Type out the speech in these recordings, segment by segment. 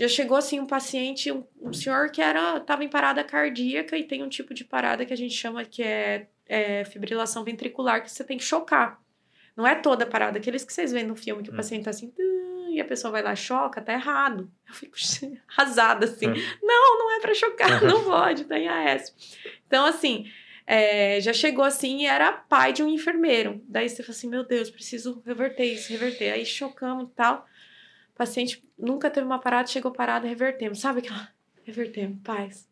Já chegou assim um paciente, um, um senhor que era estava em parada cardíaca e tem um tipo de parada que a gente chama que é, é fibrilação ventricular, que você tem que chocar. Não é toda parada, aqueles que vocês veem no filme que o Hum. paciente tá assim, e a pessoa vai lá choca, tá errado. Eu fico arrasada assim. Hum. Não, não é para chocar, não pode, tem AS. Então, assim, é, já chegou assim e era pai de um enfermeiro. Daí você fala assim, meu Deus, preciso reverter isso, reverter. Aí chocamos e tal. Paciente nunca teve uma parada, chegou parada, revertemos. Sabe aquela... Revertemos, paz,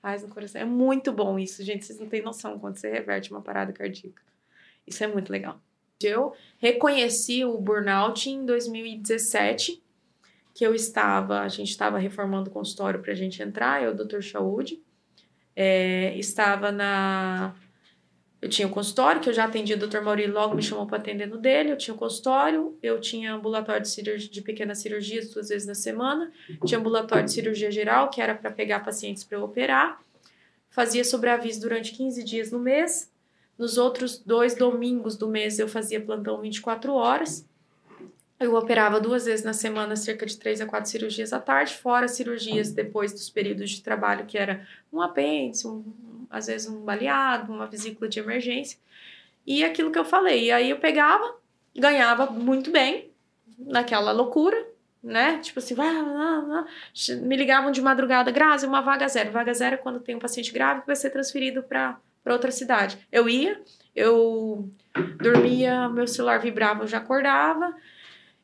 paz no coração. É muito bom isso, gente. Vocês não têm noção quando você reverte uma parada cardíaca. Isso é muito legal. Eu reconheci o burnout em 2017, que eu estava, a gente estava reformando o consultório para a gente entrar, eu, o Dr. É, estava na. Eu tinha o consultório, que eu já atendia o Dr. Mauri, logo me chamou para atender no dele. Eu tinha o consultório, eu tinha ambulatório de, cirurgia, de pequenas cirurgias duas vezes na semana, tinha ambulatório de cirurgia geral, que era para pegar pacientes para eu operar. Fazia sobreaviso durante 15 dias no mês. Nos outros dois domingos do mês eu fazia plantão 24 horas. Eu operava duas vezes na semana, cerca de três a quatro cirurgias à tarde, fora cirurgias depois dos períodos de trabalho, que era um apêndice, um, às vezes um baleado, uma vesícula de emergência. E aquilo que eu falei. E aí eu pegava, ganhava muito bem, naquela loucura, né? Tipo assim, vai, me ligavam de madrugada, Grazi, uma vaga zero. Vaga zero é quando tem um paciente grave que vai ser transferido para outra cidade. Eu ia, eu dormia, meu celular vibrava, eu já acordava.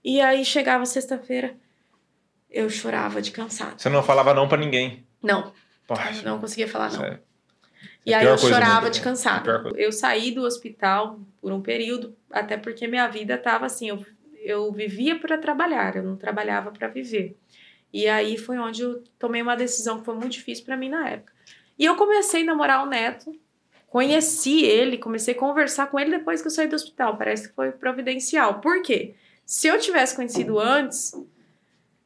E aí chegava sexta-feira, eu chorava de cansado. Você não falava não pra ninguém. Não, Poxa, não conseguia falar não. sério. E É aí eu chorava de né? cansado. É. Eu saí do hospital por um período, até porque minha vida tava assim, eu, eu vivia para trabalhar, eu não trabalhava para viver. E aí foi onde eu tomei uma decisão que foi muito difícil para mim na época. E eu comecei a namorar o Neto, conheci ele, comecei a conversar com ele depois que eu saí do hospital. Parece que foi providencial. Por quê? Se eu tivesse conhecido antes,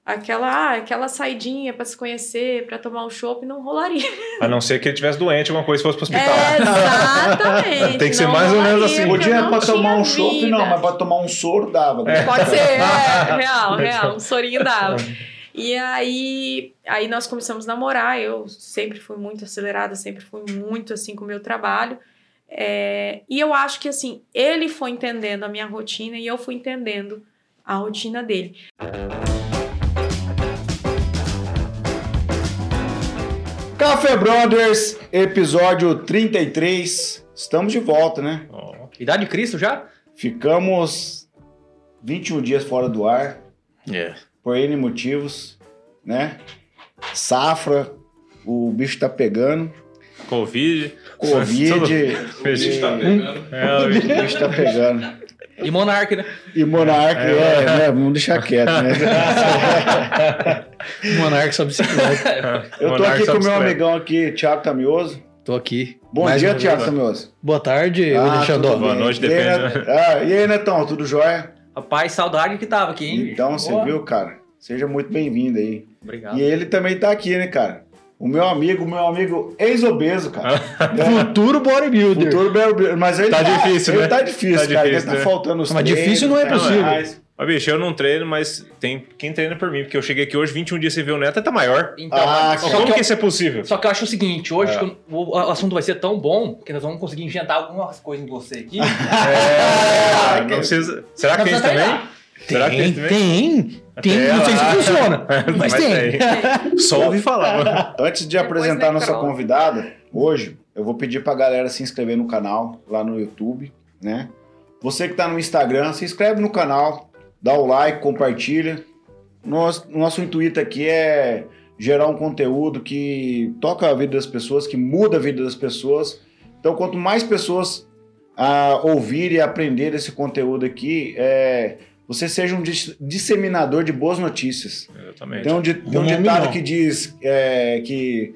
aquela, ah, aquela saidinha para se conhecer, para tomar um chopp, não rolaria. A não ser que ele tivesse doente, alguma coisa, e fosse pro hospital. É, exatamente. Tem que ser não mais ou menos assim. Podia não pra tomar um chopp, não, mas pra tomar um soro dava. né? Pode ser, é, real, real, um sorinho dava. E aí, aí nós começamos a namorar. Eu sempre fui muito acelerada, sempre fui muito assim com o meu trabalho. É, e eu acho que assim, ele foi entendendo a minha rotina e eu fui entendendo a rotina dele. Café Brothers, episódio 33. Estamos de volta, né? Ó, Idade de Cristo já? Ficamos 21 dias fora do ar, por N motivos, né? Safra, o bicho tá pegando. Covid. Covid. O bicho tá pegando. É, o bicho- bicho tá pegando. E Monark, né? E Monark, é, né? Vamos deixar quieto, né? Monark só bicicleta. Eu tô Monarca aqui com o meu amigão aqui, Thiago Tamioso. Tô aqui. Bom Mais dia, uma Thiago. Tamioso. Boa tarde, Ah, Alexandre. Boa noite, E aí, depende, Net- Ah, e aí, Netão, tudo jóia? Rapaz, saudade que tava aqui, hein? Então, você viu, cara? Seja muito bem-vindo aí. Obrigado. E ele também tá aqui, né, cara? O meu amigo, o meu amigo ex-obeso, cara. É, Futuro bodybuilder. Futuro Bel- mas ele Tá difícil, ele né? tá difícil, Tá cara. difícil, ele né? tá faltando os Mas treinos, difícil não é tá possível. mais. Ó, bicho, eu não treino, mas tem quem treina por mim, porque eu cheguei aqui hoje, 21 dias sem ver o neto, tá maior. Então, Ah, mas- só Como que que eu, isso é possível? só que eu acho o seguinte, hoje É. que o, assunto vai ser tão bom que nós vamos conseguir inventar algumas coisas em você aqui. É, não precisa. Será que tem isso Não precisa também? Que tem tem. Tem, Até não sei se funciona, mas, tem. Só ouvi falar. Antes de Depois apresentar a nossa convidada, hoje, eu vou pedir pra galera se inscrever no canal, lá no YouTube, né? Você que tá no Instagram, se inscreve no canal, dá o like, compartilha. Nosso, nosso intuito aqui é gerar um conteúdo que toca a vida das pessoas, que muda a vida das pessoas. Então, quanto mais pessoas ah, ouvirem e aprender esse conteúdo aqui, é, você seja um dis- disseminador de boas notícias. Exatamente. Tem um, di- tem um um ditado que diz é, que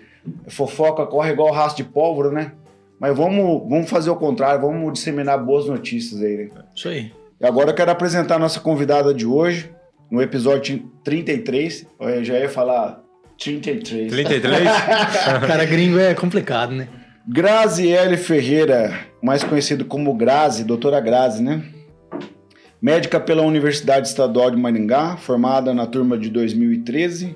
fofoca corre igual raço de pólvora, né? Mas vamos, vamos fazer o contrário, vamos disseminar boas notícias aí. né? Isso aí. E agora eu quero apresentar a nossa convidada de hoje, no episódio 33. Eu já ia falar 33. 33? Cara gringo é complicado, né? Graziele Ferreira, mais conhecido como Grazi, doutora Grazi, né? Médica pela Universidade Estadual de Maringá, formada na turma de 2013,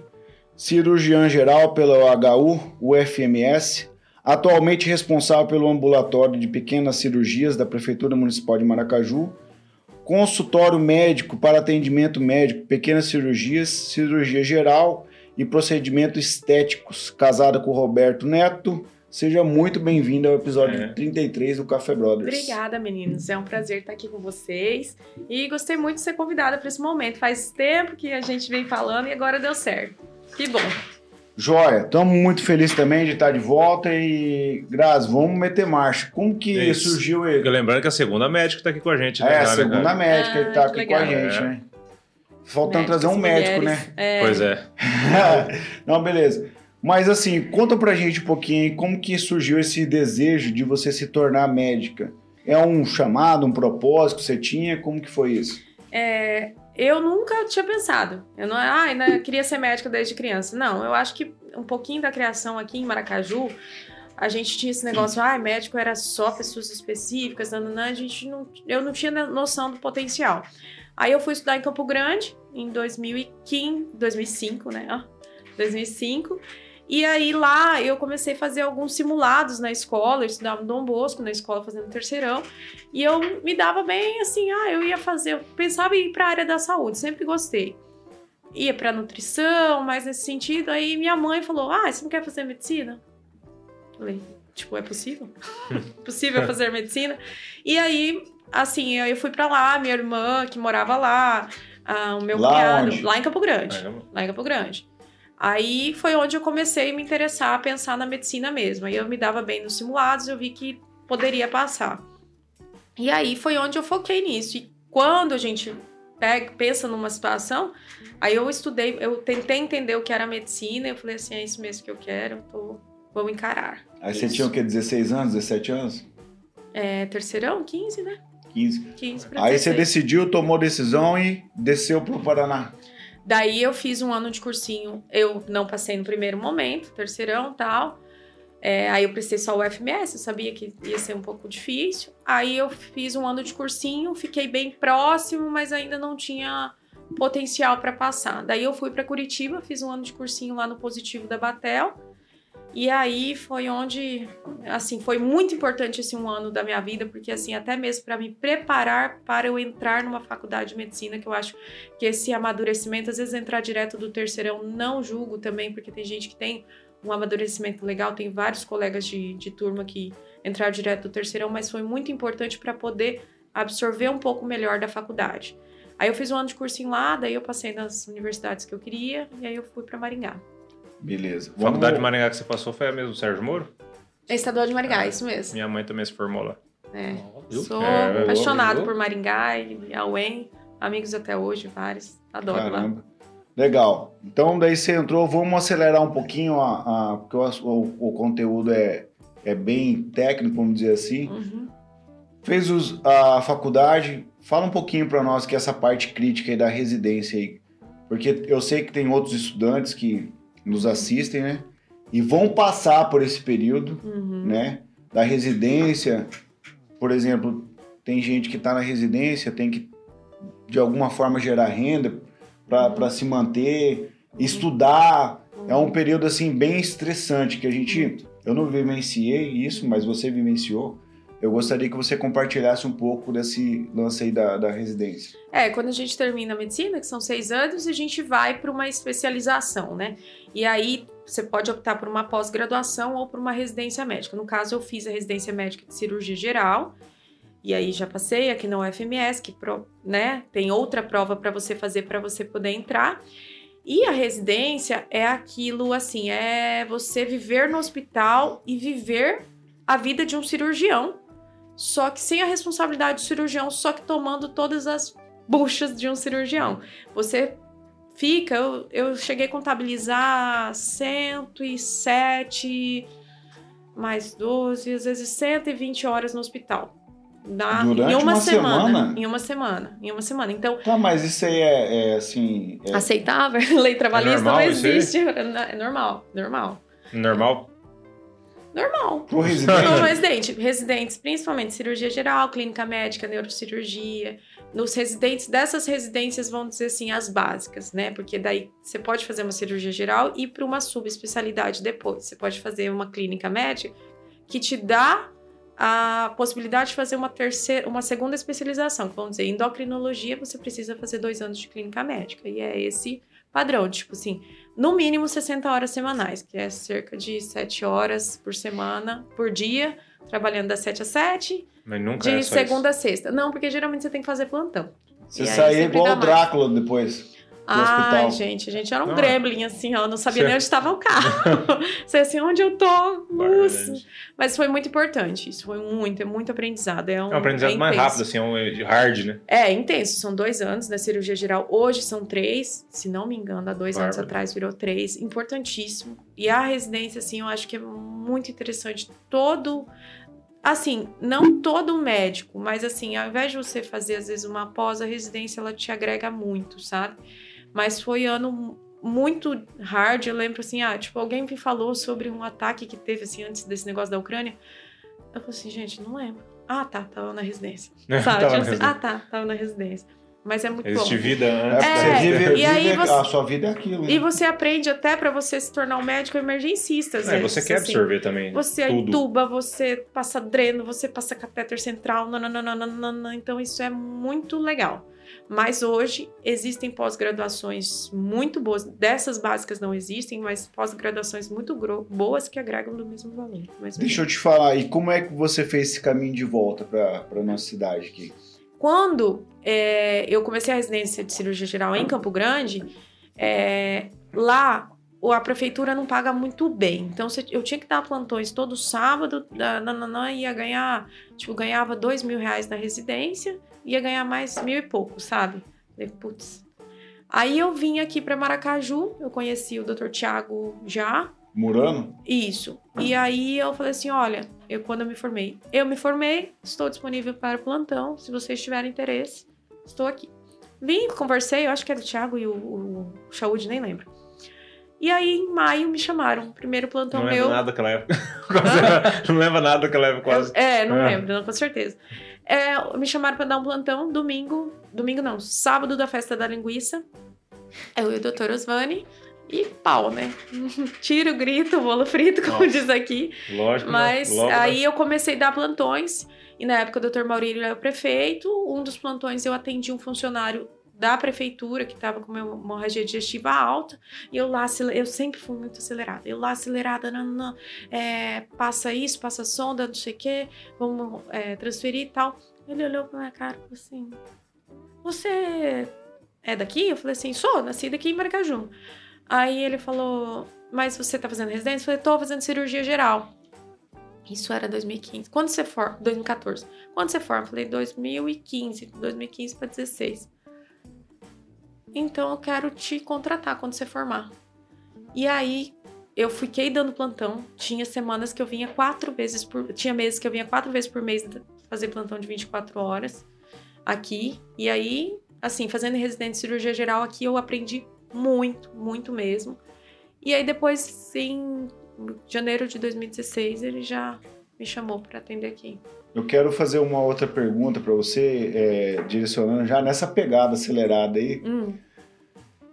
cirurgiã geral pela HU, UFMS, atualmente responsável pelo ambulatório de pequenas cirurgias da Prefeitura Municipal de Maracaju, consultório médico para atendimento médico, pequenas cirurgias, cirurgia geral e procedimentos estéticos, casada com Roberto Neto. Seja muito bem-vindo ao episódio É. 33 do Café Brothers. Obrigada, meninos. É um prazer estar aqui com vocês. E gostei muito de ser convidada para esse momento. Faz tempo que a gente vem falando e agora deu certo. Que bom. Joia, estamos muito felizes também de estar de volta e, Grazi, vamos meter marcha. Como que Isso. surgiu ele? Lembrando que a segunda médica tá aqui com a gente, né? É, a cara? segunda médica Ah, que tá que aqui com a legal. gente, É. né? Faltando trazer um e médico, mulheres. né? É. Pois é. Não, beleza. Mas assim, conta pra gente um pouquinho como que surgiu esse desejo de você se tornar médica. É um chamado, um propósito que você tinha? Como que foi isso? É, eu nunca tinha pensado. Eu não, ah, eu queria ser médica desde criança. Não, eu acho que um pouquinho da criação aqui em Maracaju, a gente tinha esse negócio, ah, médico era só pessoas específicas, nananã, a gente não, eu não tinha noção do potencial. Aí eu fui estudar em Campo Grande em 2015, 2005, né? Ah, 2005. E aí lá eu comecei a fazer alguns simulados na escola, eu estudava no Dom Bosco, na escola fazendo terceirão. E eu me dava bem assim, ah, eu ia fazer, eu pensava em ir para a área da saúde, sempre gostei. Ia para nutrição, mais nesse sentido. Aí minha mãe falou: "Ah, você não quer fazer medicina?" Falei: "Tipo, é possível? possível fazer medicina?" E aí, assim, eu fui para lá, minha irmã que morava lá, ah, o meu Lá cunhado, onde? lá em Campo Grande lá em Campo Grande. Aí foi onde eu comecei a me interessar, a pensar na medicina mesmo. Aí eu me dava bem nos simulados, eu vi que poderia passar. E aí foi onde eu foquei nisso. E quando a gente pega, pensa numa situação, aí eu estudei, eu tentei entender o que era medicina, eu falei assim, é isso mesmo que eu quero, tô, vou encarar. Aí você Isso. tinha o quê? 16 anos, 17 anos? É, terceirão? 15, né? 15. 15 pra Aí você 16. decidiu, tomou decisão e desceu pro Paraná. Daí eu fiz um ano de cursinho. Eu não passei no primeiro momento, terceirão tal. É, aí eu prestei só o FMS, eu sabia que ia ser um pouco difícil. Aí eu fiz um ano de cursinho, fiquei bem próximo, mas ainda não tinha potencial para passar. Daí eu fui para Curitiba, fiz um ano de cursinho lá no Positivo da Batel. E aí foi onde, assim, foi muito importante esse um ano da minha vida, porque assim, até mesmo para me preparar para eu entrar numa faculdade de medicina, que eu acho que esse amadurecimento, às vezes entrar direto do terceirão, não julgo também, porque tem gente que tem um amadurecimento legal, tem vários colegas de, de turma que entraram direto do terceirão, mas foi muito importante para poder absorver um pouco melhor da faculdade. Aí eu fiz um ano de cursinho lá, daí eu passei nas universidades que eu queria, e aí eu fui para Maringá. Beleza. A faculdade de Maringá que você passou foi a mesma do Sérgio Moro? É estadual de Maringá, isso mesmo. Minha mãe também se formou lá. É. Viu? Sou É, apaixonado viu? por Maringá e a UEM, amigos até hoje, vários. Adoro lá. Caramba. Legal. Então daí você entrou, vamos acelerar um pouquinho, a, a- porque o, o- o conteúdo é, é bem técnico, vamos dizer assim. Uhum. Fez os- a faculdade, fala um pouquinho para nós que é essa parte crítica aí da residência aí. Porque eu sei que tem outros estudantes que nos assistem, né? E vão passar por esse período, Uhum. né? Da residência. Por exemplo, tem gente que está na residência, tem que de alguma forma gerar renda para se manter, estudar. É um período assim bem estressante que a gente. Eu não vivenciei isso, mas você vivenciou. Eu gostaria que você compartilhasse um pouco desse lance aí da, da residência. É, quando a gente termina a medicina, que são seis anos, a gente vai para uma especialização, né? E aí você pode optar por uma pós-graduação ou por uma residência médica. No caso, eu fiz a residência médica de cirurgia geral. E aí já passei aqui na UFMS, que né, tem outra prova para você fazer para você poder entrar. E a residência é aquilo assim, é você viver no hospital e viver a vida de um cirurgião, só que sem a responsabilidade do cirurgião, só que tomando todas as buchas de um cirurgião. Você fica, eu, eu cheguei a contabilizar 107 mais 12, às vezes 120 horas no hospital. Na, Durante em uma, uma semana? Em uma semana. Em uma semana. Então, Tá, mas isso aí é, é, assim. é- aceitável? Lei trabalhista normal não existe. É normal, normal. Normal? Pro Normal. Como residente. residente, residentes, principalmente cirurgia geral, clínica médica, neurocirurgia, nos residentes, dessas residências, vamos dizer assim, as básicas, né? Porque daí você pode fazer uma cirurgia geral e ir para uma subespecialidade depois. Você pode fazer uma clínica médica que te dá a possibilidade de fazer uma terceira, uma segunda especialização. Vamos dizer, endocrinologia, você precisa fazer dois anos de clínica médica. E é esse padrão, tipo assim, no mínimo 60 horas semanais, que é cerca de 7 horas por semana, por dia, trabalhando das 7 às 7, Mas nunca é de só segunda a sexta. Não, porque geralmente você tem que fazer plantão. Você sempre igual o. Drácula depois. Ai, hospital. gente, a gente era um Não, gremlin, assim, ó. Não sabia Você- nem onde estava o carro. Você assim, onde eu tô? Luz. Mas foi muito importante. Isso foi muito, é muito aprendizado. É um, É um aprendizado é mais rápido, assim, é um de hard, né? É, intenso. São dois anos na cirurgia geral. Hoje são três. Se não me engano, há dois anos Bárbaro. atrás virou três. Importantíssimo. E a residência, assim, eu acho que é muito interessante. Todo. Assim, não todo médico, mas assim, ao invés de você fazer, às vezes, uma pós, a residência ela te agrega muito, sabe? Mas foi ano muito hard. Eu lembro assim, ah, tipo, alguém me falou sobre um ataque que teve, assim, antes desse negócio da Ucrânia. Eu falei assim, gente, não lembro. Ah, tá, tava na residência. Sabe? Tava Tipo assim, residência. ah, tá, tava na residência. Mas é muito Existe bom. vida É, antes. É, você vive, e aí vive- você- a sua vida é aquilo. né? E você aprende até pra você se tornar um médico emergencista. É, vezes, você quer assim. absorver também Você tudo. entuba, você passa dreno, você passa catéter central, nananana, então isso é muito legal. Mas hoje existem pós-graduações muito boas, dessas básicas não existem, mas pós-graduações muito boas que agregam do mesmo valor. Deixa eu te falar, e como é que você fez esse caminho de volta pra, pra nossa cidade aqui? Quando é, eu comecei a residência de cirurgia geral em Campo Grande, é, lá a prefeitura não paga muito bem. Então eu tinha que dar plantões todo sábado, nananã, ia ganhar, tipo, ganhava dois mil reais na residência, ia ganhar mais mil e pouco, sabe? Falei, putz. Aí eu vim aqui para Maracaju, eu conheci o Dr. Tiago já, Murano? isso. E aí eu falei assim: olha, eu quando eu me formei, eu me formei, estou disponível para plantão. Se vocês tiverem interesse, estou aqui. Vim, conversei, eu acho que era o Thiago e o, o nem lembro. E aí, em maio, me chamaram. Primeiro plantão Não meu. lembra nada daquela época. Não lembra nada daquela época, quase. Eu- é, não Ah. lembro, não, com certeza. É, me chamaram para dar um plantão domingo. Domingo não, sábado da festa da linguiça. Eu e o doutor Osvani. E pau, né? Tiro, grito, bolo frito, como Nossa. diz aqui. Lógico, Mas né? Logo, aí eu comecei a dar plantões, e na época o doutor Maurílio era o prefeito. Um dos plantões eu atendi um funcionário da prefeitura que estava com uma hemorragia digestiva alta, e eu lá, eu sempre fui muito acelerada. Eu lá acelerada, não, é, passa isso, passa sonda, não sei o quê, vamos é, transferir e tal. Ele olhou pra minha cara e falou assim: Você é daqui? Eu falei assim: Sou, nasci daqui em Maracaju. Aí ele falou: Mas você tá fazendo residência? Eu falei: Tô fazendo cirurgia geral. Isso era 2015. Quando você for? 2014. Quando você for? Eu falei 2015. 2015 para 16. Então eu quero te contratar quando você formar. E aí eu fiquei dando plantão. Tinha semanas que eu vinha quatro vezes por. Tinha meses que eu vinha quatro vezes por mês fazer plantão de 24 horas aqui. E aí, assim, fazendo residente de cirurgia geral aqui, eu aprendi muito, muito mesmo. E aí depois, em janeiro de 2016, ele já me chamou para atender aqui. Eu quero fazer uma outra pergunta pra você, é, direcionando já nessa pegada acelerada aí. Hum,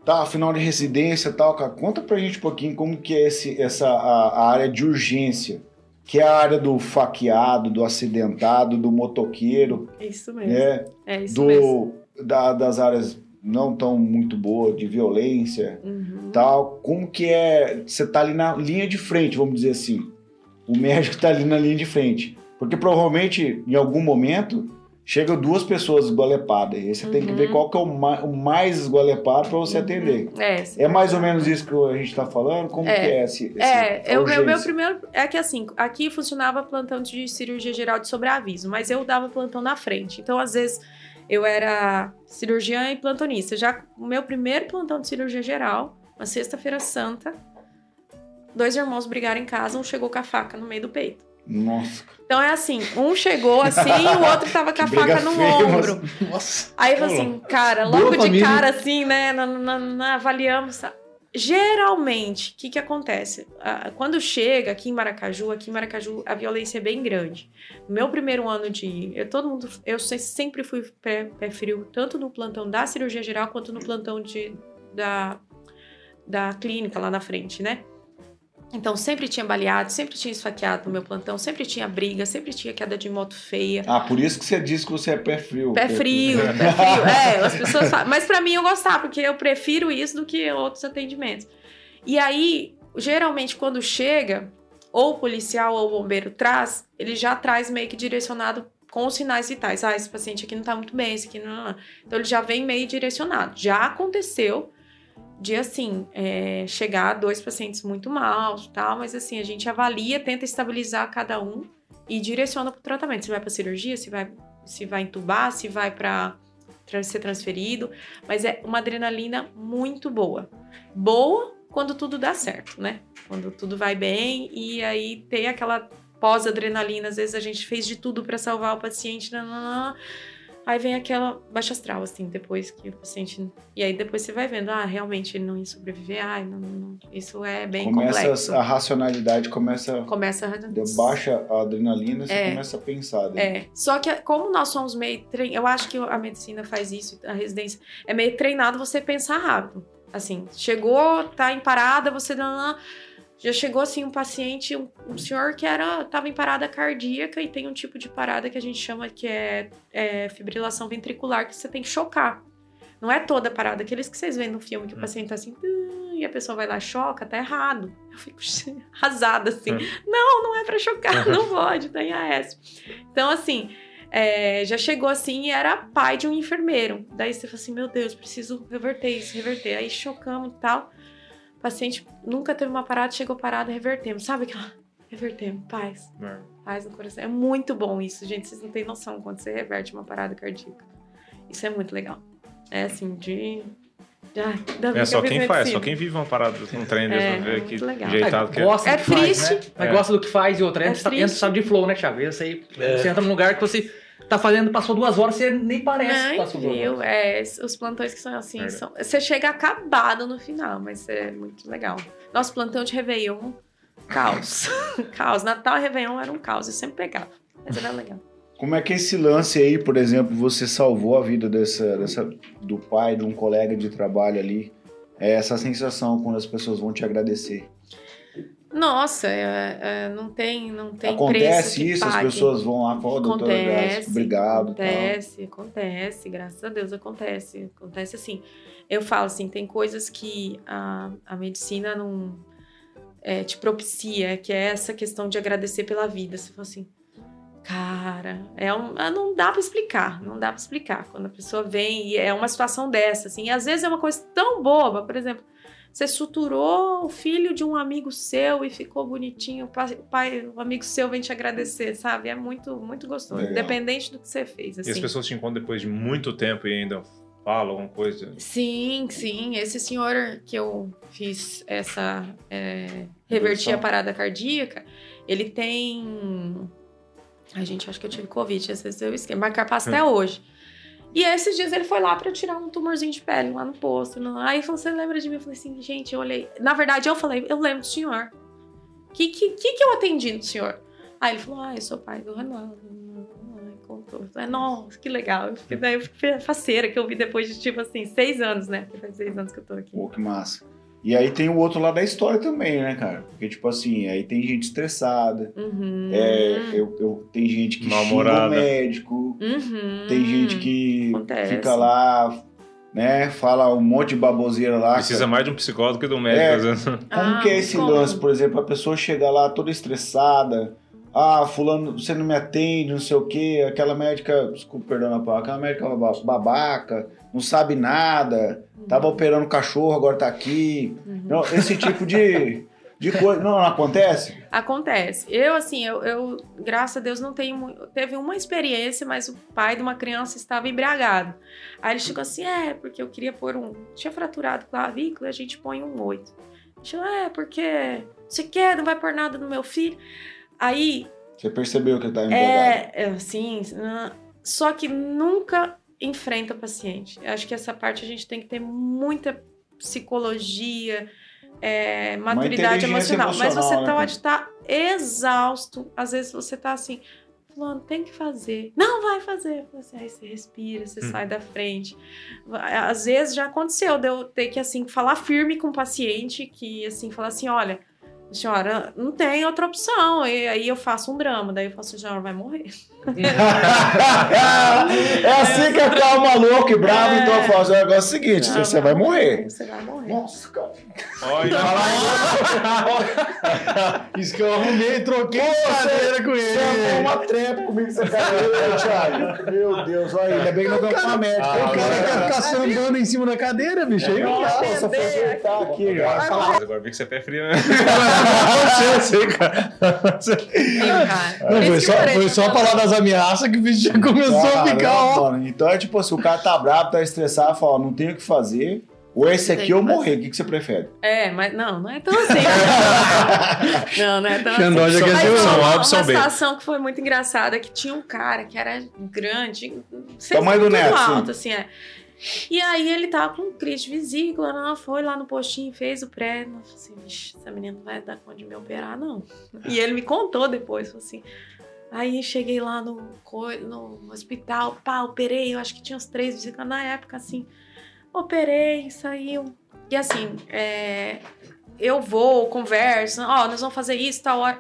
Tá, final de residência e tal, cara. Conta pra gente um pouquinho como que é esse, essa a, a área de urgência, que é a área do faqueado, do acidentado, do motoqueiro, isso mesmo. né? É isso mesmo. Do, da- das áreas não tão muito boas, de violência Uhum. tal. Como que é. Você tá ali na linha de frente, vamos dizer assim. O médico tá ali na linha de frente. Porque provavelmente, em algum momento, chegam duas pessoas esgolepadas. E aí você tem que Uhum. ver qual que é o, ma- o mais esgolepado para você atender. É, É mais ou menos isso que a gente tá falando? Como É. que é esse, esse É, eu, meu, meu primeiro. É que assim, aqui funcionava plantão de cirurgia geral de sobreaviso, mas eu dava plantão na frente. Então, às vezes, eu era cirurgiã e plantonista. Já o meu primeiro plantão de cirurgia geral, uma sexta-feira santa, dois irmãos brigaram em casa, um chegou com a faca no meio do peito. Nossa. Então é assim, um chegou assim e o outro tava com a faca no feia, ombro. mas- Nossa. Aí eu assim, cara, Boa logo de família. cara assim, né, na- na- na- avaliamos. Geralmente, o que, que acontece? Ah, Quando chega aqui em Maracaju, aqui em Maracaju a violência é bem grande. No meu primeiro ano de. Eu, todo mundo, eu se- sempre fui pé, pé frio, tanto no plantão da cirurgia geral quanto no plantão de, da, da clínica lá na frente, né? Então sempre tinha baleado, sempre tinha esfaqueado no meu plantão, sempre tinha briga, sempre tinha queda de moto feia. Ah, por isso que você disse que você é pé frio. Pé frio, pé frio. É, as pessoas falam. Mas pra mim eu gostava, porque eu prefiro isso do que outros atendimentos. E aí, geralmente, quando chega, ou o policial ou o bombeiro traz, ele já traz meio que direcionado com os sinais vitais. Ah, esse paciente aqui não tá muito bem, esse aqui não. não. Então ele já vem meio direcionado. Já aconteceu de assim, é, chegar dois pacientes muito e tal, mas assim, a gente avalia, tenta estabilizar cada um e direciona pro tratamento. Se vai pra cirurgia, se vai se vai entubar, se vai para ser transferido, mas é uma adrenalina muito boa. Boa quando tudo dá certo, né? Quando tudo vai bem e aí tem aquela pós-adrenalina, às vezes a gente fez de tudo para salvar o paciente, nananã, aí vem aquela baixa astral, assim, depois que o paciente. E aí depois você vai vendo, ah, realmente ele não ia sobreviver, ah, não, não- isso é bem Começa complexo. a racionalidade começa Começa a. baixa a adrenalina, você É. começa a pensar. daí. É, só que como nós somos meio trein... eu acho que a medicina faz isso, a residência é meio treinado você pensar rápido. Assim, chegou, tá em parada, você não já chegou assim um paciente, um, um senhor que era tava em parada cardíaca e tem um tipo de parada que a gente chama que é, é fibrilação ventricular que você tem que chocar. Não é toda parada, aqueles que vocês veem no filme que o Hum. paciente tá assim "Ah", e a pessoa vai lá choca, tá errado. Eu fico arrasada assim. Hum. Não, não é pra chocar, não pode, tá em AS. Então assim, é, já chegou assim e era pai de um enfermeiro. Daí você fala assim, meu Deus, preciso reverter isso, reverter. Aí chocamos e tal. O paciente nunca teve uma parada, chegou parado, revertemos. Sabe aquela... Revertemos, paz, paz no coração. É muito bom isso, gente. Vocês não têm noção quando você reverte uma parada cardíaca. Isso é muito legal. É assim, de... É só quem faz, só quem vive uma parada com um trem desse, É, ver muito que legal. jeitado que é. gosta É do que faz, triste. né? Mas É. gosta do que faz e outra. É Entra, entra, triste. sabe de flow, né, Thiago? Isso aí, É. você entra num lugar que você tá fazendo, passou duas horas, você nem parece que passou duas viu? horas. É, os plantões que são assim, Verdade. são, você chega acabado no final, mas é muito legal. Nosso plantão de Réveillon, caos. caos. Natal e Réveillon era um caos, eu sempre pegava. Mas era legal. Como é que esse lance aí, por exemplo, você salvou a vida dessa, dessa do pai, de um colega de trabalho ali? É essa sensação quando as pessoas vão te agradecer. Nossa, é- é, não tem, não tem Acontece isso, as pague. pessoas vão lá falam, "Ô, doutora Acontece, obrigado. e tal." Acontece, acontece, graças a Deus acontece. Acontece assim. Eu falo assim, tem coisas que a, a medicina não é, te propicia, que é essa questão de agradecer pela vida. Você fala assim, cara, é um, ah, não dá pra explicar, não dá pra explicar. Quando a pessoa vem e é uma situação dessa, assim, e às vezes é uma coisa tão boba, por exemplo, você suturou o filho de um amigo seu e ficou bonitinho, o pai, o pai, o amigo seu vem te agradecer, sabe? É muito, muito gostoso, Legal. independente do que você fez, E as assim. pessoas te encontram depois de muito tempo e ainda falam alguma coisa. Sim, sim. Esse senhor que eu fiz essa. É, reverti a parada cardíaca, ele tem. A gente acha que eu tive Covid, às vezes eu esqueço, até hoje. E esses dias ele foi lá eu tirar um tumorzinho de pele lá no posto. no- Aí falou: Você lembra de mim? Eu falei assim, gente, eu olhei. Na verdade, eu falei, eu lembro do senhor. O que, que, que, que eu atendi no senhor? Aí ele falou: Ah, eu sou pai do Ronaldo. Contou. Eu falei, Nossa, que legal. Eu fiquei, daí eu fiquei faceira que eu vi depois de, tipo assim, seis anos, né? Porque faz seis anos que eu tô aqui. Pô, que massa. E aí tem o outro lado da história também, né, cara? Porque, tipo assim, aí tem gente estressada, Uhum. é, eu, eu- tem gente que xinga o médico, Uhum. tem gente que Acontece. fica lá, né, fala um monte de baboseira lá. Precisa cara. mais de um psicólogo do que de um médico. É. às vezes. Como Ah, que é esse como? lance, por exemplo, a pessoa chega lá toda estressada, ah, fulano, você não me atende, não sei o quê, aquela médica, desculpa, perdão a palavra, aquela médica ba- babaca, não sabe nada, tava operando cachorro, agora tá aqui. Uhum. Não, esse tipo de, de coisa, não, não acontece? Acontece. Eu, assim, eu, eu, graças a Deus, não tenho. Teve uma experiência, mas o pai de uma criança estava embriagado. Aí ele chegou assim: é, porque eu queria pôr um. Tinha fraturado clavícula, a gente põe um oito. Chegou, é, porque você quer, não vai pôr nada no meu filho. Aí Você percebeu que tá embriagado? É, é, assim, ah, só que nunca enfrenta o paciente. Eu acho que essa parte a gente tem que ter muita psicologia, é, maturidade inteligência emocional. Mas você emocional, né, pode estar exausto. Às vezes você tá assim, fulano, tem que fazer. Não vai fazer. Você, aí você respira, você Hum. sai da frente. Às vezes já aconteceu de eu ter que, assim, falar firme com o paciente, que, assim, falar assim, olha... Senhora, não tem outra opção. E aí eu faço um drama. Daí eu falo assim, a senhora vai morrer. é assim que acalma louco e bravo, É. então eu falo, o negócio é o seguinte, Não, você vai morrer. Você vai morrer. Nossa, cara. Olha, Isso que eu arrumei, troquei de cadeira com Você arrumou ele. uma trepa comigo essa cadeira, Thiago. Meu Deus, olha, ainda bem que não vamos pra médica. O cara quer ficar sambando em cima da cadeira, bicho. Aí não dá. Nossa, só foi acertar aqui agora vi que você é pé frio, né? Você, sei, cara. Tem, cara. Não, foi só, eu parei foi só falar. falar das ameaças que o bicho já começou a Caramba, ficar, ó. mano. Então é tipo assim, o cara tá bravo, tá estressado, fala, não tenho o que fazer. Ou esse aqui Tem ou que morrer, o que, que você prefere? É, mas não, não é tão assim. não, não é tão Xandó assim. já quer Mas ser o- uma, Opção A, uma situação que foi muito engraçada, que tinha um cara que era grande, sei Tamanho do Neto, alto, assim, é. E aí ele tava com crise de vesícula, não, foi lá no postinho, fez o pré, não, falei assim, essa menina não vai dar conta de me operar, não. E ele me contou depois, falou assim, aí cheguei lá no, no hospital, pá, operei, eu acho que tinha uns três vesículas na época, assim, operei, saiu. E assim, é, eu vou, converso, ó, nós vamos fazer isso, tal hora.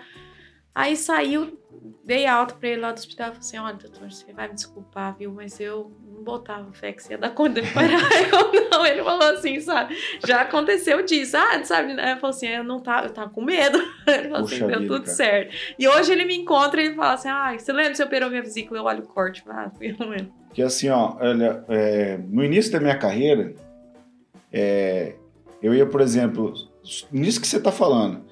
Aí saiu, dei alta pra ele lá do hospital, falei assim, olha, doutor, você vai me desculpar, viu, mas eu não botava fé que você ia dar conta de operar. eu não, ele falou assim, sabe, já aconteceu disso, ah, sabe, né? eu falei assim, eu não tava, eu tava com medo. Ele falou assim, Puxa deu vida, tudo cara. certo. E hoje ele me encontra e ele fala assim, ah, você lembra que você operou minha vesícula? Eu olho o corte, ah, fui eu mesmo. Que assim, ó, olha, é, no início da minha carreira, é, eu ia, por exemplo, nisso que você tá falando,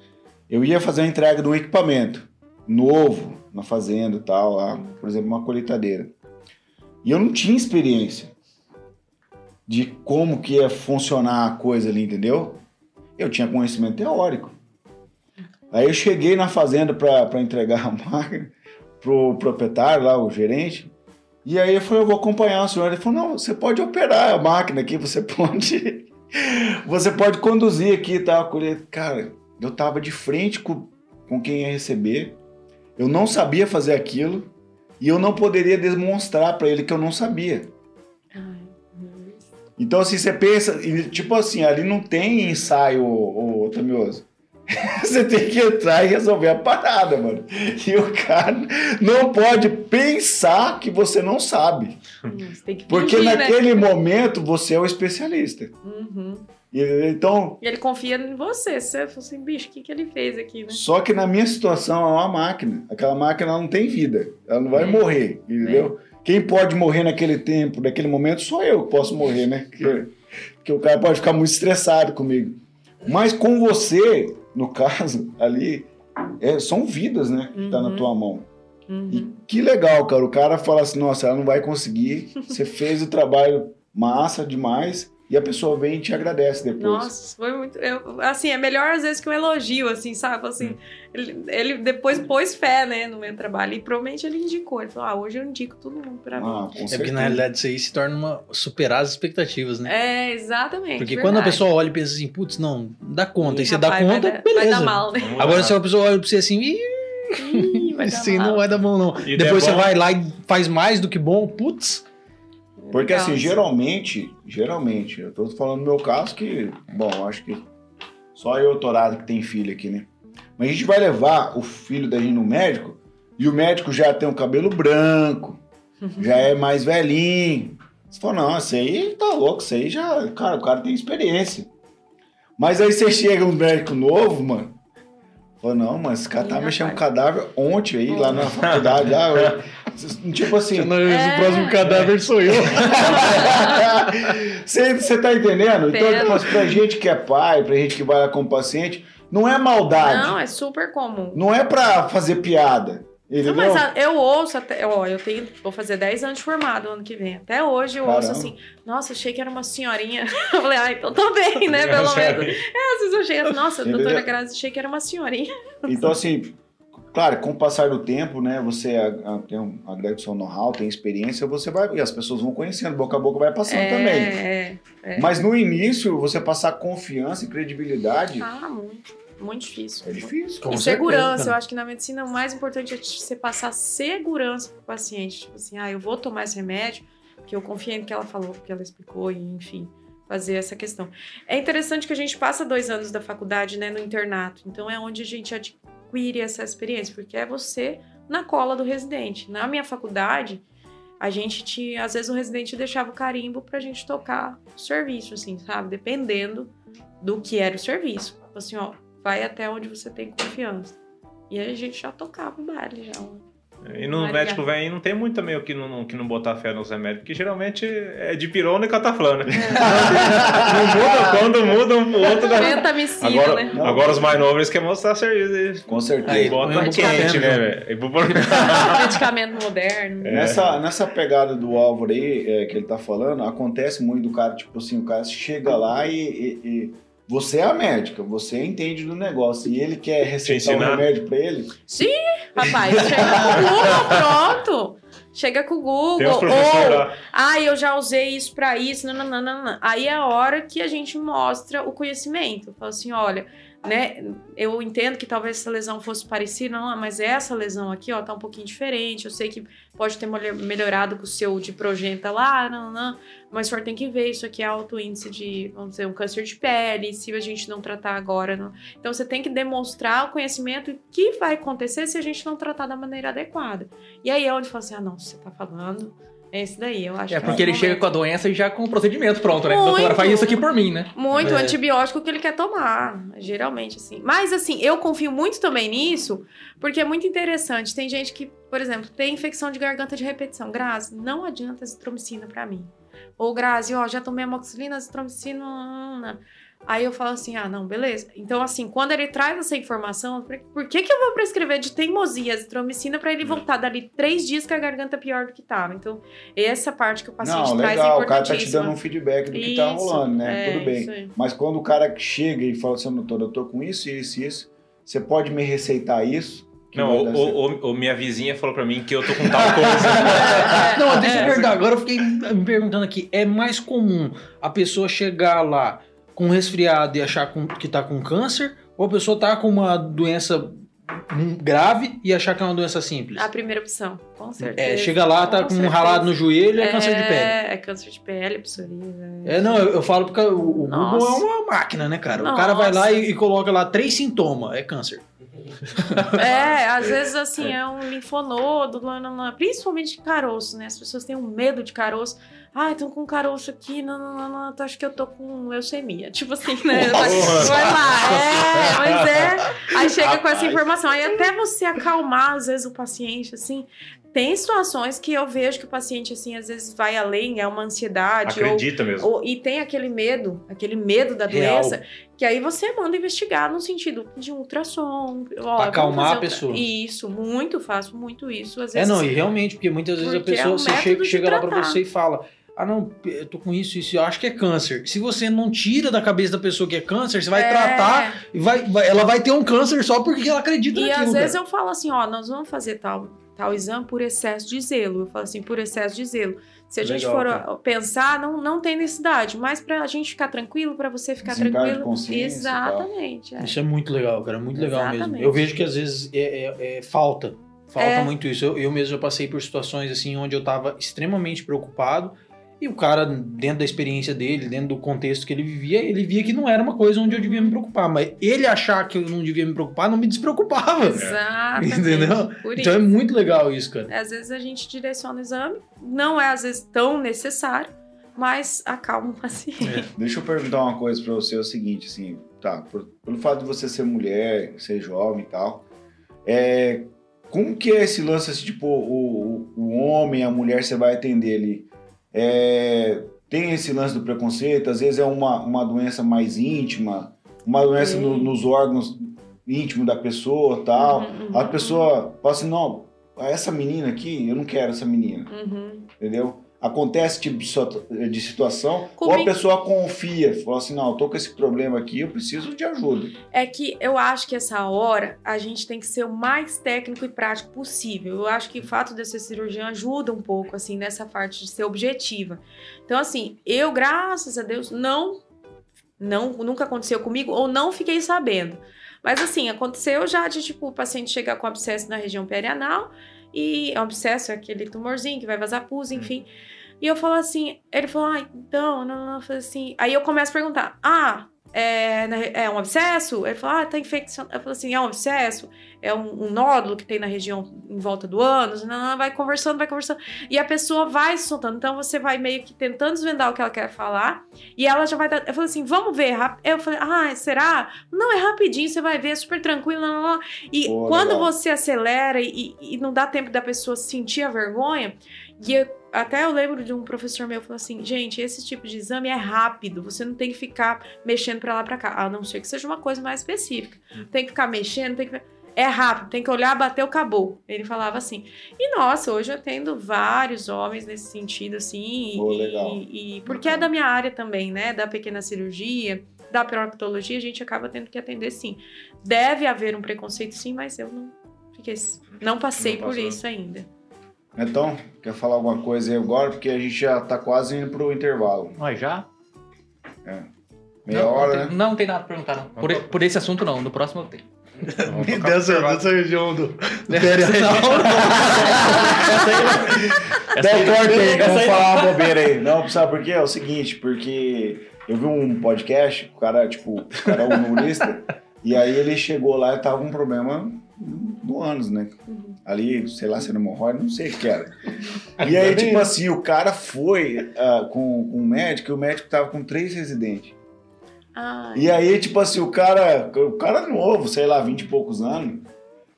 eu ia fazer a entrega de um equipamento novo na fazenda e tal, lá, por exemplo, uma colheitadeira. E eu não tinha experiência de como que ia funcionar a coisa ali, entendeu? Eu tinha conhecimento teórico. Aí eu cheguei na fazenda para entregar a máquina pro proprietário lá, o gerente, e aí eu falei, eu vou acompanhar o senhor. Ele falou, não, você pode operar a máquina aqui, você pode. Você pode conduzir aqui e tal. Cara, eu tava de frente com, com quem ia receber. Eu não sabia fazer aquilo. E eu não poderia demonstrar para ele que eu não sabia. Então, assim, você pensa, tipo assim, ali não tem ensaio, ô, ô, Tamioso. Você tem que entrar e resolver a parada, mano. E o cara não pode pensar que você não sabe. Você tem que Porque fingir, né? naquele momento você é o especialista. Uhum. E, então, E ele confia em você. Você fala assim, bicho, o que, que ele fez aqui, né? só que na minha situação é uma máquina. Aquela máquina não tem vida. Ela não vai É. morrer, entendeu? Quem pode morrer naquele tempo, naquele momento, sou eu que posso morrer, né? Porque, porque o cara pode ficar muito estressado comigo. Mas com você, no caso, ali, é, são vidas, né? Que tá na Uhum. tua mão. Uhum. E que legal, cara. O cara fala assim, nossa, ela não vai conseguir. Você fez o trabalho massa demais. E a pessoa vem e te agradece depois. Nossa, foi muito. eu- assim, é melhor às vezes que um elogio, assim, sabe? Assim, ele, ele depois pôs fé, né, no meu trabalho. E provavelmente ele indicou. Ele falou: ah, hoje eu indico todo mundo pra mim. Ah, com É porque na realidade isso aí se torna uma superar as expectativas, né? É, exatamente. Porque quando a verdade. pessoa olha e pensa assim, putz, não, dá conta. Ih, e você dá rapaz, conta, vai dar, beleza. Vai dar mal, né? Agora se a pessoa olha pra você assim, ih, Ih, vai dar assim mal. não vai dar bom não. E Depois der você bom- vai lá e faz mais do que bom, putz. Porque Legal. assim, geralmente, geralmente, eu tô falando no meu caso que, bom, acho que só eu, Torado, que tem filho aqui, né? Mas a gente vai levar o filho da gente no médico e o médico já tem o cabelo branco, já é mais velhinho. Você fala, não, isso aí tá louco, isso aí já, cara, o cara tem experiência. Mas aí você chega um médico novo, mano, fala, não, mas esse cara tá mexendo com cadáver ontem aí, lá na faculdade, lá, eu- tipo assim, É. O próximo cadáver sou eu. Você, você tá entendendo? Então, Entendo. mas pra gente que é pai, pra gente que vai lá como paciente, não é maldade. Não, é super comum. Não, é pra fazer piada. Entendeu? Não, mas a- eu ouço até. Ó, eu tenho. Vou fazer 10 anos de formado ano que vem. Até hoje eu ouço Caramba. assim, nossa, achei que era uma senhorinha. Eu falei, ah, então tô bem, né? Pelo menos. É, às vezes eu chego, nossa, Entendeu? doutora Grazi, achei que era uma senhorinha. Então, assim, Claro, com o passar do tempo, né, você a- a- tem um, agrega o seu know-how, tem experiência, você vai, e as pessoas vão conhecendo, boca a boca vai passando é, também. É, é. Mas no início, você passar confiança e credibilidade Ah, muito. Muito difícil. é difícil. Com e certeza, segurança, eu acho que na medicina o mais importante é você passar segurança pro paciente. Tipo assim, ah, eu vou tomar esse remédio, porque eu confiei no que ela falou, porque ela explicou, e enfim, fazer essa questão. É interessante que a gente passa dois anos da faculdade, né, no internato. Então é onde a gente adquire essa experiência, porque é você na cola do residente. Na minha faculdade, a gente tinha, às vezes o residente deixava o carimbo pra gente tocar o serviço, assim, sabe? Dependendo do que era o serviço. Assim, ó, vai até onde você tem confiança. E aí a gente já tocava o baile já. E no Maria. médico velho não tem muito também o que não, que não botar fé nos remédios, porque geralmente é de pirona e cataflana. não muda, quando muda um pro outro. Dá... Pentamicina, Agora, né? Não. agora os mais novos querem mostrar serviço. Com certeza. Aí, E bota quente, né, né? velho? Medicamento moderno. É. Nessa, nessa pegada do Álvaro aí, é, que ele tá falando, acontece muito do cara, tipo assim, o cara chega lá e, e- e você é a médica, você entende do negócio, e ele quer receitar um remédio pra ele, Rapaz, chega com o Google, pronto. Chega com o Google. Ou, ah, eu já usei isso pra isso. Não, não, não, não, não. Aí é a hora que a gente mostra o conhecimento. Fala assim, olha, né? Eu entendo que talvez essa lesão fosse parecida, não, mas essa lesão aqui, ó, tá um pouquinho diferente. Eu sei que pode ter melhorado com o seu de progenta lá, não, não, mas o senhor tem que ver, isso aqui é alto índice de, vamos dizer, um câncer de pele, se a gente não tratar agora. Não. Então você tem que demonstrar o conhecimento que vai acontecer se a gente não tratar da maneira adequada. E aí é onde fala assim, ah, não, você tá falando, é esse daí, eu acho É que porque ele o chega momento. com a doença e já com o procedimento pronto, né? Muito. Doutora, faz isso aqui por mim, né? Muito É. antibiótico que ele quer tomar, geralmente, assim. Mas, assim, eu confio muito também nisso, porque é muito interessante. Tem gente que, por exemplo, tem infecção de garganta de repetição. Grazi, não adianta azitromicina pra mim. Ou, Grazi, ó, já tomei amoxicilina, azitromicina... Aí eu falo assim, ah, não, beleza. Então, assim, quando ele traz essa informação, por que que eu vou prescrever de teimosia azitromicina pra ele voltar dali três dias com a garganta pior do que tava? Então, essa parte que o paciente não, traz é legal, o cara tá te dando um feedback do que tá Isso, rolando, né, é, tudo bem. Mas quando o cara chega e fala assim, doutor, eu tô com isso, isso e isso, você pode me receitar isso? Não, o, o, o- minha vizinha falou pra mim que eu tô com tal coisa. Não, deixa eu é. perguntar. Agora eu fiquei me perguntando aqui. É mais comum a pessoa chegar lá com resfriado e achar com- que tá com câncer? Ou a pessoa tá com uma doença grave e achar que é uma doença simples? A primeira opção, com certeza. É, chega lá, tá Com com um certeza. ralado no joelho e é câncer de pele. É câncer de pele, psoríase. É, não, eu, eu falo porque o, o Google Nossa. é uma máquina, né, cara? O cara vai Nossa. lá e, e coloca lá três sintomas, é câncer. É, às vezes assim, é um linfonodo, principalmente caroço, né? As pessoas têm um medo de caroço. Ah, estão com caroço aqui, não, não, não, não, tu acha que eu tô com leucemia. Tipo assim, né? Vai, vai lá, é, mas é. Aí chega com essa informação. Aí até você acalmar, às vezes, o paciente, assim. Tem situações que eu vejo que o paciente, assim, às vezes vai além, é uma ansiedade. ou Acredita mesmo. ou- e tem aquele medo, aquele medo da Real. doença, que aí você manda investigar no sentido de um ultrassom. Ó, vamos acalmar a pessoa. Isso, muito, faço muito isso. Às É, vezes, não, e realmente, porque muitas vezes Porque a é pessoa um você chega, chega lá pra você e fala: Ah, não, eu tô com isso, isso, eu acho que é câncer. Se você não tira da cabeça da pessoa que é câncer, você vai É, tratar e vai, vai- ela vai ter um câncer só porque ela acredita E naquilo. às vezes cara. eu falo assim, ó, nós vamos fazer tal, tal exame por excesso de zelo. Eu falo assim, por excesso de zelo. Se a gente Legal, for cara. ó, pensar, não, não tem necessidade. Mas pra gente ficar tranquilo, pra você ficar de tranquilo. consciência. Exatamente. é. Isso é muito legal, cara, muito legal mesmo. Exatamente. Eu vejo que às vezes é, é- é falta. Falta É. muito isso. Eu, eu mesmo já passei por situações assim onde eu tava extremamente preocupado. E o cara, dentro da experiência dele, dentro do contexto que ele vivia, ele via que não era uma coisa onde eu devia me preocupar. Mas ele achar que eu não devia me preocupar não me despreocupava. Exatamente. Entendeu? Por Então é muito legal isso, cara. Às vezes a gente direciona o exame, não é às vezes tão necessário, mas acalma o paciente. Deixa eu perguntar uma coisa pra você, é o seguinte, assim, tá, por- pelo fato de você ser mulher, ser jovem e tal, é, como que é esse lance, assim, tipo, o, o, o homem, a mulher, você vai atender ali, é, tem esse lance do preconceito, às vezes é uma, uma doença mais íntima, uma doença no- nos órgãos íntimos da pessoa tal, Uhum, uhum, a pessoa fala assim, não, essa menina aqui, eu não quero essa menina, Uhum. entendeu? Acontece tipo de situa- de situação, ou a pessoa confia, fala assim, não, eu tô com esse problema aqui, eu preciso de ajuda. É que eu acho que essa hora a gente tem que ser o mais técnico e prático possível. Eu acho que o fato de eu ser cirurgiã ajuda um pouco, assim, nessa parte de ser objetiva. Então, assim, eu, graças a Deus, não, não nunca aconteceu comigo ou não fiquei sabendo. Mas, assim, aconteceu já de, tipo, o paciente chegar com abscesso na região perianal e é um abscesso é aquele tumorzinho que vai vazar pus, enfim. E eu falo assim, ele falou, ah, então, não, não, eu falei assim. Aí eu começo a perguntar, ah, é, re- é um abscesso? Ele falou, ah, tá infecção. Eu falo assim, é um abscesso? É um, um nódulo que tem na região em volta do ânus? Não, não, vai conversando, vai conversando. E a pessoa vai se soltando. Então você vai meio que tentando desvendar o que ela quer falar. E ela já vai dar. Eu falei assim, vamos ver. Eu falei, ah, será? Não, é rapidinho, você vai ver, é super tranquilo. E Pô, quando legal. você acelera e, e não dá tempo da pessoa sentir a vergonha, e eu- até eu lembro de um professor meu falou assim: gente, esse tipo de exame é rápido, você não tem que ficar mexendo pra lá pra cá, a não ser que seja uma coisa mais específica. Tem que ficar mexendo, tem que. É rápido, tem que olhar, bateu, acabou. Ele falava assim. E nossa, hoje eu atendo vários homens nesse sentido, assim. Pô, e, legal. e- porque é da minha área também, né? Da pequena cirurgia, da proctologia, a gente acaba tendo que atender sim. Deve haver um preconceito, sim, mas eu não fiquei. Não passei Não por isso ainda. Então, quer falar alguma coisa aí agora? Porque a gente já tá quase indo pro intervalo. Mas já? Meia não, hora, não, tem, né? não tem nada pra perguntar, não. Por, por esse assunto, não. No próximo eu tenho. Vamos Me dessa, dessa região do, do Essa perianal. Essa Não, aí- corta aí, aí- falar uma bobeira aí. Não, sabe por quê? É o seguinte, porque eu vi um podcast, o cara, tipo, o cara é um humorista, e aí ele chegou lá e tava com um problema no ânus, né? Ali, sei lá, se era hemorroide, não sei o que era. E aí, tipo assim, o cara foi ah, com, com um médico, e o médico tava com três residentes. Ai, E aí, tipo assim, o cara, o cara novo, sei lá, 20 e poucos anos.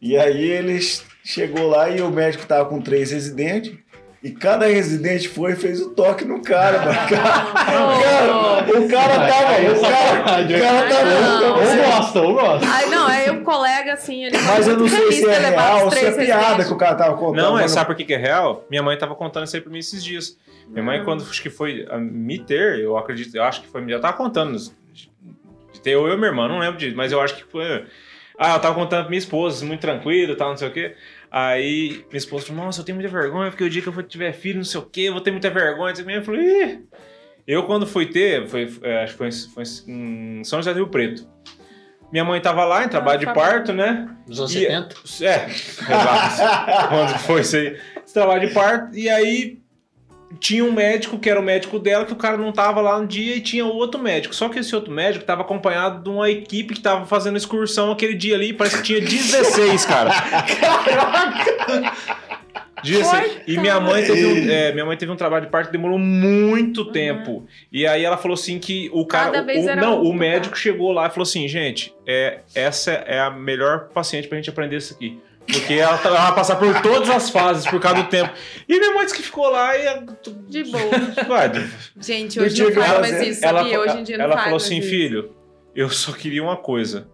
E aí ele chegou lá e o médico tava com três residentes. E cada residente foi e fez o toque no cara, mano. Cara, o cara tava. O cara, o cara tava. Não. Ou gosta, ou gosta. Ai, não, é o colega, assim, ele Mas eu não sei se é real ou se é piada que o cara tava contando. Não, é, sabe por que que é real? Minha mãe tava contando isso aí pra mim esses dias. Minha mãe, quando acho que foi a me ter, eu acredito, eu acho que foi, já tava contando de, de ter eu e minha irmã, não lembro disso, mas eu acho que foi. Ah, eu tava contando pra minha esposa, muito tranquilo e tal, não sei o quê. Aí minha esposa falou, nossa, eu tenho muita vergonha, porque o dia que eu for tiver filho, não sei o quê, eu vou ter muita vergonha. Eu falei, ih. Eu, quando fui ter, foi, é, acho que foi, em- foi em São José do Rio Preto. Minha mãe tava lá em trabalho de família. parto, né? Dos anos E- 70. É, exato. Quando foi isso aí? Esse trabalho de parto. E aí tinha um médico que era o médico dela, que o cara não tava lá no dia, e tinha outro médico. Só que esse outro médico tava acompanhado de uma equipe que tava fazendo excursão aquele dia ali, parece que tinha 16, cara. 16. E minha mãe, teve um, é, minha mãe teve um trabalho de parto que demorou muito tempo. E aí ela falou assim que o cara. Cada vez o, era não, um, o médico chegou lá e falou assim, gente, é, essa é a melhor paciente pra gente aprender isso aqui. Porque ela, tá- ela vai passar por todas as fases por causa do tempo. E minha mãe disse que ficou lá e. De boa. Gente, hoje não faz mais isso, ela, sabia? Hoje em dia não ela faz falou assim, isso. filho, eu só queria uma coisa.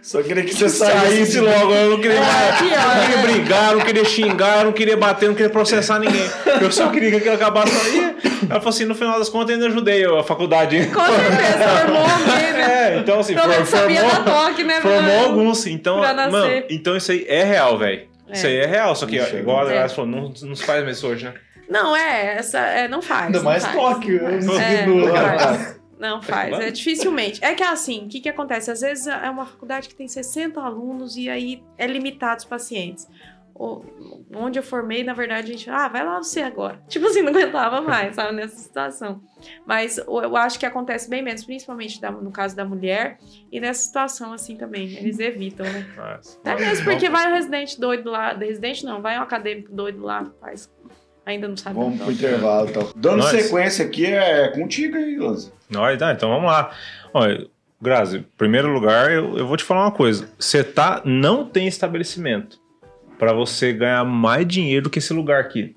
Só queria que você Saísse saísse logo, eu não queria, eu não queria brigar, eu não queria xingar, eu não queria bater, eu não queria processar ninguém. Eu só queria que aquilo acabasse aí. Ela falou assim, no final das contas, eu ainda ajudei a faculdade. Com certeza, formou alguém, né? É, então assim, for- sabia formou, da toque, né? formou mano? alguns. Então, mano, então isso aí é real, velho. Isso É. aí é real, só que ó, Isso é igual a. Graça falou, não, não se faz mais isso hoje, né? Não, é, essa, é, não faz. Ainda não mais faz. toque. É, no- não faz. Não faz, é dificilmente. É que assim, o que, que acontece? Às vezes é uma faculdade que tem 60 alunos e aí é limitado os pacientes. Onde eu formei, na verdade, a gente, ah, vai lá você agora. Tipo assim, não aguentava mais, sabe, nessa situação. Mas eu acho que acontece bem menos, principalmente no caso da mulher, e nessa situação assim também. Eles evitam, né? Mas, Até mesmo porque vai um residente doido lá, residente não, vai um acadêmico doido lá, faz. Ainda não sabe. Vamos pro intervalo, então. Dando Nós. sequência aqui, é contigo aí, Lanza. Nós, tá, então vamos lá. Olha, Grazi, em primeiro lugar, eu, eu vou te falar uma coisa. Você tá, não tem estabelecimento pra você ganhar mais dinheiro do que esse lugar aqui.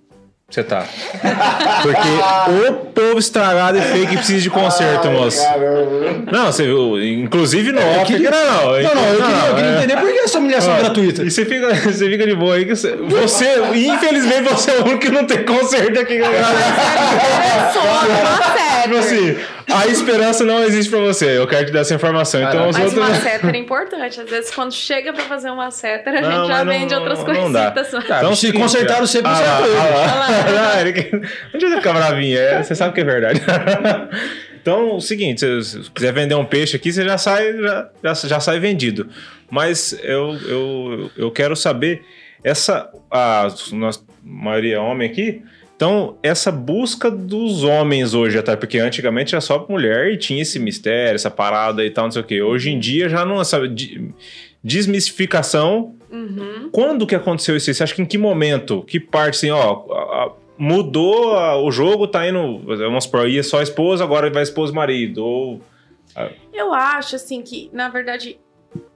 Você tá. Porque o povo estragado e feio que precisa de conserto, Ai, moço. caramba. Não, você viu, inclusive no eu off, queria- não, não. Não, não, eu queria, eu queria é- entender por que essa humilhação Ó, gratuita. E você fica, você fica de boa aí que você, você- infelizmente, você é o único que não tem conserto aqui. Tipo assim, a esperança não existe pra você. Eu quero te dar essa informação. Então, os Mas outros. uma cetera é importante. Às vezes, quando chega pra fazer uma cetera, a Não, gente já não- vende outras não- não dá. coisitas. Tá, Então, se consertaram ó. sempre Ah, consertou lá, ele. ah. Não, adianta ficar bravinho, é, você sabe que é verdade. Então, o seguinte, se você quiser vender um peixe aqui, você já sai, já, já, já sai vendido. Mas eu, eu, eu quero saber, essa, a nossa maioria é homem aqui, então essa busca dos homens hoje, até porque antigamente era só mulher e tinha esse mistério, essa parada e tal, não sei o quê. Hoje em dia já não, sabe, de- desmistificação Uhum. quando que aconteceu isso? Você acha que em que momento? Que parte, assim, ó, a- a- mudou a- o jogo, tá indo, vamos supor, ia só a esposa, agora vai esposa e marido, ou... Eu acho, assim, que, na verdade,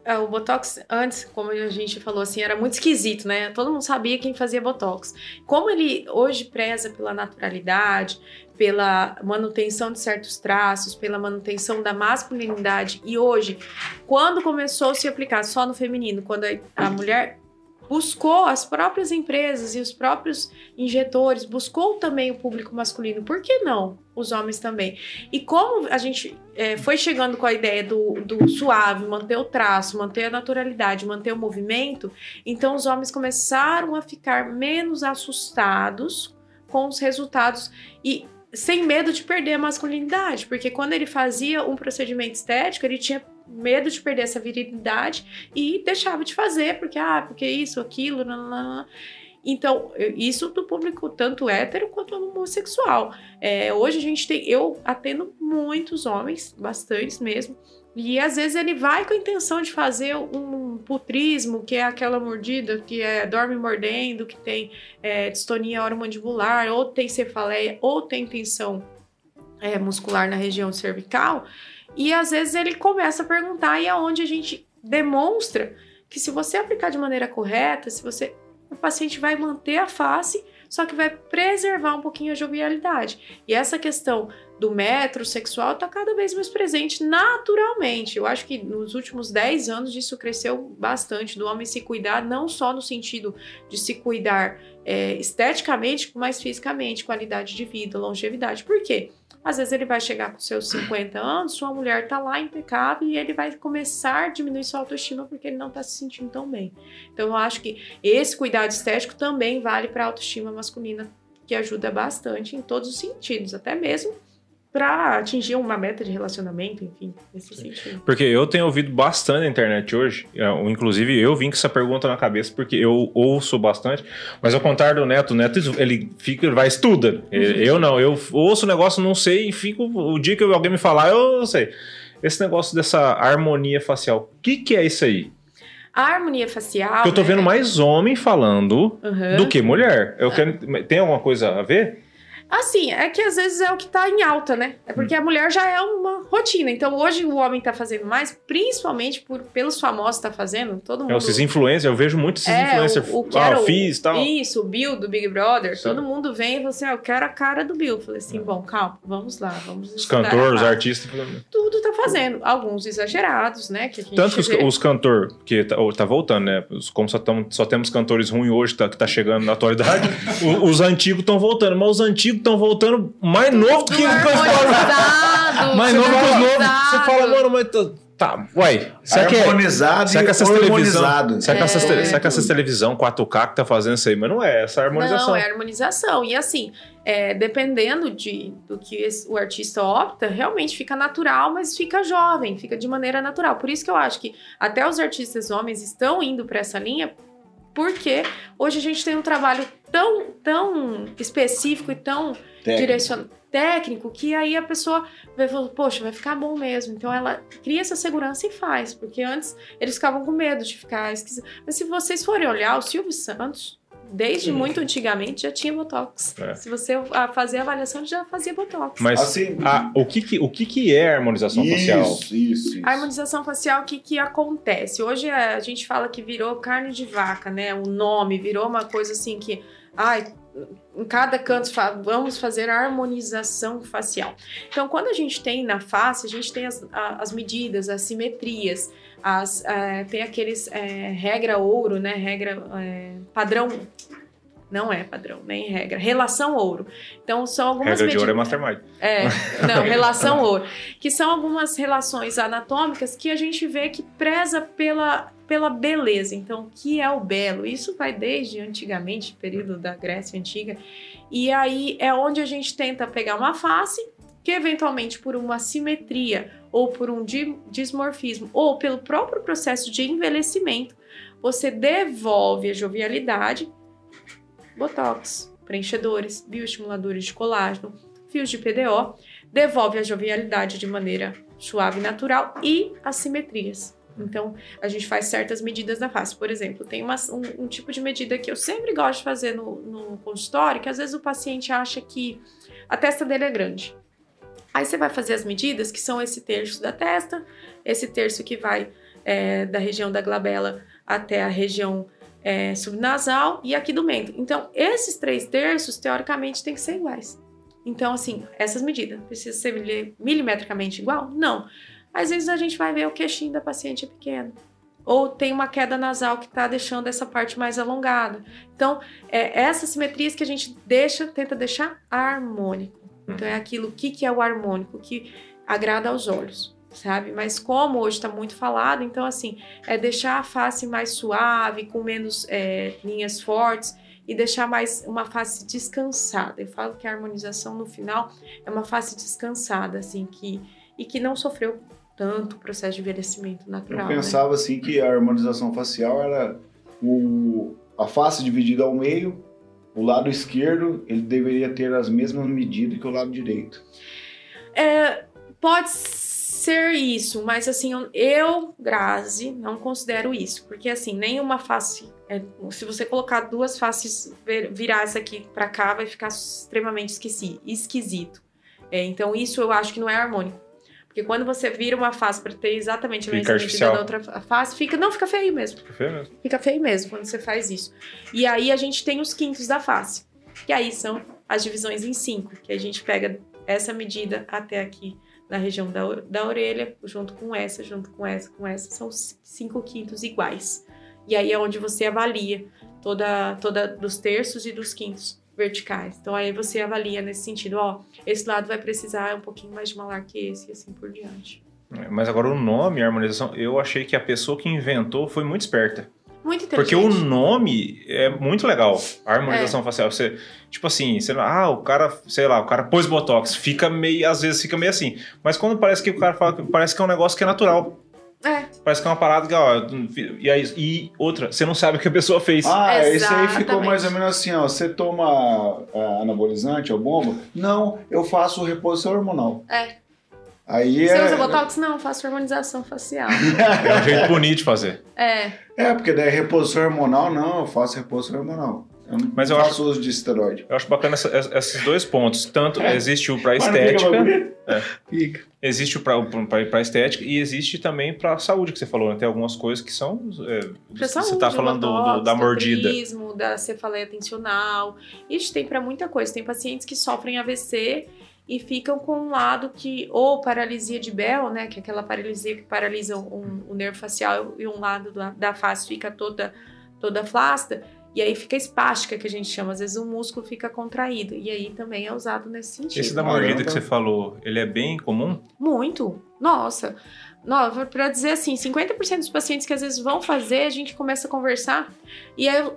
é, o Botox, antes, como a gente falou, assim, era muito esquisito, né? Todo mundo sabia quem fazia Botox. Como ele hoje preza pela naturalidade, pela manutenção de certos traços, pela manutenção da masculinidade, e hoje, quando começou a se aplicar só no feminino, quando a, a mulher buscou as próprias empresas e os próprios injetores, buscou também o público masculino, por que não os homens também? E como a gente é, foi chegando com a ideia do, do suave, manter o traço, manter a naturalidade, manter o movimento, então os homens começaram a ficar menos assustados com os resultados e sem medo de perder a masculinidade, porque quando ele fazia um procedimento estético, ele tinha medo de perder essa virilidade e deixava de fazer, porque ah, porque isso, aquilo, nananana. Então, isso do público tanto hétero quanto homossexual. É, hoje a gente tem, eu atendo muitos homens, bastantes mesmo, e às vezes ele vai com a intenção de fazer um putrismo, que é aquela mordida que é dorme mordendo, que tem é, distonia oromandibular, ou tem cefaleia, ou tem tensão é, muscular na região cervical. E às vezes ele começa a perguntar, e é onde a gente demonstra que se você aplicar de maneira correta, se você o paciente vai manter a face, só que vai preservar um pouquinho a jovialidade. E essa questão do metrosexual está cada vez mais presente naturalmente. Eu acho que nos últimos 10 anos isso cresceu bastante, do homem se cuidar, não só no sentido de se cuidar é, esteticamente, mas fisicamente, qualidade de vida, longevidade. Por quê? Às vezes ele vai chegar com seus 50 anos, sua mulher tá lá impecável e ele vai começar a diminuir sua autoestima porque ele não tá se sentindo tão bem. Então eu acho que esse cuidado estético também vale para autoestima masculina, que ajuda bastante em todos os sentidos, até mesmo para atingir uma meta de relacionamento, enfim, nesse sentido. Porque eu tenho ouvido bastante na internet hoje, é, inclusive eu vim com essa pergunta na cabeça porque eu ouço bastante, mas ao contrário do Neto, o Neto ele fica, vai estuda. Eu não, eu ouço o negócio, não sei e fico, o dia que alguém me falar, eu sei. Esse negócio dessa harmonia facial, o que que é isso aí? A harmonia facial. Eu tô né, vendo mais homem falando Aham. do que mulher. Eu quero, tem alguma coisa a ver? Assim, é que às vezes é o que tá em alta, né? É porque a mulher já é uma rotina. Então hoje o homem tá fazendo mais, principalmente por, pelos famosos tá fazendo, todo mundo. É, esses influencers, eu vejo muito esses É, influencers. o, o que ah, o- fiz e tal. Isso, o Bill do Big Brother. Sim. Todo mundo vem e fala assim: ah, eu quero a cara do Bill. Eu falei assim: bom, calma, vamos lá, vamos Os cantores, os a- artistas. Tudo tá fazendo. Alguns exagerados, né? Que Tanto que os, vê. os cantores, que tá, tá voltando, né? Os- Como só, tamo- só temos cantores ruins hoje, tá, que tá chegando na atualidade, o- os antigos estão voltando, mas os antigos estão voltando mais novo que Tudo os harmonizado, Mais novo que os novos. Você fala, mano, mas. tá- Tá, uai. Será que é. Harmonizado Será que e essas televisão, será que essas, É. será que essas televisão 4K que tá fazendo isso aí? Mas não é, essa harmonização. Não, é harmonização. E assim, é, dependendo de, do que esse- o artista opta, realmente fica natural, mas fica jovem, fica de maneira natural. Por isso que eu acho que até os artistas homens estão indo para essa linha, porque hoje a gente tem um trabalho tão, tão específico e tão Técnico. direcion... técnico que aí a pessoa vai falar, poxa, vai ficar bom mesmo. Então ela cria essa segurança e faz, porque antes eles ficavam com medo de ficar esquisito. Mas se vocês forem olhar, o Silvio Santos, desde muito antigamente, já tinha Botox. É. Se você fazer a avaliação, já fazia Botox. Mas Assim, a- o, que, que, o que, que é harmonização facial? isso, isso, isso. A harmonização facial, o que, que acontece? Hoje a gente fala que virou carne de vaca, né? O nome virou uma coisa assim que ai, em cada canto vamos fazer a harmonização facial. Então, quando a gente tem na face, a gente tem as, as medidas, as simetrias, as, eh, tem aqueles eh, regra ouro, né? Regra eh, padrão. Não é padrão, nem regra. Relação ouro. Então, são algumas Regra de ouro é medidas. mastermind. É, não, relação ouro. Que são algumas relações anatômicas que a gente vê que preza pela, pela beleza. Então, o que é o belo? Isso vai desde antigamente, período da Grécia Antiga. E aí é onde a gente tenta pegar uma face que, eventualmente, por uma simetria ou por um di- dismorfismo ou pelo próprio processo de envelhecimento, você devolve a jovialidade, botox, preenchedores, bioestimuladores de colágeno, fios de PDO, devolve a jovialidade de maneira suave e natural e as simetrias. Então, a gente faz certas medidas na face. Por exemplo, tem uma- um, um tipo de medida que eu sempre gosto de fazer no, no consultório, que às vezes o paciente acha que a testa dele é grande. Aí você vai fazer as medidas, que são esse terço da testa, esse terço que vai é, da região da glabela até a região é, subnasal e aqui do mento. Então, esses três terços, teoricamente, têm que ser iguais. Então, assim, essas medidas, precisa ser mili- milimetricamente igual? Não. Às vezes a gente vai ver o queixinho da paciente é pequeno. Ou tem uma queda nasal que está deixando essa parte mais alongada. Então, é essas simetrias que a gente deixa, tenta deixar harmônico. Então, é aquilo, o que, que é o harmônico? Que agrada aos olhos, sabe? Mas como hoje está muito falado, então, assim, é deixar a face mais suave, com menos é, linhas fortes e deixar mais uma face descansada. Eu falo que a harmonização no final é uma face descansada, assim, que e que não sofreu tanto o processo de envelhecimento natural. Eu né? pensava assim que a harmonização facial era o, a face dividida ao meio, o lado esquerdo ele deveria ter as mesmas medidas que o lado direito. É, pode ser isso, mas assim, eu- Grazi, não considero isso. Porque assim, nenhuma face. é, se você colocar duas faces, virar essa aqui pra cá, vai ficar extremamente esqueci, esquisito. É, então, isso eu acho que não é harmônico. Porque quando você vira uma face pra ter exatamente a mesma medida da outra fa- face, fica, não, fica feio mesmo. Fica feio mesmo. Fica feio mesmo quando você faz isso. E aí a gente tem os quintos da face. Que aí são as divisões em cinco. Que a gente pega essa medida até aqui na região da, da orelha, junto com essa, junto com essa, com essa. São cinco quintos iguais. E aí é onde você avalia toda, toda dos terços e dos quintos verticais. Então aí você avalia nesse sentido, ó, esse lado vai precisar um pouquinho mais de malar que esse e assim por diante. É, Mas agora o nome, a harmonização, eu achei que a pessoa que inventou foi muito esperta. Muito Porque inteligente. o nome é muito legal. A harmonização facial. Você, tipo assim, você não, ah, o cara, sei lá, o cara pôs botox, fica meio, às vezes fica meio assim. Mas quando parece que o cara fala, que- parece que é um negócio que é natural. É, Parece que é uma parada que, ó, e, aí, e outra, você não sabe o que a pessoa fez. Ah, esse aí ficou Exatamente. mais ou menos assim, ó. Você toma ah, anabolizante ou bomba? Não, eu faço reposição hormonal. É. Aí Você é, usa botox? Não, faço harmonização facial. É um jeito bonito de fazer. É, É, porque daí reposição hormonal, não, eu faço reposição hormonal. Eu Mas eu faço uso de esteroide. Eu acho bacana essa- essa- esses dois pontos. Tanto existe o fica estética? É. Fica. existe o pra estética e existe também pra saúde, que você falou, né? Tem algumas coisas que são. é, pra você saúde, tá falando do- do- da mordida. turismo, da cefaleia tensional. Isso tem pra muita coisa. Tem pacientes que sofrem AVC e ficam com um lado que, ou paralisia de Bell, né? Que é aquela paralisia que paralisa um, o nervo facial e um lado da, da face fica toda, toda flácida. E aí fica espástica, que a gente chama. Às vezes o músculo fica contraído. E aí também é usado nesse sentido. Esse da mordida que você falou, ele é bem comum? Muito. Nossa. Pra dizer assim, 50% dos pacientes que às vezes vão fazer, a gente começa a conversar e aí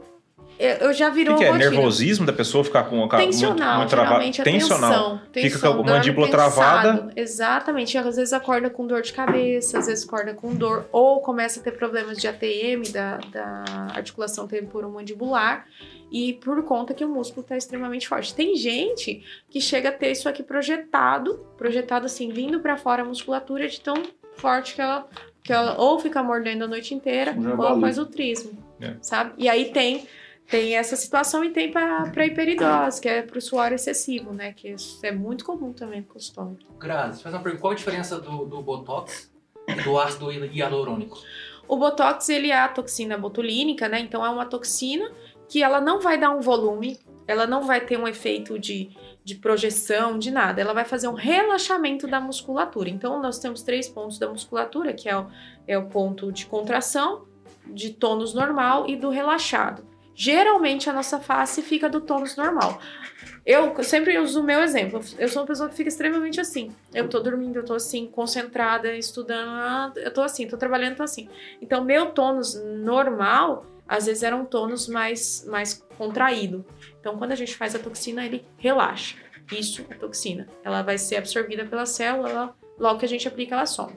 eu, eu- já O virou que, que é? rotina. Nervosismo da pessoa ficar com a cara muito, Tensional, muito travada? geralmente é Tensional. tensão. Fica tensão, com a mandíbula pensado. travada. Exatamente. Às vezes acorda com dor de cabeça, às vezes acorda com dor, ou começa a ter problemas de ATM, da, da articulação temporomandibular, e por conta que o músculo está extremamente forte. Tem gente que chega a ter isso aqui projetado, projetado assim, vindo para fora a musculatura de tão forte que ela, que ela ou fica mordendo a noite inteira, ou faz o trismo, É. sabe? E aí tem tem essa situação e tem para hiperidose, que é para o suor excessivo, né? Que isso é muito comum também no consultório. Grazi, faz uma pergunta. Qual a diferença do, do Botox e do ácido hialurônico? O Botox, ele é a toxina botulínica, né? Então é uma toxina que ela não vai dar um volume, ela não vai ter um efeito de, de projeção, de nada. Ela vai fazer um relaxamento da musculatura. Então, nós temos três pontos da musculatura, que é o, é o ponto de contração, de tônus normal e do relaxado. Geralmente, a nossa face fica do tônus normal. Eu sempre uso o meu exemplo. Eu sou uma pessoa que fica extremamente assim. Eu tô dormindo, eu tô assim, concentrada, estudando, eu tô assim, tô trabalhando, tô assim. Então, meu tônus normal, às vezes era um tônus mais, mais contraído. Então, quando a gente faz a toxina, ele relaxa. Isso é toxina. Ela vai ser absorvida pela célula, logo que a gente aplica, ela some.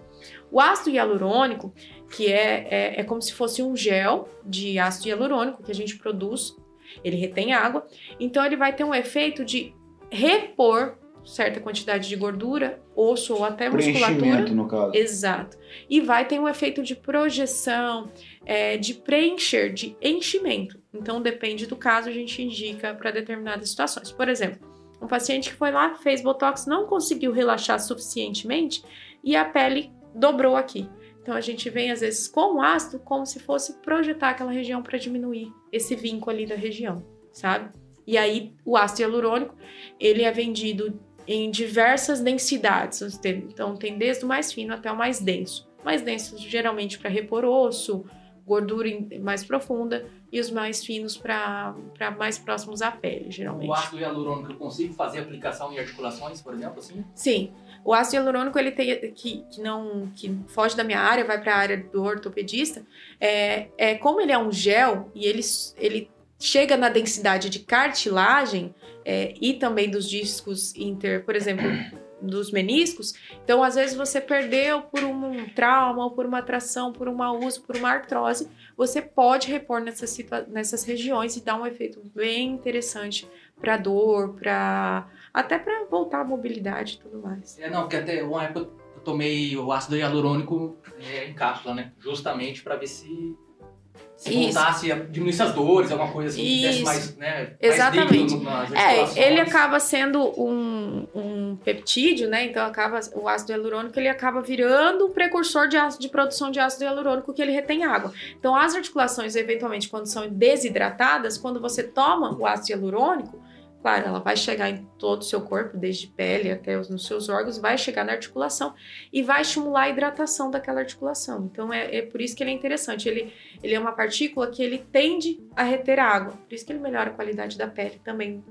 O ácido hialurônico, que é, é, é como se fosse um gel de ácido hialurônico que a gente produz ele retém água, então ele vai ter um efeito de repor certa quantidade de gordura, osso ou até musculatura. No caso. Exato. E vai ter um efeito de projeção, é, de preencher, de enchimento. Então, depende do caso, a gente indica para determinadas situações. Por exemplo, um paciente que foi lá, fez botox, não conseguiu relaxar suficientemente e a pele dobrou aqui. Então a gente vem às vezes com o ácido como se fosse projetar aquela região para diminuir esse vínculo ali da região, sabe? E aí o ácido hialurônico, ele é vendido em diversas densidades. Então tem desde o mais fino até o mais denso. Mais denso geralmente para repor osso, gordura mais profunda e os mais finos para mais próximos à pele, geralmente. O ácido hialurônico eu consigo fazer aplicação em articulações, por exemplo, assim? Sim. O ácido hialurônico ele tem que, que não que foge da minha área, vai para a área do ortopedista. É, é como ele é um gel e ele, ele chega na densidade de cartilagem é, e também dos discos inter, por exemplo, dos meniscos. Então, às vezes você perdeu por um trauma, ou por uma tração, por um mau uso, por uma artrose, você pode repor nessas, nessas regiões e dar um efeito bem interessante para dor, para até para voltar à mobilidade e tudo mais. É, não, porque até uma época eu tomei o ácido hialurônico é, em cápsula, né? Justamente para ver se se voltasse a diminuir as dores, alguma coisa assim, que desse mais, né, Exatamente. Mais é, ele acaba sendo um, um peptídeo, né? Então acaba o ácido hialurônico ele acaba virando um precursor de, ácido, de produção de ácido hialurônico que ele retém água. Então as articulações, eventualmente, quando são desidratadas, quando você toma o ácido hialurônico, Claro, ela vai chegar em todo o seu corpo, desde pele até os, nos seus órgãos, vai chegar na articulação e vai estimular a hidratação daquela articulação. Então é, é, por isso que ele é interessante. Ele, ele é uma partícula que ele tende a reter água. Por isso que ele melhora a qualidade da pele também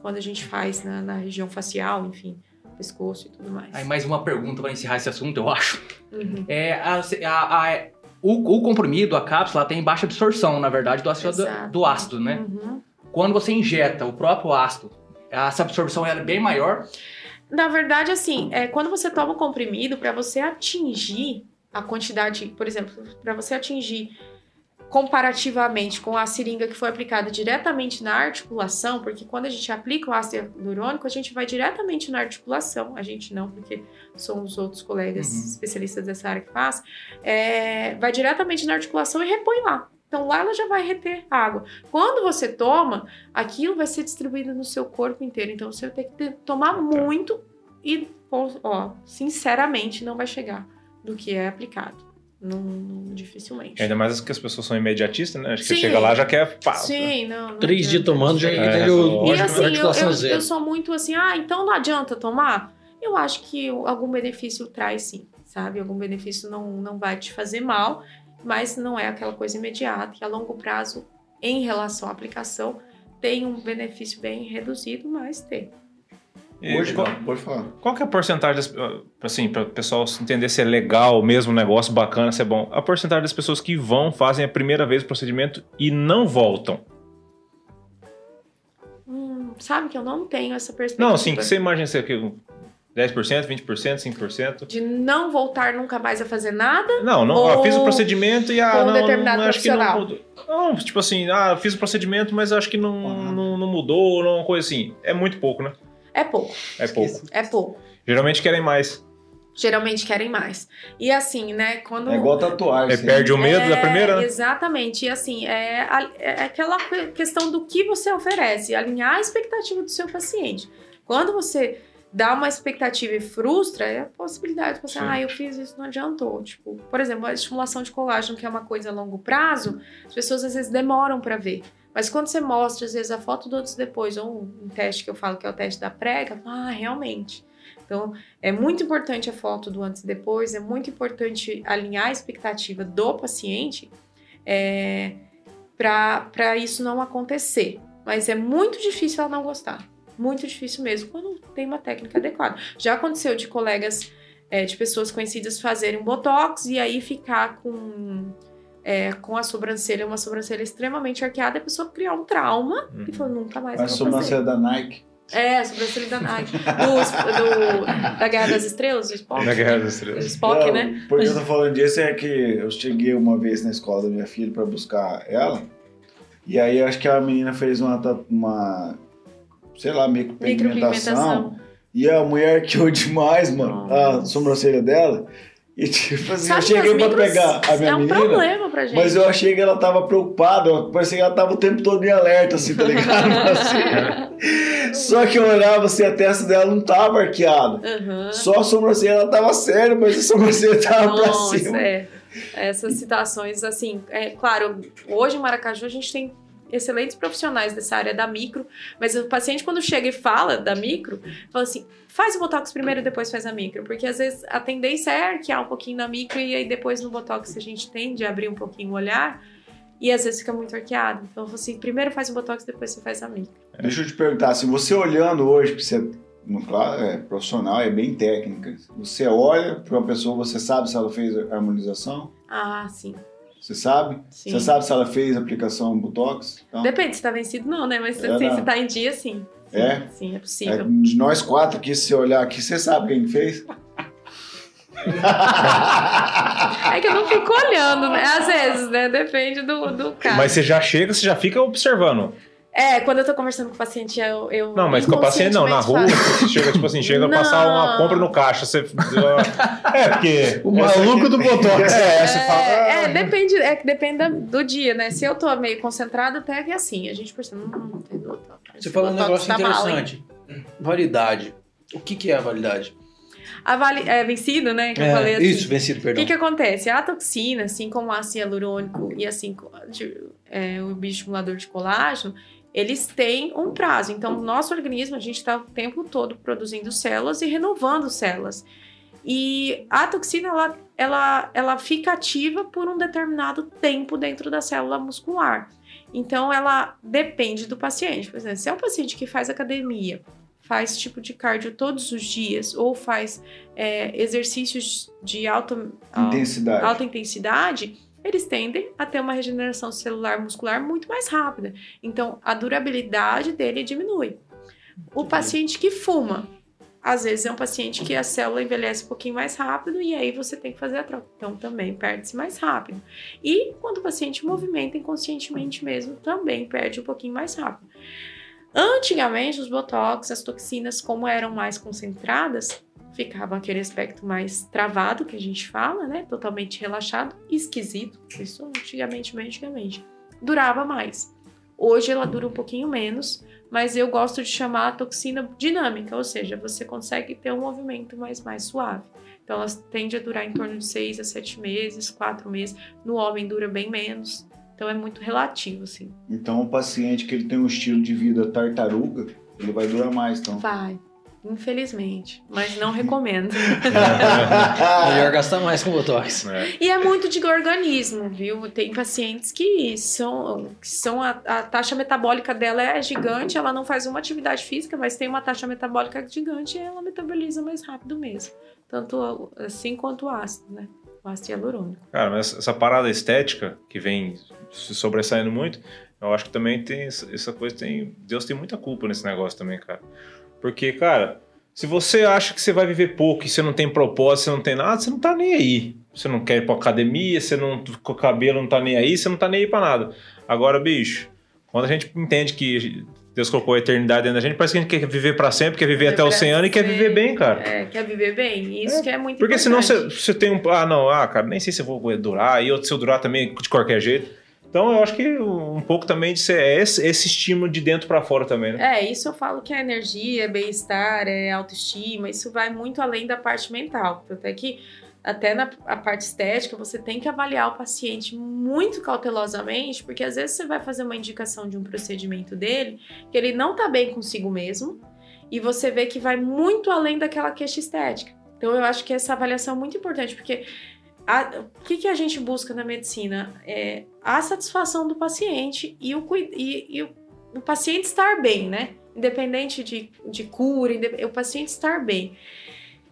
quando a gente faz na, na região facial, enfim, pescoço e tudo mais. Aí mais uma pergunta para encerrar esse assunto, eu acho. Uhum. É a, a, a o, o, comprimido, a cápsula, tem baixa absorção, na verdade, do ácido, do ácido né? Uhum. Quando você injeta o próprio ácido, essa absorção é bem maior? Na verdade, assim, é, quando você toma o comprimido, para você atingir a quantidade, por exemplo, para você atingir comparativamente com a seringa que foi aplicada diretamente na articulação, porque quando a gente aplica o ácido hialurônico, a gente vai diretamente na articulação, a gente não, porque são os outros colegas uhum. especialistas dessa área que faz, é, vai diretamente na articulação e repõe lá. Então lá ela já vai reter água. Quando você toma, aquilo vai ser distribuído no seu corpo inteiro. Então você vai ter que tomar muito e, ó, sinceramente, não vai chegar do que é aplicado. Não, não, dificilmente. Ainda mais que as pessoas são imediatistas, né? Acho que Sim. chega lá já quer. Pá, Sim, não. não Três dias tomando já é, o, e assim, eu, eu, eu, sou muito assim, ah, então não adianta tomar? Eu acho que algum benefício traz sim, sabe? Algum benefício não, não vai te fazer mal mas não é aquela coisa imediata e a longo prazo, em relação à aplicação, tem um benefício bem reduzido, mas tem. Hoje, qual, pode falar. Qual que é a porcentagem, das, assim, para o pessoal entender se é legal mesmo o negócio, bacana, se é bom, a porcentagem das pessoas que vão, fazem a primeira vez o procedimento e não voltam? Hum, sabe que eu não tenho essa perspectiva. Não, assim, que você imagina ser 10%, 20%, 5%. De não voltar nunca mais a fazer nada? Não, não ou... fiz o procedimento e ah, um não, determinado não, acho que não mudou. Não, tipo assim, ah, fiz o procedimento, mas acho que não, uhum. não, não mudou, não, uma coisa assim. É muito pouco, né? É pouco. É pouco. É pouco. Geralmente querem mais. Geralmente querem mais. E assim, né, quando... É igual tatuagem. É, perde o medo é, da primeira, né? Exatamente. E assim, é, é aquela questão do que você oferece, alinhar a expectativa do seu paciente. Quando você dá uma expectativa e frustra, é a possibilidade de você, Sim. ah, eu fiz isso, não adiantou. Tipo, por exemplo, a estimulação de colágeno, que é uma coisa a longo prazo, as pessoas às vezes demoram para ver. Mas quando você mostra, às vezes, a foto do antes e depois, ou um teste que eu falo que é o teste da prega, ah, realmente. Então, é muito importante a foto do antes e depois, é muito importante alinhar a expectativa do paciente é, para isso não acontecer. Mas é muito difícil ela não gostar. Muito difícil mesmo, quando tem uma técnica adequada. Já aconteceu de colegas, é, de pessoas conhecidas fazerem botox e aí ficar com, é, com a sobrancelha, uma sobrancelha extremamente arqueada, a pessoa criar um trauma uhum. e falou, nunca mais. A sobrancelha da Nike. É, a sobrancelha da Nike. Do, do, da Guerra das Estrelas, do Spock. Da Guerra das Estrelas. Do Spock, Não, né? Porque eu tô falando disso é que eu cheguei uma vez na escola da minha filha para buscar ela. E aí acho que a menina fez uma, uma sei lá, micropigmentação. E a mulher arqueou demais, mano, a sobrancelha dela. E tipo assim, Sabe eu cheguei pra pegar a minha é um menina. problema pra gente. Mas eu achei que ela tava preocupada, parecia que ela tava o tempo todo em alerta, assim, tá ligado? Assim. Só que eu olhava assim, a testa dela não tava arqueada. Uhum. Só a sobrancelha ela tava séria, mas a sobrancelha tava pra Nossa, cima. é. Essas situações, assim, é claro, hoje em Maracaju a gente tem excelentes profissionais dessa área da micro, mas o paciente quando chega e fala da micro, fala assim, faz o botox primeiro e depois faz a micro, porque às vezes a tendência é arquear um pouquinho na micro e aí depois no botox a gente tende a abrir um pouquinho o olhar e às vezes fica muito arqueado. Então, eu falo assim, primeiro faz o botox, depois você faz a micro. Deixa eu te perguntar, se você olhando hoje, porque você no- claro, é profissional, é bem técnica. Você olha para uma pessoa, você sabe se ela fez a harmonização? Ah, sim. Você sabe? sim. Você sabe se ela fez a aplicação Botox? Então, Depende se tá vencido não, né? Mas É, assim, se tá em dia, sim. Sim, É? Sim, é é, possível. de nós quatro aqui, se você olhar aqui, você sabe quem fez? É que eu não fico olhando, né? Às vezes, né? Depende do, do caso. Mas você já chega, você já fica observando. É, quando eu tô conversando com o paciente, eu. eu Não, mas com o paciente não, na rua, você chega, tipo assim, chega a passar uma compra no caixa, você. É, porque. O maluco do Botox. É, você fala. É, ah, é, depende, é que depende do dia, né? Se eu tô meio concentrada, até que assim, a gente percebe. Hum, tem botox. Você falou um negócio tá mal, interessante. validade. O que, que é a validade? A vale, é vencido, né? Que eu É, falei assim. Isso, vencido, O perdão. que, que acontece? A toxina, assim como o ácido hialurônico e assim é, o bioestimulador de colágeno, eles têm um prazo. Então, o nosso organismo, a gente está o tempo todo produzindo células e renovando células. E a toxina, ela, ela, ela fica ativa por um determinado tempo dentro da célula muscular. Então, ela depende do paciente. Por exemplo, se é um paciente que faz academia, faz tipo de cardio todos os dias, ou faz é, exercícios de alta, Intensidade. alta intensidade, eles tendem a ter uma regeneração celular muscular muito mais rápida. Então, a durabilidade dele diminui. O paciente que fuma, às vezes é um paciente que a célula envelhece um pouquinho mais rápido e aí você tem que fazer a troca. Então, também perde-se mais rápido. E quando o paciente movimenta inconscientemente mesmo, também perde um pouquinho mais rápido. Antigamente, os botox, as toxinas, como eram mais concentradas, ficavam aquele aspecto mais travado que a gente fala, né? Totalmente relaxado, esquisito. Isso antigamente, antigamente. Durava mais. Hoje ela dura um pouquinho menos, mas eu gosto de chamar a toxina dinâmica, ou seja, você consegue ter um movimento mais, mais suave. Então ela tende a durar em torno de 6 a 7 meses, 4 meses. No homem dura bem menos. Então é muito relativo, assim. Então, o paciente que ele tem um estilo de vida tartaruga, ele vai durar mais, então. Vai. Infelizmente. Mas não recomendo. Melhor gastar mais com Botox. É. E é muito de organismo, viu? Tem pacientes que são, que são a, a taxa metabólica dela é gigante, ela não faz uma atividade física, mas tem uma taxa metabólica gigante e ela metaboliza mais rápido mesmo. Tanto assim quanto o ácido, né? O ácido hialurônico. Cara, mas essa parada estética que vem se sobressaindo muito, eu acho que também tem essa essa coisa, tem Deus tem muita culpa nesse negócio também, cara. Porque, cara, se você acha que você vai viver pouco e você não tem propósito, você não tem nada, você não tá nem aí. Você não quer ir pra academia, você não com o cabelo não tá nem aí, você não tá nem aí pra nada. Agora, bicho, quando a gente entende que Deus colocou a eternidade dentro da gente, parece que a gente quer viver pra sempre, quer viver até o pra 100 anos e quer viver bem, cara. É, quer viver bem? Isso que é muito Porque senão importante. você, você tem um. Ah, não, ah, cara, nem sei se eu vou durar, e outro se eu durar também de qualquer jeito. Então eu acho que um pouco também de ser esse, esse estímulo de dentro pra fora também, né? É, isso eu falo que é energia, é bem-estar, é autoestima, isso vai muito além da parte mental. Tanto é que até na parte estética, você tem que avaliar o paciente muito cautelosamente, porque às vezes você vai fazer uma indicação de um procedimento dele que ele não tá bem consigo mesmo, e você vê que vai muito além daquela queixa estética. Então eu acho que essa avaliação é muito importante, porque a, o que, que a gente busca na medicina? É a satisfação do paciente e o, e, e o, o paciente estar bem, né? Independente de, de cura, o paciente estar bem.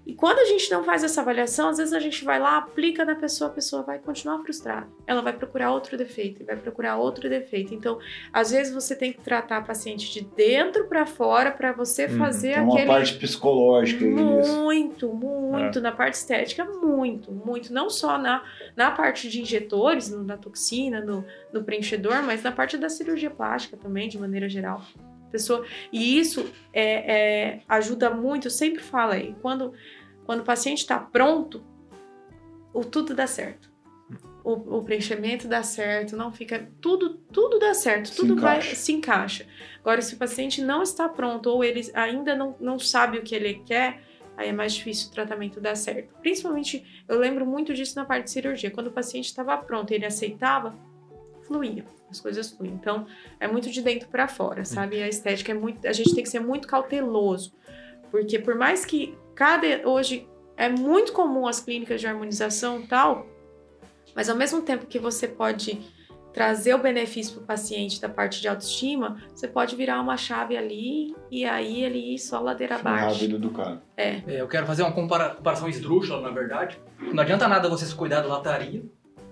E quando a gente não faz essa avaliação, às vezes a gente vai lá, aplica na pessoa, a pessoa vai continuar frustrada. Ela vai procurar outro defeito, vai procurar outro defeito. Então, às vezes você tem que tratar a paciente de dentro para fora para você uhum. fazer tem aquele uma parte psicológica muito, muito é. na parte estética, muito, muito, não só na, na parte de injetores, na toxina, no, no preenchedor, mas na parte da cirurgia plástica também, de maneira geral pessoa. E isso é, é, ajuda muito, eu sempre falo aí, quando, quando o paciente está pronto, o tudo dá certo. O, o, preenchimento dá certo, não fica. Tudo, tudo dá certo, se tudo encaixa. vai se encaixa. Agora, se o paciente não está pronto ou ele ainda não, não sabe o que ele quer, aí é mais difícil o tratamento dar certo. Principalmente, eu lembro muito disso na parte de cirurgia. Quando o paciente estava pronto e ele aceitava, fluía as coisas fluem. Então, é muito de dentro para fora, sabe? A estética é muito. A gente tem que ser muito cauteloso. Porque por mais que cada. Hoje é muito comum as clínicas de harmonização e tal, mas ao mesmo tempo que você pode trazer o benefício para o paciente da parte de autoestima, você pode virar uma chave ali e aí ele ir só ladeira abaixo. a vida do cara. É. é. Eu quero fazer uma compara comparação esdrúxula, na verdade. Não adianta nada você se cuidar da lataria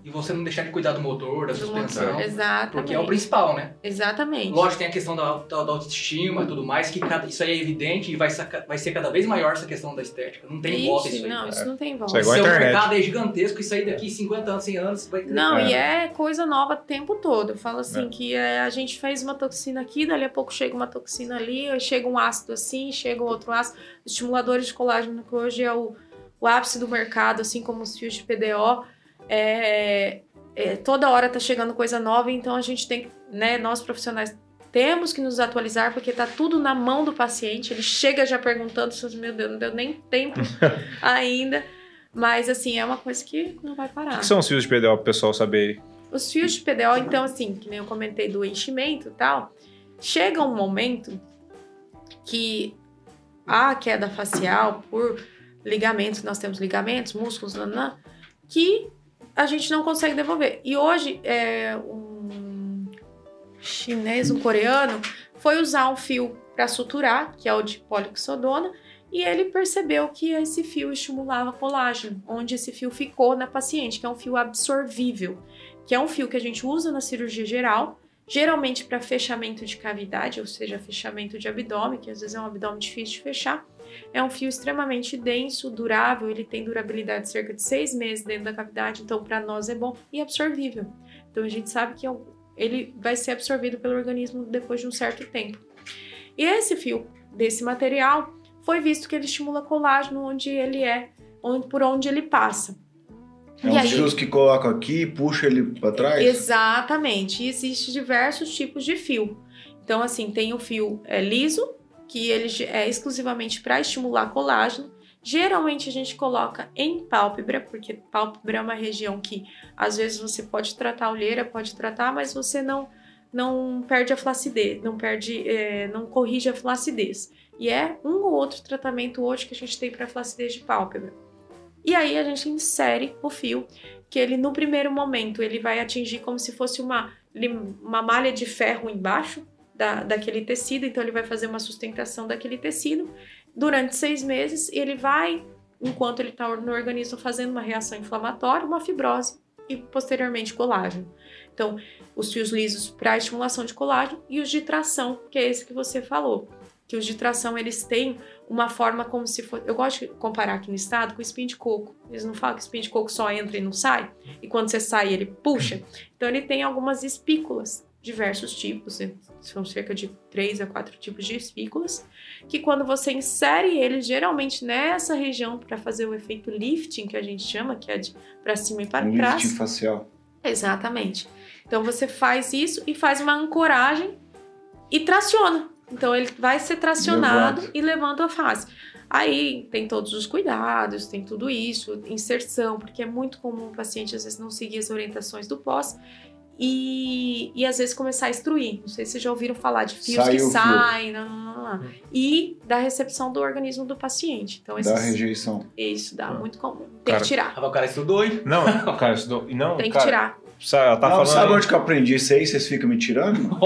e você não deixar de cuidar do motor, da do suspensão. Motor. Exatamente. Porque é o principal, né? Exatamente. Lógico, tem a questão da, da, da autoestima e tudo mais, que cada, isso aí é evidente e vai, vai ser cada vez maior essa questão da estética. Não tem Ixi, volta isso aí. Não, isso não tem volta. Isso é igual Seu internet. mercado é gigantesco, isso aí daqui 50 anos, 100 anos vai ter. Não, é. e é coisa nova o tempo todo. Eu falo assim, é. que é, a gente fez uma toxina aqui, dali a pouco chega uma toxina ali, chega um ácido assim, chega outro ácido. Estimuladores de colágeno, que hoje é o, o ápice do mercado, assim como os fios de PDO. É, é, toda hora tá chegando coisa nova, então a gente tem, né, nós profissionais temos que nos atualizar porque tá tudo na mão do paciente. Ele chega já perguntando, meu Deus, não deu nem tempo ainda. Mas assim, é uma coisa que não vai parar. O que são os fios de PDO para o pessoal saber? Os fios de PDO, então, assim, que nem eu comentei do enchimento e tal, chega um momento que a queda facial por ligamentos, nós temos ligamentos, músculos, nanã, que a gente não consegue devolver. E hoje, é, um chinês, um coreano, foi usar um fio para suturar, que é o de polixodona, e ele percebeu que esse fio estimulava colágeno, onde esse fio ficou na paciente, que é um fio absorvível, que é um fio que a gente usa na cirurgia geral, geralmente para fechamento de cavidade, ou seja, fechamento de abdômen, que às vezes é um abdômen difícil de fechar. É um fio extremamente denso, durável, ele tem durabilidade de cerca de seis meses dentro da cavidade, então para nós é bom e absorvível. Então a gente sabe que é ele vai ser absorvido pelo organismo depois de um certo tempo. E esse fio desse material foi visto que ele estimula colágeno onde ele é, onde, por onde ele passa. É um fios que coloca aqui e puxa ele para trás? Exatamente. E existe diversos tipos de fio. Então, assim, tem o fio é, liso, que ele é exclusivamente para estimular colágeno. Geralmente a gente coloca em pálpebra, porque pálpebra é uma região que às vezes você pode tratar a olheira, pode tratar, mas você não não perde a flacidez, não perde, é, não corrige a flacidez. E é um ou outro tratamento hoje que a gente tem para flacidez de pálpebra. E aí a gente insere o fio, que ele no primeiro momento ele vai atingir como se fosse uma, uma malha de ferro embaixo, da, daquele tecido, então ele vai fazer uma sustentação daquele tecido durante seis meses e ele vai, enquanto ele está no organismo fazendo uma reação inflamatória, uma fibrose e posteriormente colágeno. Então, os fios lisos para estimulação de colágeno e os de tração, que é esse que você falou. Que os de tração eles têm uma forma como se fosse. Eu gosto de comparar aqui no estado com espinho de coco. Eles não falam que espinho de coco só entra e não sai, e quando você sai ele puxa. Então ele tem algumas espículas diversos tipos, né? são cerca de três a quatro tipos de espículas, que quando você insere eles geralmente nessa região para fazer o efeito lifting, que a gente chama, que é de para cima e para um trás. Lifting facial. Exatamente. Então você faz isso e faz uma ancoragem e traciona. Então ele vai ser tracionado e levanta a face. Aí tem todos os cuidados, tem tudo isso, inserção, porque é muito comum o paciente às vezes não seguir as orientações do pós e, e às vezes começar a instruir. Não sei se vocês já ouviram falar de fios Sai que o fio. saem, não, não, não, não. e da recepção do organismo do paciente. Então, Da esses, rejeição. isso dá muito comum. Tem Cara, que tirar. Ah, O cara estudou, hein? Não, cara, isso do- não, Tem que cara, tirar. Sabe, ela tá não, falando. sabe onde que eu aprendi isso aí? Vocês ficam me tirando?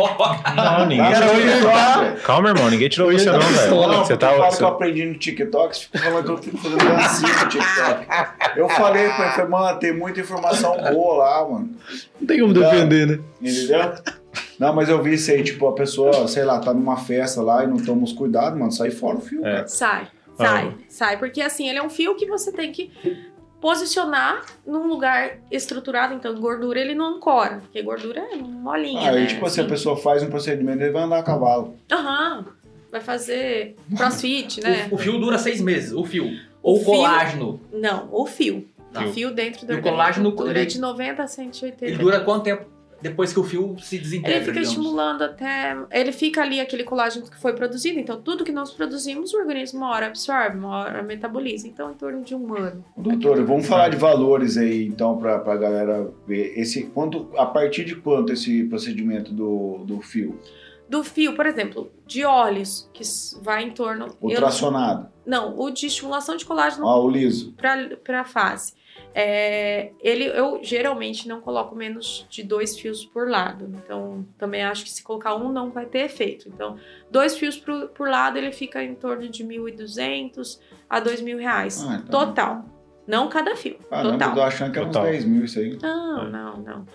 Não, ninguém tirou. Calma, irmão, ninguém tirou você ia não, velho. Não, Você tá. fala você- que eu aprendi no TikTok, você fica falando que eu fico fazendo dancinha no TikTok. Eu falei pra ele, falei, mano, tem muita informação boa lá, mano. Não tem como Não. defender, né? Entendeu? Não, mas eu vi isso aí, tipo, a pessoa, sei lá, tá numa festa lá e não toma os cuidados, mano, sai fora o fio, É. cara. Sai, Ah. sai, sai. Porque assim, ele é um fio que você tem que posicionar num lugar estruturado. Então, gordura ele não ancora, porque gordura é molinha, Aí, né? tipo assim, a pessoa faz um procedimento e vai andar a cavalo. Aham. Vai fazer crossfit, né? O, o fio dura seis meses, o fio. Ou O fio- colágeno. Não, o fio. O Fio. fio dentro do E o colágeno, dura ele- de 90 a 180. Ele dura quanto tempo depois que o fio se desintegra? Ele fica digamos? estimulando até. Ele fica ali aquele colágeno que foi produzido. Então, tudo que nós produzimos, o organismo uma hora absorve, uma hora metaboliza. Então, em torno de um ano. Doutor, vamos falar de valores aí, então, pra, pra galera ver. Esse, quanto, a partir de quanto esse procedimento do, do fio? Do fio, por exemplo, de óleos, que vai em torno. eu- Ultrassonado. não, o de estimulação de colágeno Ó, o liso. para a face. É, ele, eu geralmente não coloco menos de dois fios por lado. Então, também acho que se colocar um não vai ter efeito. Então, dois fios por, por lado, ele fica em torno de 1.200 a 2.000 reais. Ah, então- Total. Não cada fio. Caramba, eu total. tô achando que era uns Total. 10 mil isso aí. Não, não, não.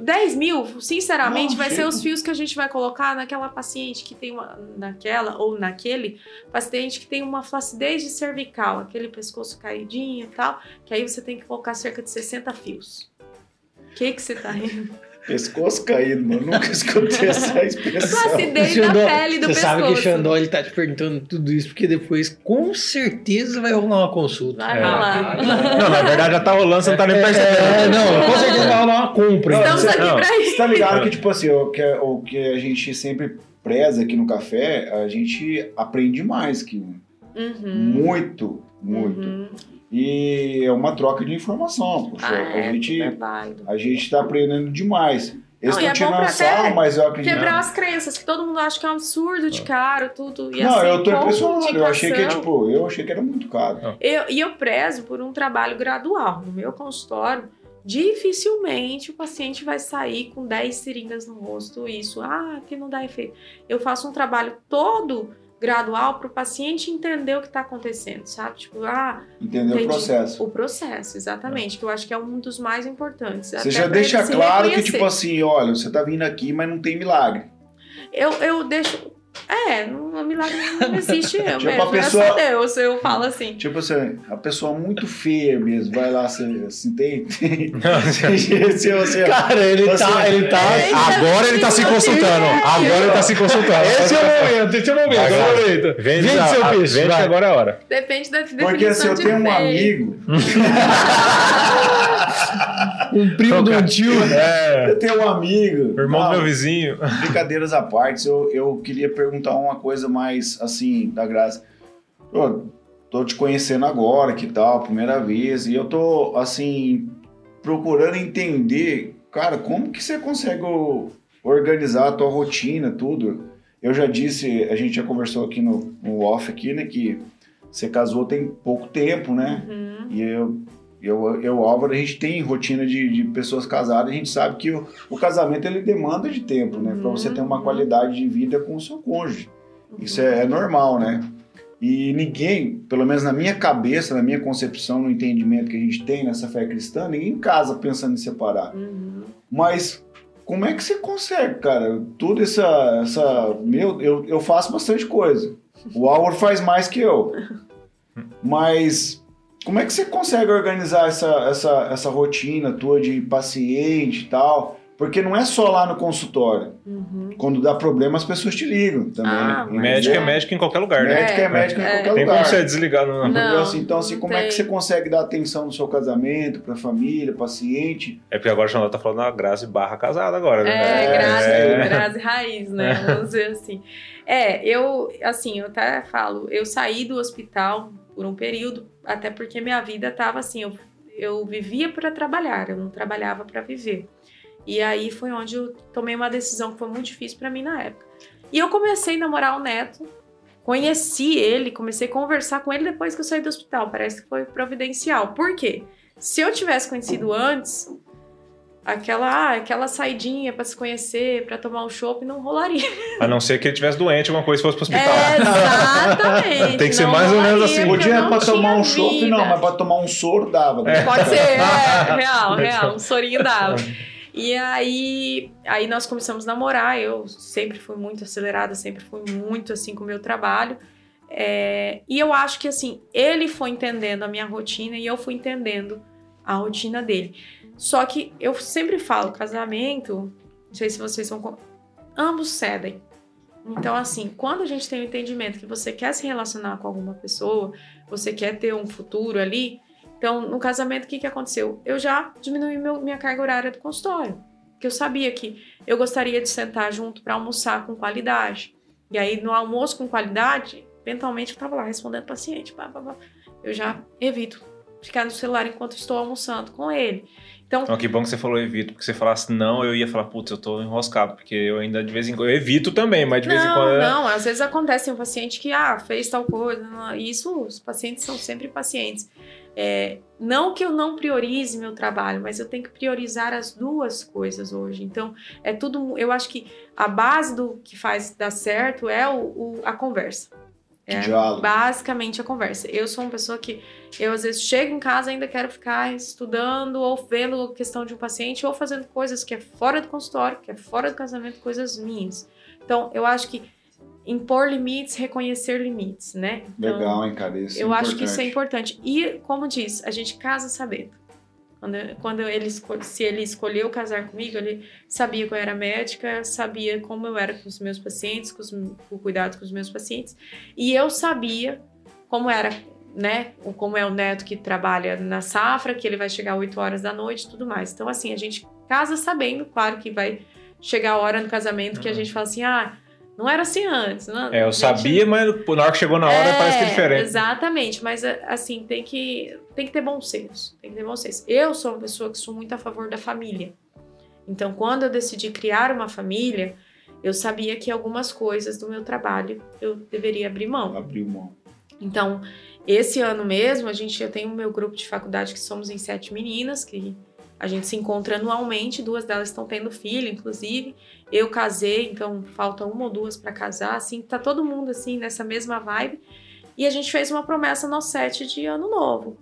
10 mil, sinceramente, Não, vai ser chega. os fios que a gente vai colocar naquela paciente que tem uma. Naquela ou naquele paciente que tem uma flacidez de cervical, aquele pescoço caidinho e tal, que aí você tem que colocar cerca de 60 fios. O que que você tá rindo? Pescoço caído, mano. Nunca escutei essa expressão. Flacidez da Xandó, pele do Você pescoço. sabe que o Xandó ele tá te perguntando tudo isso, porque depois com certeza vai rolar uma consulta. Vai É. rolar. Não, na verdade já tá rolando, você não tá nem É, percebendo. não, com certeza vai rolar uma compra. Estamos Não, aqui não. pra Você isso. tá ligado que, tipo assim, o que, o que a gente sempre preza aqui no café, a gente aprende mais que Uhum. muito, muito. Uhum. E é uma troca de informação, poxa. Ah, a é, gente é a gente tá aprendendo demais. Eles Não, e estão é tirando mas eu acredito. Quebrar as crenças, que todo mundo acha que é um absurdo de caro, tudo. E Não, assim, eu tô impressionado. Eu achei que, tipo, eu achei que era muito caro. Eu, e eu prezo por um trabalho gradual. No meu consultório, dificilmente o paciente vai sair com 10 seringas no rosto, isso, ah, que não dá efeito. Eu faço um trabalho todo gradual para o paciente entender o que está acontecendo, sabe? Tipo, ah, Entendeu entendi. o processo? O processo, exatamente, que eu acho que é um dos mais importantes. Você já deixa claro que, tipo assim, olha, você tá vindo aqui, mas não tem milagre. Eu, eu deixo. É, não, milagre não existe eu Tipo, mesmo. a pessoa- É só Deus, eu falo assim. Tipo assim, a pessoa muito feia mesmo, vai lá, você, assim, tem. tem Não, se você, Cara, ele Você- tá, ele tá. É, Agora ele tá se consultando. Agora ele tá se consultando. Esse é o momento, esse é o momento, Vai, é o vai. momento. Vende, Vende seu a- peixe, Vende agora é a hora. Depende da definição porque se eu tenho um amigo, Um primo do tio. É. eu tenho um amigo. Irmão Não, do meu vizinho. Brincadeiras à parte, eu, eu queria perguntar uma coisa mais assim, da graça. Pô, tô te conhecendo agora, que tal, primeira vez, e eu tô assim, procurando entender, cara, como que você consegue organizar a tua rotina, tudo. Eu já disse, a gente já conversou aqui no, no off aqui, né, que você casou tem pouco tempo, né? Uhum. E eu, eu, eu Álvaro, a gente tem rotina de, de pessoas casadas, a gente sabe que o, o casamento ele demanda de tempo, né? Para você ter uma Uhum. qualidade de vida com o seu cônjuge. Isso é, é normal, né? E ninguém, pelo menos na minha cabeça, na minha concepção, no entendimento que a gente tem nessa fé cristã, ninguém casa pensando em separar. Uhum. Mas como é que você consegue, cara? Tudo essa. essa meu, eu, eu faço bastante coisa. O Álvaro faz mais que eu. Mas como é que você consegue organizar essa, essa, essa rotina tua de paciente e tal? Porque não é só lá no consultório. Uhum. Quando dá problema, as pessoas te ligam também. Ah, entendeu? Médico é médico em qualquer lugar, né? Médico é, É, médico em é. qualquer Tem lugar. como você desligar no. Não. Assim, então, assim, não como é que tem. você consegue dar atenção no seu casamento, pra família, paciente? É porque agora o Xandó tá falando da Grazi barra casada agora, né? É, Grazi, É. As raízes, né? Vamos dizer assim. É, eu, assim, eu até falo, eu saí do hospital por um período, até porque minha vida tava assim, eu, eu vivia para trabalhar, eu não trabalhava para viver. E aí foi onde eu tomei uma decisão que foi muito difícil para mim na época. E eu comecei a namorar o neto, conheci ele, comecei a conversar com ele depois que eu saí do hospital. Parece que foi providencial. Por quê? Se eu tivesse conhecido antes, aquela, ah, aquela saidinha para se conhecer, para tomar um chopp, não rolaria. A não ser que ele tivesse doente, alguma coisa fosse pro hospital. É, exatamente. Tem que ser mais ou menos assim. Podia para tomar um chopp, não, mas para tomar um soro dava. É. Pode ser, é, real, real, um sorinho dava. E aí, aí nós começamos a namorar. Eu sempre fui muito acelerada, sempre fui muito assim com o meu trabalho. É, e eu acho que assim, ele foi entendendo a minha rotina e eu fui entendendo a rotina dele. Só que eu sempre falo, casamento, não sei se vocês vão. Ambos cedem. Então, assim, quando a gente tem o entendimento que você quer se relacionar com alguma pessoa, você quer ter um futuro ali, então, no casamento, o que, que aconteceu? Eu já diminui meu, minha carga horária do consultório. Porque eu sabia que eu gostaria de sentar junto para almoçar com qualidade. E aí, no almoço com qualidade, eventualmente eu estava lá respondendo paciente. Pá, pá. Eu já evito ficar no celular enquanto estou almoçando com ele. Então, que bom que você falou evito, porque se você falasse não, eu ia falar, putz, eu tô enroscado, porque eu ainda de vez em quando. Eu evito também, mas de não, vez em quando. Não, às vezes acontece um paciente que, ah, fez tal coisa. Isso, os pacientes são sempre pacientes. É, não que eu não priorize meu trabalho, mas eu tenho que priorizar as duas coisas hoje. Então, é tudo. Eu acho que a base do que faz dar certo é o, o a conversa. É Diálogo. basicamente a conversa. Eu sou uma pessoa que eu às vezes chego em casa e ainda quero ficar estudando ou vendo a questão de um paciente ou fazendo coisas que é fora do consultório, que é fora do casamento, coisas minhas. Então, eu acho que impor limites, reconhecer limites, né? Então, Legal, hein, cara? Isso é eu acho que isso é importante. E, como diz, a gente casa sabendo. Quando, quando ele se ele escolheu casar comigo, ele sabia que eu era médica, sabia como eu era com os meus pacientes, com, os, com o cuidado com os meus pacientes, e eu sabia como era, né? Como é o neto que trabalha na safra, que ele vai chegar 8 horas da noite, tudo mais. Então, assim, a gente casa sabendo, claro que vai chegar a hora no casamento que a gente fala assim, ah, não era assim antes. Não, é, eu sabia, mas na hora que chegou na hora é, parece que é diferente. Exatamente, mas assim, tem que, tem que ter bom senso. Tem que ter bom senso. Eu sou uma pessoa que sou muito a favor da família. Então, quando eu decidi criar uma família, eu sabia que algumas coisas do meu trabalho eu deveria abrir mão. Abrir mão. Então, esse ano mesmo, a gente, eu tenho o meu grupo de faculdade que somos em sete meninas, que a gente se encontra anualmente, duas delas estão tendo filho, inclusive. Eu casei, então falta uma ou duas para casar, assim, tá todo mundo assim nessa mesma vibe. E a gente fez uma promessa no set de ano novo,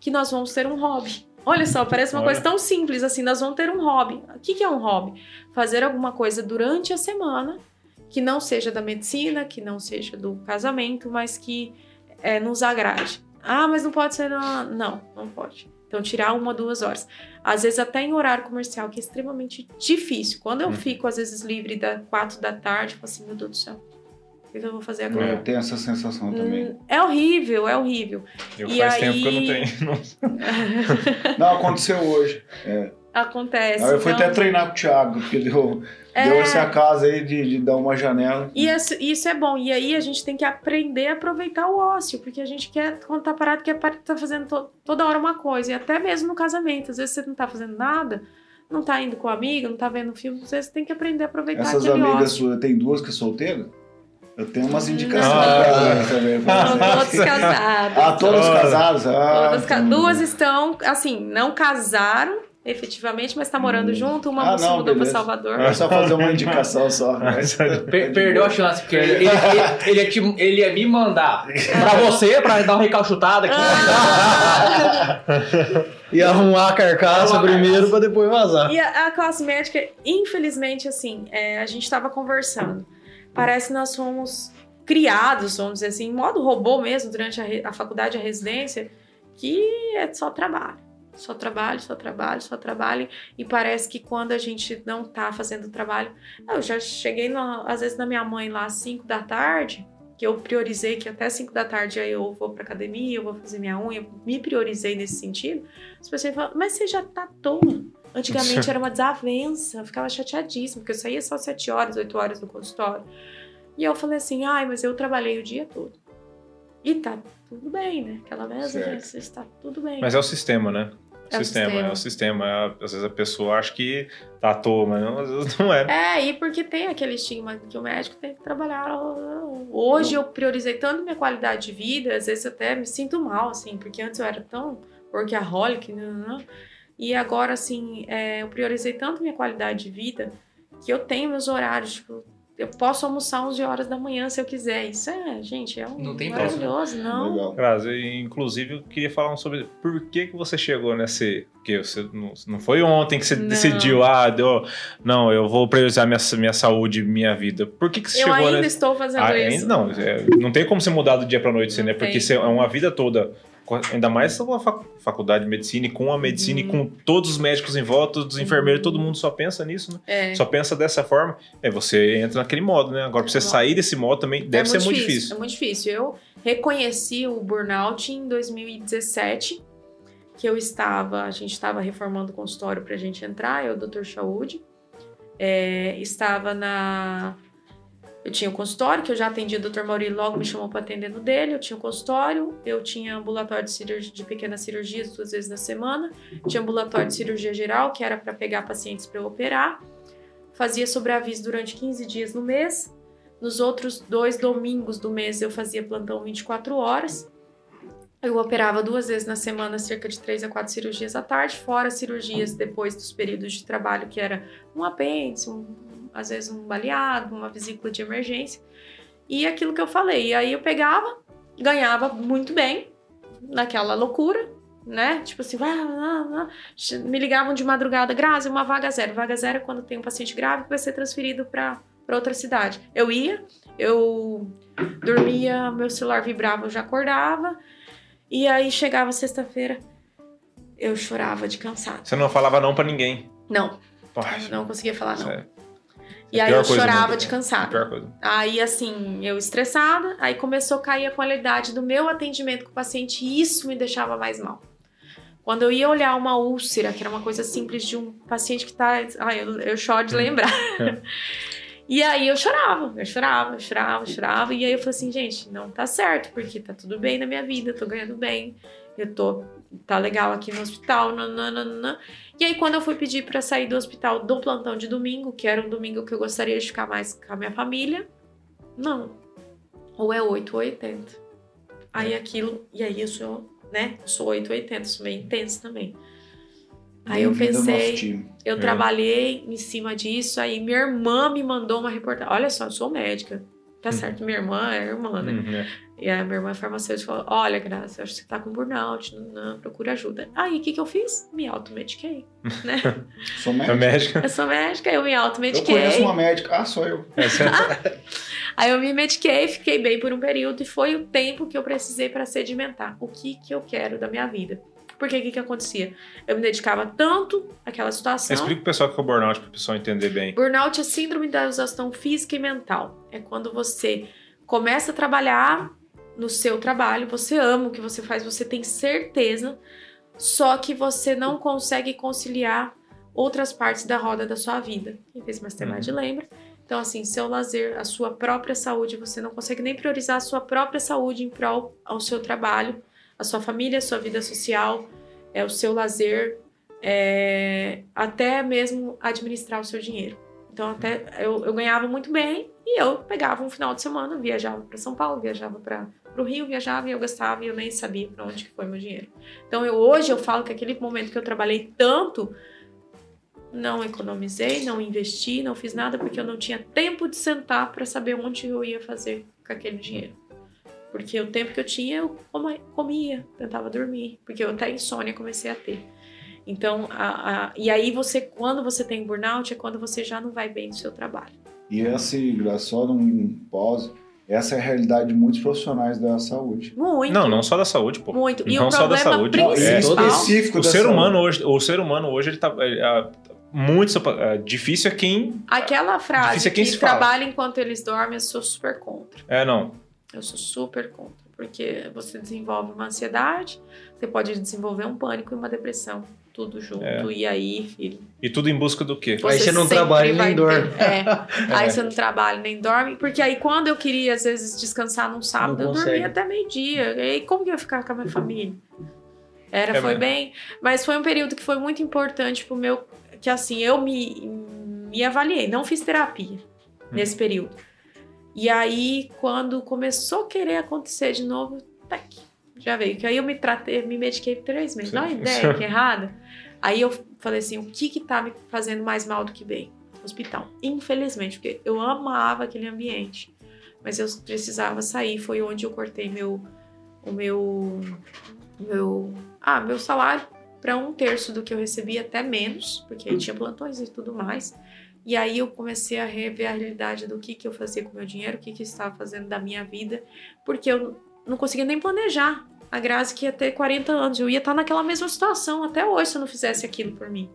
que nós vamos ter um hobby. Olha só, parece uma Olha. coisa tão simples assim, nós vamos ter um hobby. O que, que é um hobby? Fazer alguma coisa durante a semana que não seja da medicina, que não seja do casamento, mas que é, nos agrade. Ah, mas não pode ser. Na... Não, não pode. Então, tirar uma, duas horas. Às vezes, até em horário comercial, que é extremamente difícil. Quando eu uhum. fico, às vezes, livre da quatro da tarde, eu falo assim, meu Deus do céu, o que eu vou fazer agora? Eu tenho essa sensação também. Hum, é horrível, é horrível. Eu e faz aí... tempo que eu não tenho. não, aconteceu hoje. É. Acontece. eu fui então... até treinar com o Thiago, porque deu, é... deu essa casa aí de, de dar uma janela. E isso, isso, é bom. E aí a gente tem que aprender a aproveitar o ócio, porque a gente quer, quando tá parado, quer tá fazendo to, toda hora uma coisa. E até mesmo no casamento. Às vezes você não tá fazendo nada, não tá indo com a amiga, não tá vendo filme, você tem que aprender a aproveitar Essas aquele amigas ócio. suas, tem duas que é solteiras? Eu tenho umas indicações ah, também. Todos casados. Ah, todos casados? Ah, todas ca... Duas estão, assim, não casaram, efetivamente, mas tá morando hum. junto, uma ah, se mudou para Salvador. É só fazer uma indicação só. Per perdeu a chance, porque ele, ele, ele, ia, te, ele ia me mandar para você, para dar uma recalchutada aqui. Ah. e arrumar a carcaça primeiro para depois vazar. E a, a, classe médica, infelizmente, assim, é, a gente estava conversando. Parece que nós fomos criados, vamos dizer assim, em modo robô mesmo, durante a, a faculdade, a residência, que é só trabalho só trabalho, só trabalho, só trabalho. E parece que quando a gente não tá fazendo o trabalho. Eu já cheguei, às vezes, na minha mãe lá às 5 da tarde, que eu priorizei que até 5 da tarde aí eu vou pra academia, eu vou fazer minha unha, me priorizei nesse sentido. As pessoas falam, mas você já tá tola. Antigamente era uma desavença, eu ficava chateadíssima, porque eu saía só 7 horas, 8 horas do consultório. E eu falei assim, ai, mas eu trabalhei o dia todo. E tá tudo bem, né? Aquela mesa, está tudo bem. Mas é o sistema, né? É sistema, o sistema, é o sistema. Às vezes a pessoa acha que tá à toa, mas não, às vezes não é. É, e porque tem aquele estigma que o médico tem que trabalhar. Hoje eu priorizei tanto minha qualidade de vida, às vezes até me sinto mal, assim, porque antes eu era tão workaholic, não, não, não. e agora, assim, é, eu priorizei tanto minha qualidade de vida que eu tenho meus horários, tipo, eu posso almoçar 11 horas da manhã se eu quiser. Isso é, gente, é um não tem maravilhoso, não. Legal. Grazi, inclusive, eu queria falar sobre por que, que você chegou nesse. Porque você não, não foi ontem que você não. decidiu, ah, deu, não, eu vou priorizar minha, minha saúde, minha vida. Por que, que você eu chegou ainda nesse... estou fazendo ah, isso. Ainda, não, é, não tem como você mudar do dia pra noite, assim, né? Porque você, é uma vida toda ainda mais uma faculdade de medicina e com a medicina uhum. e com todos os médicos em volta, todos os enfermeiros, todo mundo só pensa nisso, né? É. Só pensa dessa forma. É, você entra naquele modo, né? Agora, pra você é sair desse modo também deve é muito ser muito difícil, difícil. É muito difícil. Eu reconheci o burnout em 2017, que eu estava, a gente estava reformando o consultório pra gente entrar, eu, o Dr. É, estava na eu tinha o consultório, que eu já atendia o Dr. Mauri, logo me chamou para atender no dele. Eu tinha o consultório, eu tinha ambulatório de, cirurgia, de pequenas cirurgias duas vezes na semana. Tinha ambulatório de cirurgia geral, que era para pegar pacientes para operar. Fazia sobreaviso durante 15 dias no mês. Nos outros dois domingos do mês eu fazia plantão 24 horas. Eu operava duas vezes na semana, cerca de três a quatro cirurgias à tarde, fora cirurgias depois dos períodos de trabalho, que era um apêndice, um às vezes um baleado, uma vesícula de emergência. E aquilo que eu falei. E aí eu pegava, ganhava muito bem, naquela loucura, né? Tipo assim, ah. me ligavam de madrugada, Grazi, uma vaga zero. Vaga zero é quando tem um paciente grave que vai ser transferido para outra cidade. Eu ia, eu dormia, meu celular vibrava, eu já acordava. E aí chegava sexta-feira, eu chorava de cansado. Você não falava não para ninguém? Não. Poxa. Não conseguia falar não. Sério? E aí eu chorava de cansado. Aí, assim, eu estressada, aí começou a cair a qualidade do meu atendimento com o paciente e isso me deixava mais mal. Quando eu ia olhar uma úlcera, que era uma coisa simples de um paciente que tá. Ai, eu, eu choro de lembrar. e aí eu chorava, eu chorava, eu chorava, eu chorava. E aí eu falei assim, gente, não tá certo, porque tá tudo bem na minha vida, eu tô ganhando bem, eu tô. tá legal aqui no hospital, nananana. E aí, quando eu fui pedir para sair do hospital do plantão de domingo, que era um domingo que eu gostaria de ficar mais com a minha família, não. Ou é 8 ou 80. Aí aquilo, e aí eu sou, né? Eu sou 8 ou 80, sou meio intenso também. Aí eu pensei, eu é. trabalhei em cima disso, aí minha irmã me mandou uma reportagem. Olha só, eu sou médica. Tá uhum. certo, minha irmã é irmã, né? Uhum. É. E a minha irmã farmacêutica falou: Olha, Graça, acho que você tá com burnout, não, não procura ajuda. Aí o que, que eu fiz? Me automediquei, né? sou médica. É médica. Eu sou médica, eu me automediquei. Eu conheço uma médica. Ah, sou eu. Aí eu me mediquei, fiquei bem por um período e foi o tempo que eu precisei para sedimentar o que, que eu quero da minha vida. Porque o que, que acontecia? Eu me dedicava tanto àquela situação. Explica pro pessoal o que é o burnout, para o pessoal entender bem. Burnout é síndrome da exaustão física e mental. É quando você começa a trabalhar no seu trabalho, você ama o que você faz, você tem certeza, só que você não consegue conciliar outras partes da roda da sua vida. Quem fez Mastermind uhum. lembra. Então, assim, seu lazer, a sua própria saúde, você não consegue nem priorizar a sua própria saúde em prol ao seu trabalho a sua família, a sua vida social, é o seu lazer, é, até mesmo administrar o seu dinheiro. Então até eu, eu ganhava muito bem e eu pegava um final de semana, viajava para São Paulo, viajava para o Rio, viajava e eu gastava e eu nem sabia para onde que foi meu dinheiro. Então eu, hoje eu falo que aquele momento que eu trabalhei tanto, não economizei, não investi, não fiz nada porque eu não tinha tempo de sentar para saber onde eu ia fazer com aquele dinheiro. Porque o tempo que eu tinha, eu comia, tentava dormir, porque eu até insônia comecei a ter. Então, a, a, e aí você, quando você tem burnout, é quando você já não vai bem no seu trabalho. E esse, só num pause, essa é a realidade de muitos profissionais da saúde. Muito. Não, não só da saúde, pô. Muito. E não o só da saúde, é específico o da ser saúde. humano hoje, o ser humano hoje ele tá é, muito é, difícil é quem Aquela frase é quem que trabalha enquanto eles dormem, eu sou super contra. É, não. Eu sou super contra, porque você desenvolve uma ansiedade, você pode desenvolver um pânico e uma depressão. Tudo junto. É. E aí, filho. E tudo em busca do quê? Você aí você não trabalha nem dorme. É. Aí você não trabalha nem dorme. Porque aí quando eu queria, às vezes, descansar num sábado, eu dormia até meio-dia. E aí como que eu ia ficar com a minha família? Era, é foi mesmo. bem. Mas foi um período que foi muito importante pro meu. Que assim, eu me, me avaliei. Não fiz terapia hum. nesse período. E aí, quando começou a querer acontecer de novo, tá aqui já veio. Que aí eu me tratei, me mediquei por três meses. Dá uma ideia que é errada. Aí eu falei assim, o que que tá me fazendo mais mal do que bem? Hospital. Infelizmente, porque eu amava aquele ambiente. Mas eu precisava sair. Foi onde eu cortei meu, o meu, meu, ah, meu salário para um terço do que eu recebia, até menos, porque aí tinha plantões e tudo mais. E aí eu comecei a rever a realidade do que, que eu fazia com o meu dinheiro, o que, que eu estava fazendo da minha vida, porque eu não conseguia nem planejar a Grazi que ia ter 40 anos. Eu ia estar naquela mesma situação até hoje se eu não fizesse aquilo por mim.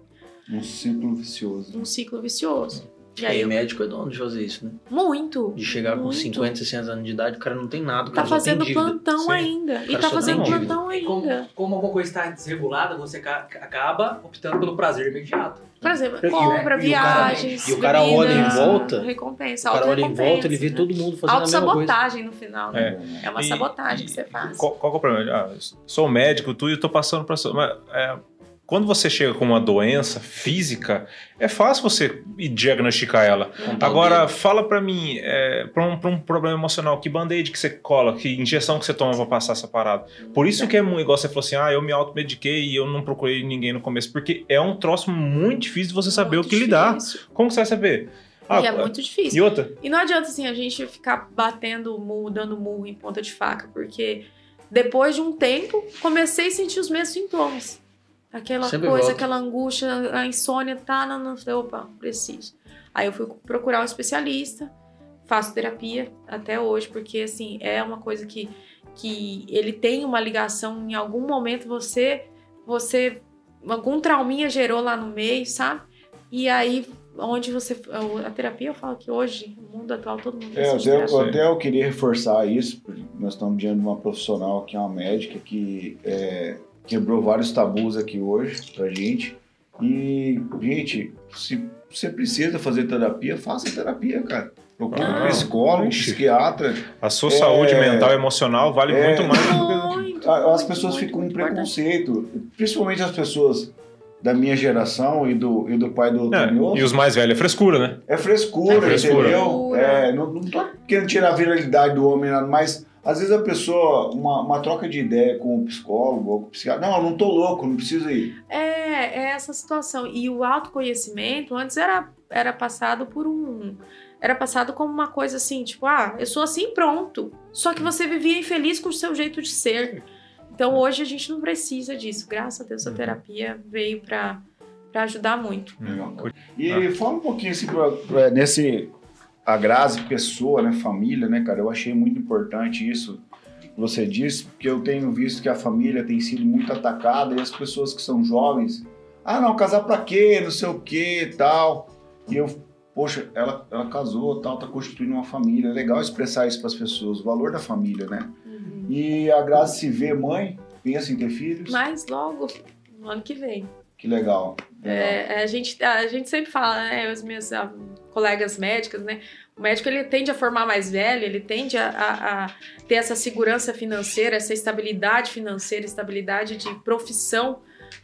Um ciclo vicioso. Um ciclo vicioso. E aí, o médico é dono de fazer isso, né? Muito. De chegar muito. com 50, 60 anos de idade, o cara não tem nada. O tá fazendo plantão Sim. ainda. E tá fazendo plantão ainda. Como, como alguma coisa está desregulada, você acaba optando pelo prazer imediato. Por exemplo, compra, viagens. E o cara, olha em volta. Recompensa. O cara olha em volta, ele vê todo mundo fazendo a mesma coisa. sabotagem no final, né? É, é uma e, sabotagem e, que você faz. Qual, qual é o problema? Ah, sou médico, tu e eu tô passando pra. Mas, é, quando você chega com uma doença física, é fácil você diagnosticar ela. Agora, fala para mim, é, para um, um, problema emocional, que band-aid que você cola, que injeção que você toma pra passar essa parada. Por isso que é muito igual você falou assim, ah, eu me automediquei e eu não procurei ninguém no começo, porque é um troço muito difícil de você saber muito o que difícil. lidar. Como você vai saber? Ah, e é muito difícil. E outra? E não adianta, assim, a gente ficar batendo murro, dando murro em ponta de faca, porque depois de um tempo, comecei a sentir os mesmos sintomas. Aquela Sempre coisa, volta. aquela angústia, a insônia, tá, não, não, opa, preciso. Aí eu fui procurar um especialista, faço terapia até hoje, porque assim, é uma coisa que, que ele tem uma ligação, em algum momento você, você, algum trauminha gerou lá no meio, sabe? E aí, onde você, a terapia, eu falo que hoje, no mundo atual, todo mundo é, até, eu, até eu queria reforçar isso, nós estamos diante de uma profissional que é uma médica que é, quebrou vários tabus aqui hoje pra gente. E, gente, se você precisa fazer terapia, faça terapia, cara. Procure ah, um psicólogo, um psiquiatra. A sua é, saúde mental e emocional vale é, muito mais do que. As pessoas ficam com preconceito, principalmente as pessoas da minha geração e do, e do pai do é, E os mais velhos, é frescura, né? É frescura, é frescura. entendeu? É, não, não tô querendo tirar a virilidade do homem, mas às vezes a pessoa, uma, uma troca de ideia com o psicólogo ou com o psiquiatra, não, eu não tô louco, não preciso ir. É, é essa situação. E o autoconhecimento antes era, era passado por um. Era passado como uma coisa assim, tipo, ah, eu sou assim pronto. Só que você vivia infeliz com o seu jeito de ser. Então hoje a gente não precisa disso. Graças a Deus a uhum. terapia veio para ajudar muito. Legal. E ah. fala um pouquinho assim, pra, pra, nesse a Grazi, pessoa, né, família, né, cara? Eu achei muito importante isso que você disse, porque eu tenho visto que a família tem sido muito atacada e as pessoas que são jovens, ah, não, casar pra quê? Não sei o quê, tal. E eu, poxa, ela, ela casou, tal, tá constituindo uma família. É legal expressar isso para as pessoas, o valor da família, né? Uhum. E a Grazi se vê mãe, pensa em ter filhos. Mas logo, no ano que vem. Que legal. É, a, gente, a gente sempre fala, né? As minhas colegas médicas, né? O médico ele tende a formar mais velho, ele tende a, a, a, ter essa segurança financeira, essa estabilidade financeira, estabilidade de profissão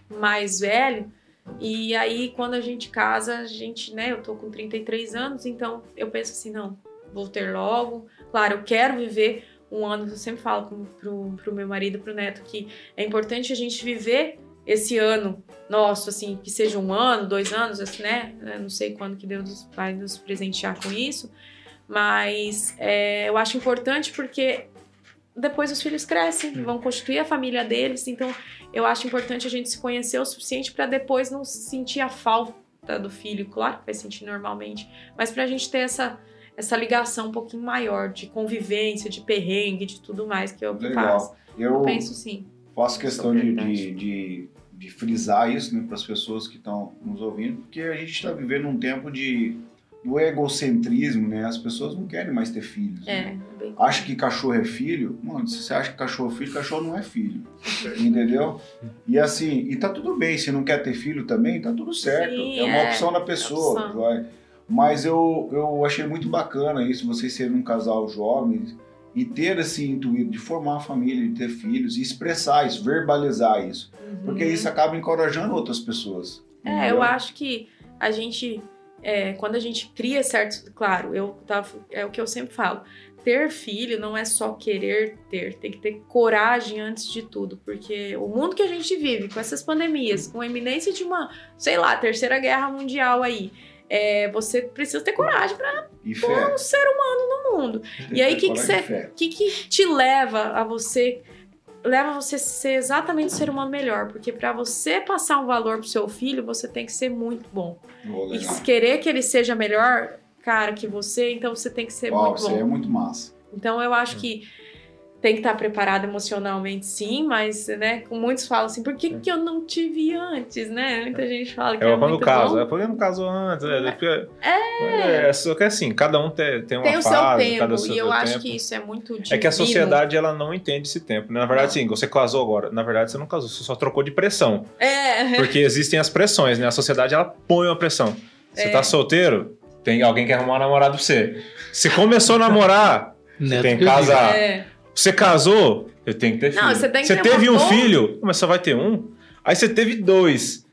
mais velho. E aí, quando a gente casa, a gente, né? Eu tô com 33 anos, então eu penso assim, não, vou ter logo. Claro, eu quero viver um ano, eu sempre falo pro, pro meu marido, pro neto, que é importante a gente viver esse ano nosso, assim, que seja um ano, dois anos, assim, né? Eu não sei quando que Deus vai nos presentear com isso, mas é, eu acho importante porque depois os filhos crescem, vão constituir a família deles, então eu acho importante a gente se conhecer o suficiente para depois não sentir a falta do filho, claro que vai sentir normalmente, mas para a gente ter essa essa ligação um pouquinho maior de convivência, de perrengue, de tudo mais que eu Legal. faço. Eu, eu penso sim. Faço questão de, de, de, de, frisar isso né, para as pessoas que estão nos ouvindo, porque a gente está vivendo um tempo de o egocentrismo, né? As pessoas não querem mais ter filhos. É, né? bem... Acha que cachorro é filho? Mano, se você acha que cachorro é filho, cachorro não é filho. Entendeu? E assim, e tá tudo bem. Se não quer ter filho também, tá tudo certo. Sim, é uma é. opção da pessoa. Opção. vai. Mas eu, eu achei muito bacana isso, vocês serem um casal jovem e ter esse intuito de formar uma família, de ter filhos, e expressar isso, verbalizar isso. Porque isso acaba encorajando outras pessoas. É, entendeu? eu acho que a gente, é, quando a gente cria certos. Claro, eu tava, é o que eu sempre falo. Ter filho não é só querer ter, tem que ter coragem antes de tudo, porque o mundo que a gente vive, com essas pandemias, com a iminência de uma, sei lá, terceira guerra mundial aí, é, você precisa ter coragem para fé. um ser humano no mundo. E aí, ter que que você-. O que, que te leva a você leva você a ser exatamente o ser humano melhor, porque para você passar um valor pro seu filho, você tem que ser muito bom. E legal. querer que ele seja melhor, cara, que você, então você tem que ser Uau, muito isso aí é bom. muito massa. Então eu acho que tem que estar preparado emocionalmente, sim, mas, né, com muitos falam assim, por que, que eu não tive antes, né? Muita gente fala que é, É quando muito casa. bom. É porque não casou antes. É, porque- é. Só que assim, cada um tem, tem uma Tem o seu fase, tempo, cada o seu e eu acho tempo. que isso é muito É que a sociedade ela não entende esse tempo. né? Na verdade, Não. sim, você casou agora. Na verdade, você não casou, você só trocou de pressão. É, Porque existem as pressões, né? A sociedade ela põe uma pressão. Você É. tá solteiro, tem alguém que quer arrumar um namorado pra você. Se começou a namorar, Neto tem que casa- digo. é. Você casou, eu tenho que ter filho. Não, você tem que ter teve um boa- filho, mas só vai ter um. Aí você teve dois.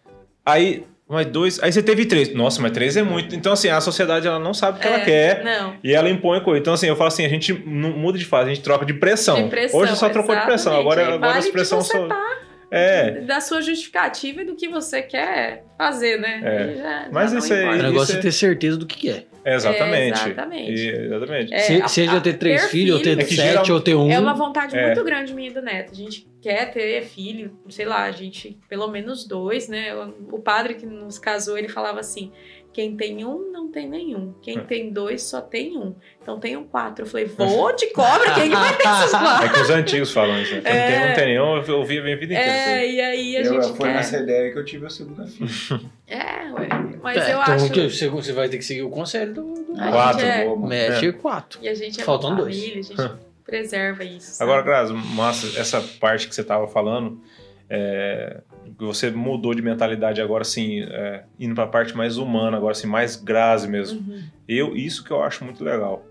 Aí, mas dois. Aí você teve três. Nossa, mas três é muito. Então, assim, a sociedade ela não sabe o que ela É, quer. Não. E ela impõe coisa. Então, assim, eu falo assim: a gente não muda de fase, a gente troca de pressão. De pressão, Hoje só trocou de pressão. Agora, agora vale as você só. tá É. da sua justificativa e do que você quer fazer, né? É. Já- Mas já não isso aí- O negócio Isso é é- ter certeza do que quer. é, exatamente. É, exatamente. E- exatamente. É, Se- a- seja a- ter três ter filhos, ou ter É sete, geral- ou ter um. É uma vontade É. muito grande minha e do Neto. A gente quer ter filho, sei lá, a gente, pelo menos dois, né? O padre que nos casou, ele falava assim: quem tem um, não tem nenhum. Quem É. tem dois, só tem um. Então tenho quatro. Eu falei, vou de cobra, quem que vai ter esses É quatro? que os antigos falam isso. né? Quem É. tem, não tem nenhum, eu ouvi a minha vida inteira. É, e aí a Eu, gente foi quer. nessa ideia que eu tive a segunda filha. É, ué. Mas É, eu então acho. que você, vai ter que seguir o conselho do, do A Quatro, é- boa, mano. Mete quatro. E a gente é Faltam uma dois. família, a gente preserva isso. sabe? Agora, Grazi, massa, essa parte que você estava falando, é, você mudou de mentalidade agora, assim, é, indo para a parte mais humana, agora, assim, mais Grazi mesmo. Uhum. Eu, isso que eu acho muito legal.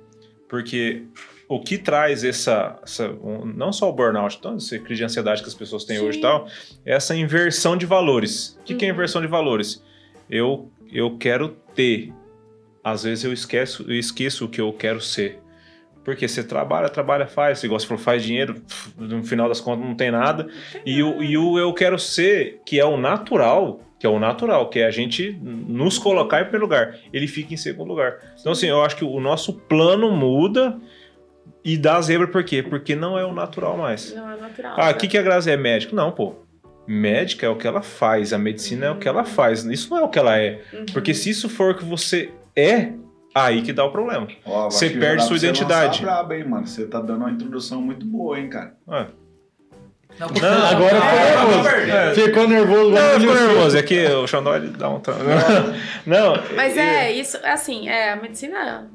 Porque o que traz essa, essa- não só o burnout, então, essa crise de ansiedade que as pessoas têm hoje e Sim. tal, é essa inversão de valores. O que, que é Uhum. inversão de valores? Eu, eu quero ter. Às vezes eu esqueço, eu esqueço o que eu quero ser. Porque você trabalha, trabalha, faz. Igual você falou, faz dinheiro, no final das contas não tem nada. E o, e o eu quero ser, que é o natural, que é o natural, que é a gente nos colocar em primeiro lugar. Ele fica em segundo lugar. Então, assim, eu acho que o nosso plano muda e dá zebra por quê? Porque não é o natural mais. Não é natural. Ah, né? o que, que a Grazi é médico? Não, pô. Médica é o que ela faz, a medicina é o que ela faz. Isso não é o que ela é. Uhum. Porque se isso for o que você é, aí que dá o problema. Ó, Você perde sua você identidade. lançar braba, hein, mano? Você tá dando uma introdução muito boa, hein, cara. Ah. Não, Não, Agora é, ficou nervoso. é. Ficou nervoso. Não, eu agora fico engoliu nervoso. É que o Xandó dá um. Não. Mas é, isso, assim, é, a medicina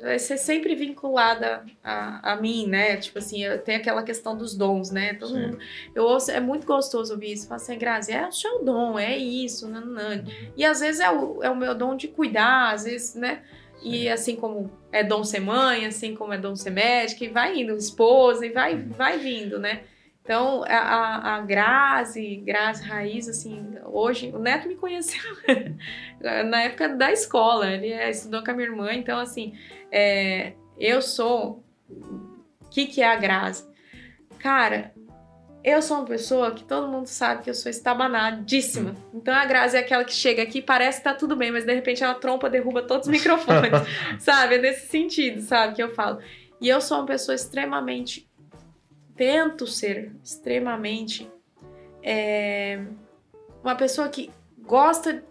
vai ser sempre vinculada a, a mim, né? Tipo assim, tem aquela questão dos dons, né? Todo Sim. mundo, eu ouço, é muito gostoso ouvir isso. Fala assim, Grazi, é o seu dom, é isso, nananã. E às vezes é o, é o meu dom de cuidar, às vezes, né? E assim como é dom ser mãe, assim como é dom ser médica, e vai indo, esposa, e vai, vai vindo, né? Então, a, a, Grazi, Grazi Raiz, assim, hoje, o Neto me conheceu na época da escola, ele é, estudou com a minha irmã, então, assim, é, eu sou. O que, que é a Grazi? Cara, eu sou uma pessoa que todo mundo sabe que eu sou estabanadíssima. Então a Grazi é aquela que chega aqui, parece que tá tudo bem, mas de repente ela trompa, derruba todos os microfones. sabe? É nesse sentido, sabe? Que eu falo. E eu sou uma pessoa extremamente. Tento ser extremamente. é, uma pessoa que gosta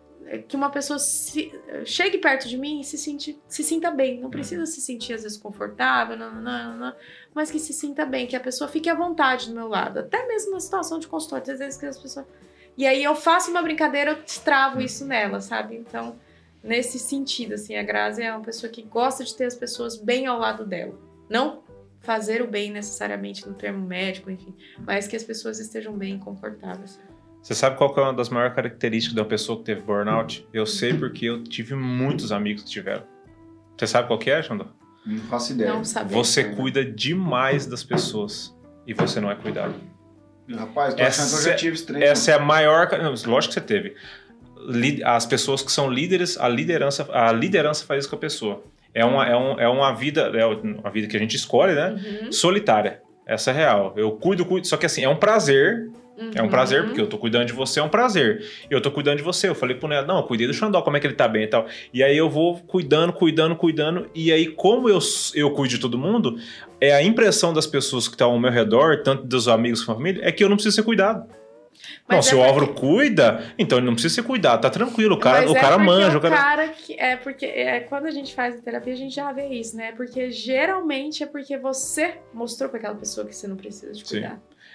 que uma pessoa se- chegue perto de mim e se, sente, se sinta bem. Não precisa se sentir, às vezes, confortável, não, não, não, não, mas que se sinta bem, que a pessoa fique à vontade do meu lado. Até mesmo na situação de consultório, às vezes que as pessoas. E aí eu faço uma brincadeira, eu destravo isso nela, sabe? Então, nesse sentido, assim, a Grazi é uma pessoa que gosta de ter as pessoas bem ao lado dela. Não fazer o bem necessariamente no termo médico, enfim, mas que as pessoas estejam bem confortáveis. Você sabe qual é uma das maiores características de uma pessoa que teve burnout? Eu sei porque eu tive muitos amigos que tiveram. Você sabe qual que é, Xandó? Não faço ideia. Não sabe. Você cuida demais das pessoas e você não é cuidado. Rapaz, tô achando que eu já tive estranho. Essa é a maior. Não, lógico que você teve. As pessoas que são líderes, a liderança, a liderança faz isso com a pessoa. É uma, é, um, é uma vida, é uma vida que a gente escolhe, né? Uhum. Solitária. Essa é real. Eu cuido, cuido. Só que assim, é um prazer. É um Uhum. prazer, porque eu tô cuidando de você, é um prazer. Eu tô cuidando de você. Eu falei pro Neto, não, eu cuidei do Xandó, como é que ele tá bem e tal. E aí eu vou cuidando, cuidando, cuidando. E aí, como eu, eu cuido de todo mundo, é a impressão das pessoas que estão ao meu redor, tanto dos amigos como família, é que eu não preciso ser cuidado. não, Mas se é o porque- Álvaro cuida, então ele não precisa ser cuidado, tá tranquilo. O cara, Mas o é cara porque manja, o o cara. cara que é porque é, quando a gente faz a terapia a gente já vê isso, né? Porque geralmente é porque você mostrou para aquela pessoa que você não precisa de Sim.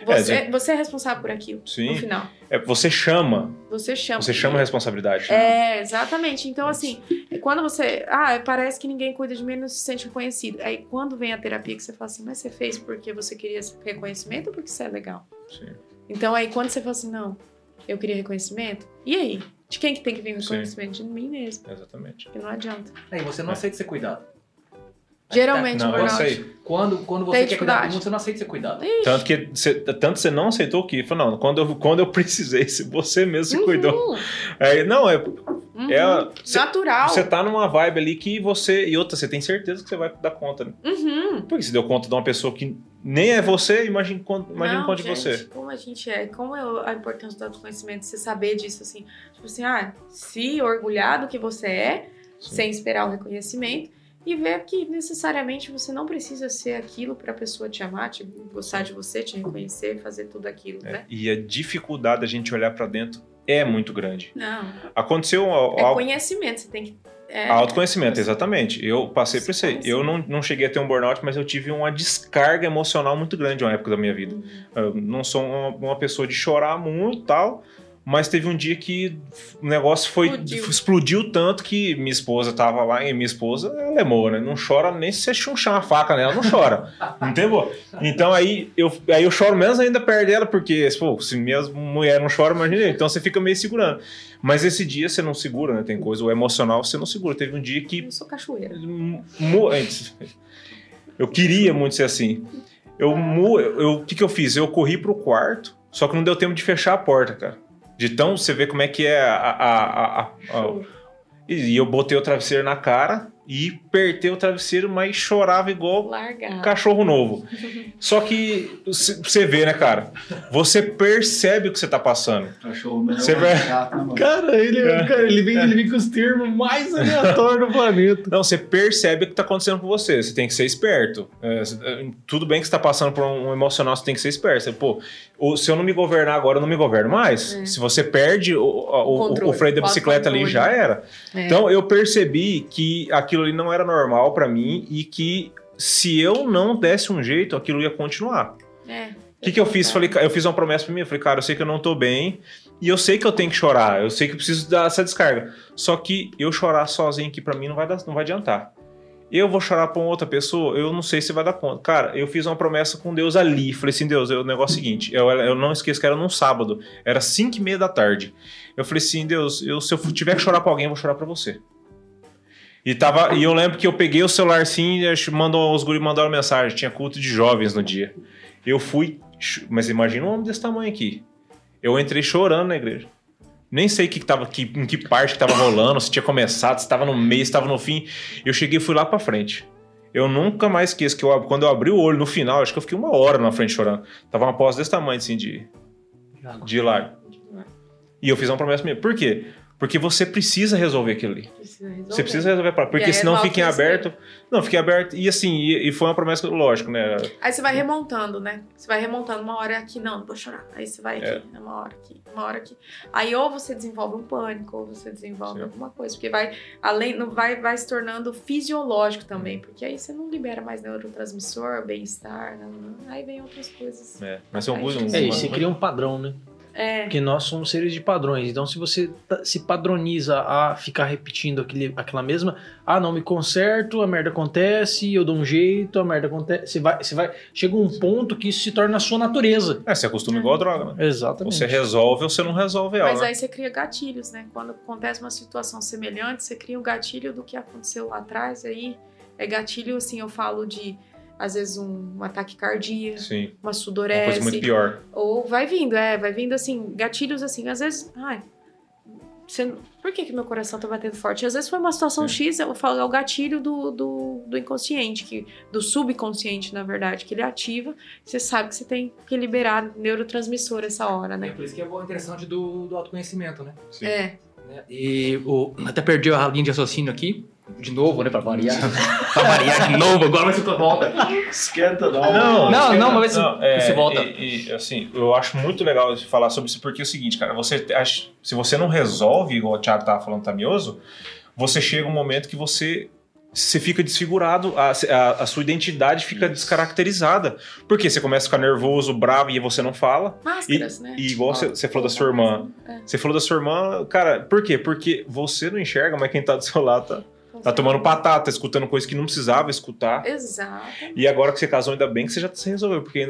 Você, É, você é responsável por aquilo. Sim. No final, É, você chama, você chama. você chama a responsabilidade. É, exatamente. Então, assim, quando você. Ah, parece que ninguém cuida de mim e não se sente reconhecido. Aí, quando vem a terapia, que você fala assim, mas você fez porque você queria esse reconhecimento ou porque você é legal? Sim. Então, aí, quando você fala assim, não, eu queria reconhecimento, e aí? De quem que tem que vir o Sim. reconhecimento? De mim mesmo. Exatamente. Porque não adianta. Aí você não É. aceita ser cuidado. Geralmente, Não, o eu burnout. sei. Quando, quando Tem você quer cuidar do mundo, você não aceita ser cuidado. Tanto que você, tanto você não aceitou que falou, não, quando eu, quando eu precisei, se você mesmo se Uhum, cuidou. Aí, não, é, uhum. é você, Natural. você tá numa vibe ali que você. E outra, você tem certeza que você vai dar conta, né? Uhum. Porque você deu conta de uma pessoa que nem é você, imagina quanto, imagina Não, quanto de você. Como a gente é, como é a importância do autoconhecimento, você saber disso, assim. Tipo assim, ah, se orgulhar do que você é, sem esperar o reconhecimento, e ver que necessariamente você não precisa ser aquilo pra pessoa te amar, te gostar de você, te reconhecer, fazer tudo aquilo, É, né? E a dificuldade da gente olhar pra dentro é muito grande. Não. Aconteceu al- É conhecimento, você tem que. É, Autoconhecimento, exatamente. Eu passei por isso aí. Eu não, não cheguei a ter um burnout, mas eu tive uma descarga emocional muito grande uma época da minha vida. Eu não sou uma, uma pessoa de chorar muito e tal, mas teve um dia que o negócio foi Explodiu. explodiu, tanto que minha esposa tava lá e minha esposa é lemou, né? Não chora nem se você chunchar uma faca nela, não chora. Entendeu? Então aí eu, aí eu choro menos ainda perto dela, porque pô, se minha mulher não chora, imagina. Então você fica meio segurando. Mas esse dia você não segura, né? Tem coisa, o emocional você não segura. Teve um dia que Eu sou cachoeira. Eu queria muito ser assim. Eu, eu, o que, que eu fiz? Eu corri pro quarto, só que não deu tempo de fechar a porta, cara. De tão você vê como é que é a. a, a- a- e eu botei o travesseiro na cara e apertei o travesseiro, mas chorava igual Largar. um cachorro novo. Só que você vê, né, cara? Você percebe o que você tá passando. Cachorro mesmo. Você vai- chato, né, mano? Cara, ele, É. cara, ele, vem, ele vem com os termos mais aleatórios do planeta. Não, você percebe o que tá acontecendo com você. Você tem que ser esperto. É, é, tudo bem que você tá passando por um emocional, você tem que ser esperto. Você, pô, o- se eu não me governar agora, eu não me governo mais. É. Se você perde o, o, o- o freio da bicicleta ali, já era. É. Então eu percebi que aquilo ali não era normal pra mim e que se eu não desse um jeito, aquilo ia continuar. É. O que, que eu fiz? Falei, eu fiz uma promessa pra mim. Eu falei, cara, eu sei que eu não tô bem e eu sei que eu tenho que chorar. Eu sei que eu preciso dar essa descarga. Só que eu chorar sozinho aqui pra mim não vai, dar, não vai adiantar. Eu vou chorar pra uma outra pessoa, eu não sei se vai dar conta. Cara, eu fiz uma promessa com Deus ali. Falei assim, Deus, o negócio é o seguinte, eu, eu não esqueço que era num sábado, era 5 e meia da tarde. Eu falei assim, Deus, eu, se eu tiver que chorar pra alguém, eu vou chorar pra você. E, tava, e eu lembro que eu peguei o celular assim, e mandou, os guri mandaram mensagem, tinha culto de jovens no dia. Eu fui, mas imagina um homem desse tamanho aqui. Eu entrei chorando na igreja. Nem sei que que tava, que, em que parte que tava rolando, se tinha começado, se tava no meio, se tava no fim. Eu cheguei e fui lá pra frente. Eu nunca mais esqueço que eu, quando eu abri o olho no final, acho que eu fiquei uma hora na frente chorando. Tava uma pós desse tamanho, assim, de, de lágrima. E eu fiz uma promessa minha. Por quê? Porque você precisa resolver aquilo ali. Precisa resolver. Você precisa resolver a parada. Porque senão é fica em aberto. Não, fiquei aberto. E assim, e, e foi uma promessa, lógico, né? Aí você vai remontando, né? Você vai remontando uma hora aqui, não, não vou chorar. Aí você vai É. aqui, uma hora aqui, uma hora aqui. Aí ou você desenvolve um pânico, ou você desenvolve Sim. alguma coisa, porque vai além, não vai vai se tornando fisiológico também, Uhum. porque aí você não libera mais neurotransmissor, bem-estar, aí vem outras coisas. É, mas é um, um, fica É, e você cria um padrão, né? É. Porque nós somos seres de padrões. Então, se você se padroniza a ficar repetindo aquele, aquela mesma, ah, não me conserto, a merda acontece, eu dou um jeito, a merda acontece. Você vai, você vai. Chega um ponto que isso se torna a sua natureza. É, você acostuma igual a droga, né? Exatamente. Você resolve ou você não resolve ela. Mas né? aí você cria gatilhos, né? Quando acontece uma situação semelhante, você cria o gatilho do que aconteceu lá atrás. Aí é gatilho, assim, eu falo de, às vezes, um, um ataque cardíaco, Sim. uma Uma coisa sudorese. muito pior. Ou vai vindo, é, vai vindo assim, gatilhos assim, às vezes, ai, você, por que, que meu coração tá batendo forte? Às vezes foi uma situação Sim. X, eu falo, é o gatilho do, do, do inconsciente, que, do subconsciente, na verdade, que ele ativa, você sabe que você tem que liberar neurotransmissor essa hora, É né? por isso que é bom- interessante do, do autoconhecimento, né? Sim. É, né? E o, até perdi a linha de raciocínio aqui. De novo, né? Pra variar. pra variar de novo, agora vai ser tua volta. Esquenta não. Não, esquenta- não, mas se- se volta. é, E, e, assim, eu acho muito legal falar sobre isso, porque é o seguinte, cara, você se você não resolve, igual o Thiago tava falando, tá mioso, você chega um momento que você. Você fica desfigurado, a, a, a sua identidade fica descaracterizada. Porque você começa a ficar nervoso, bravo e você não fala. máscaras, né? E igual você, você falou da sua irmã. É, Você falou da sua irmã, cara, por quê? Porque você não enxerga, mas quem tá do seu lado tá, tá tomando patata, escutando coisa que não precisava escutar. Exato. E agora que você casou, ainda bem que você já se resolveu. Porque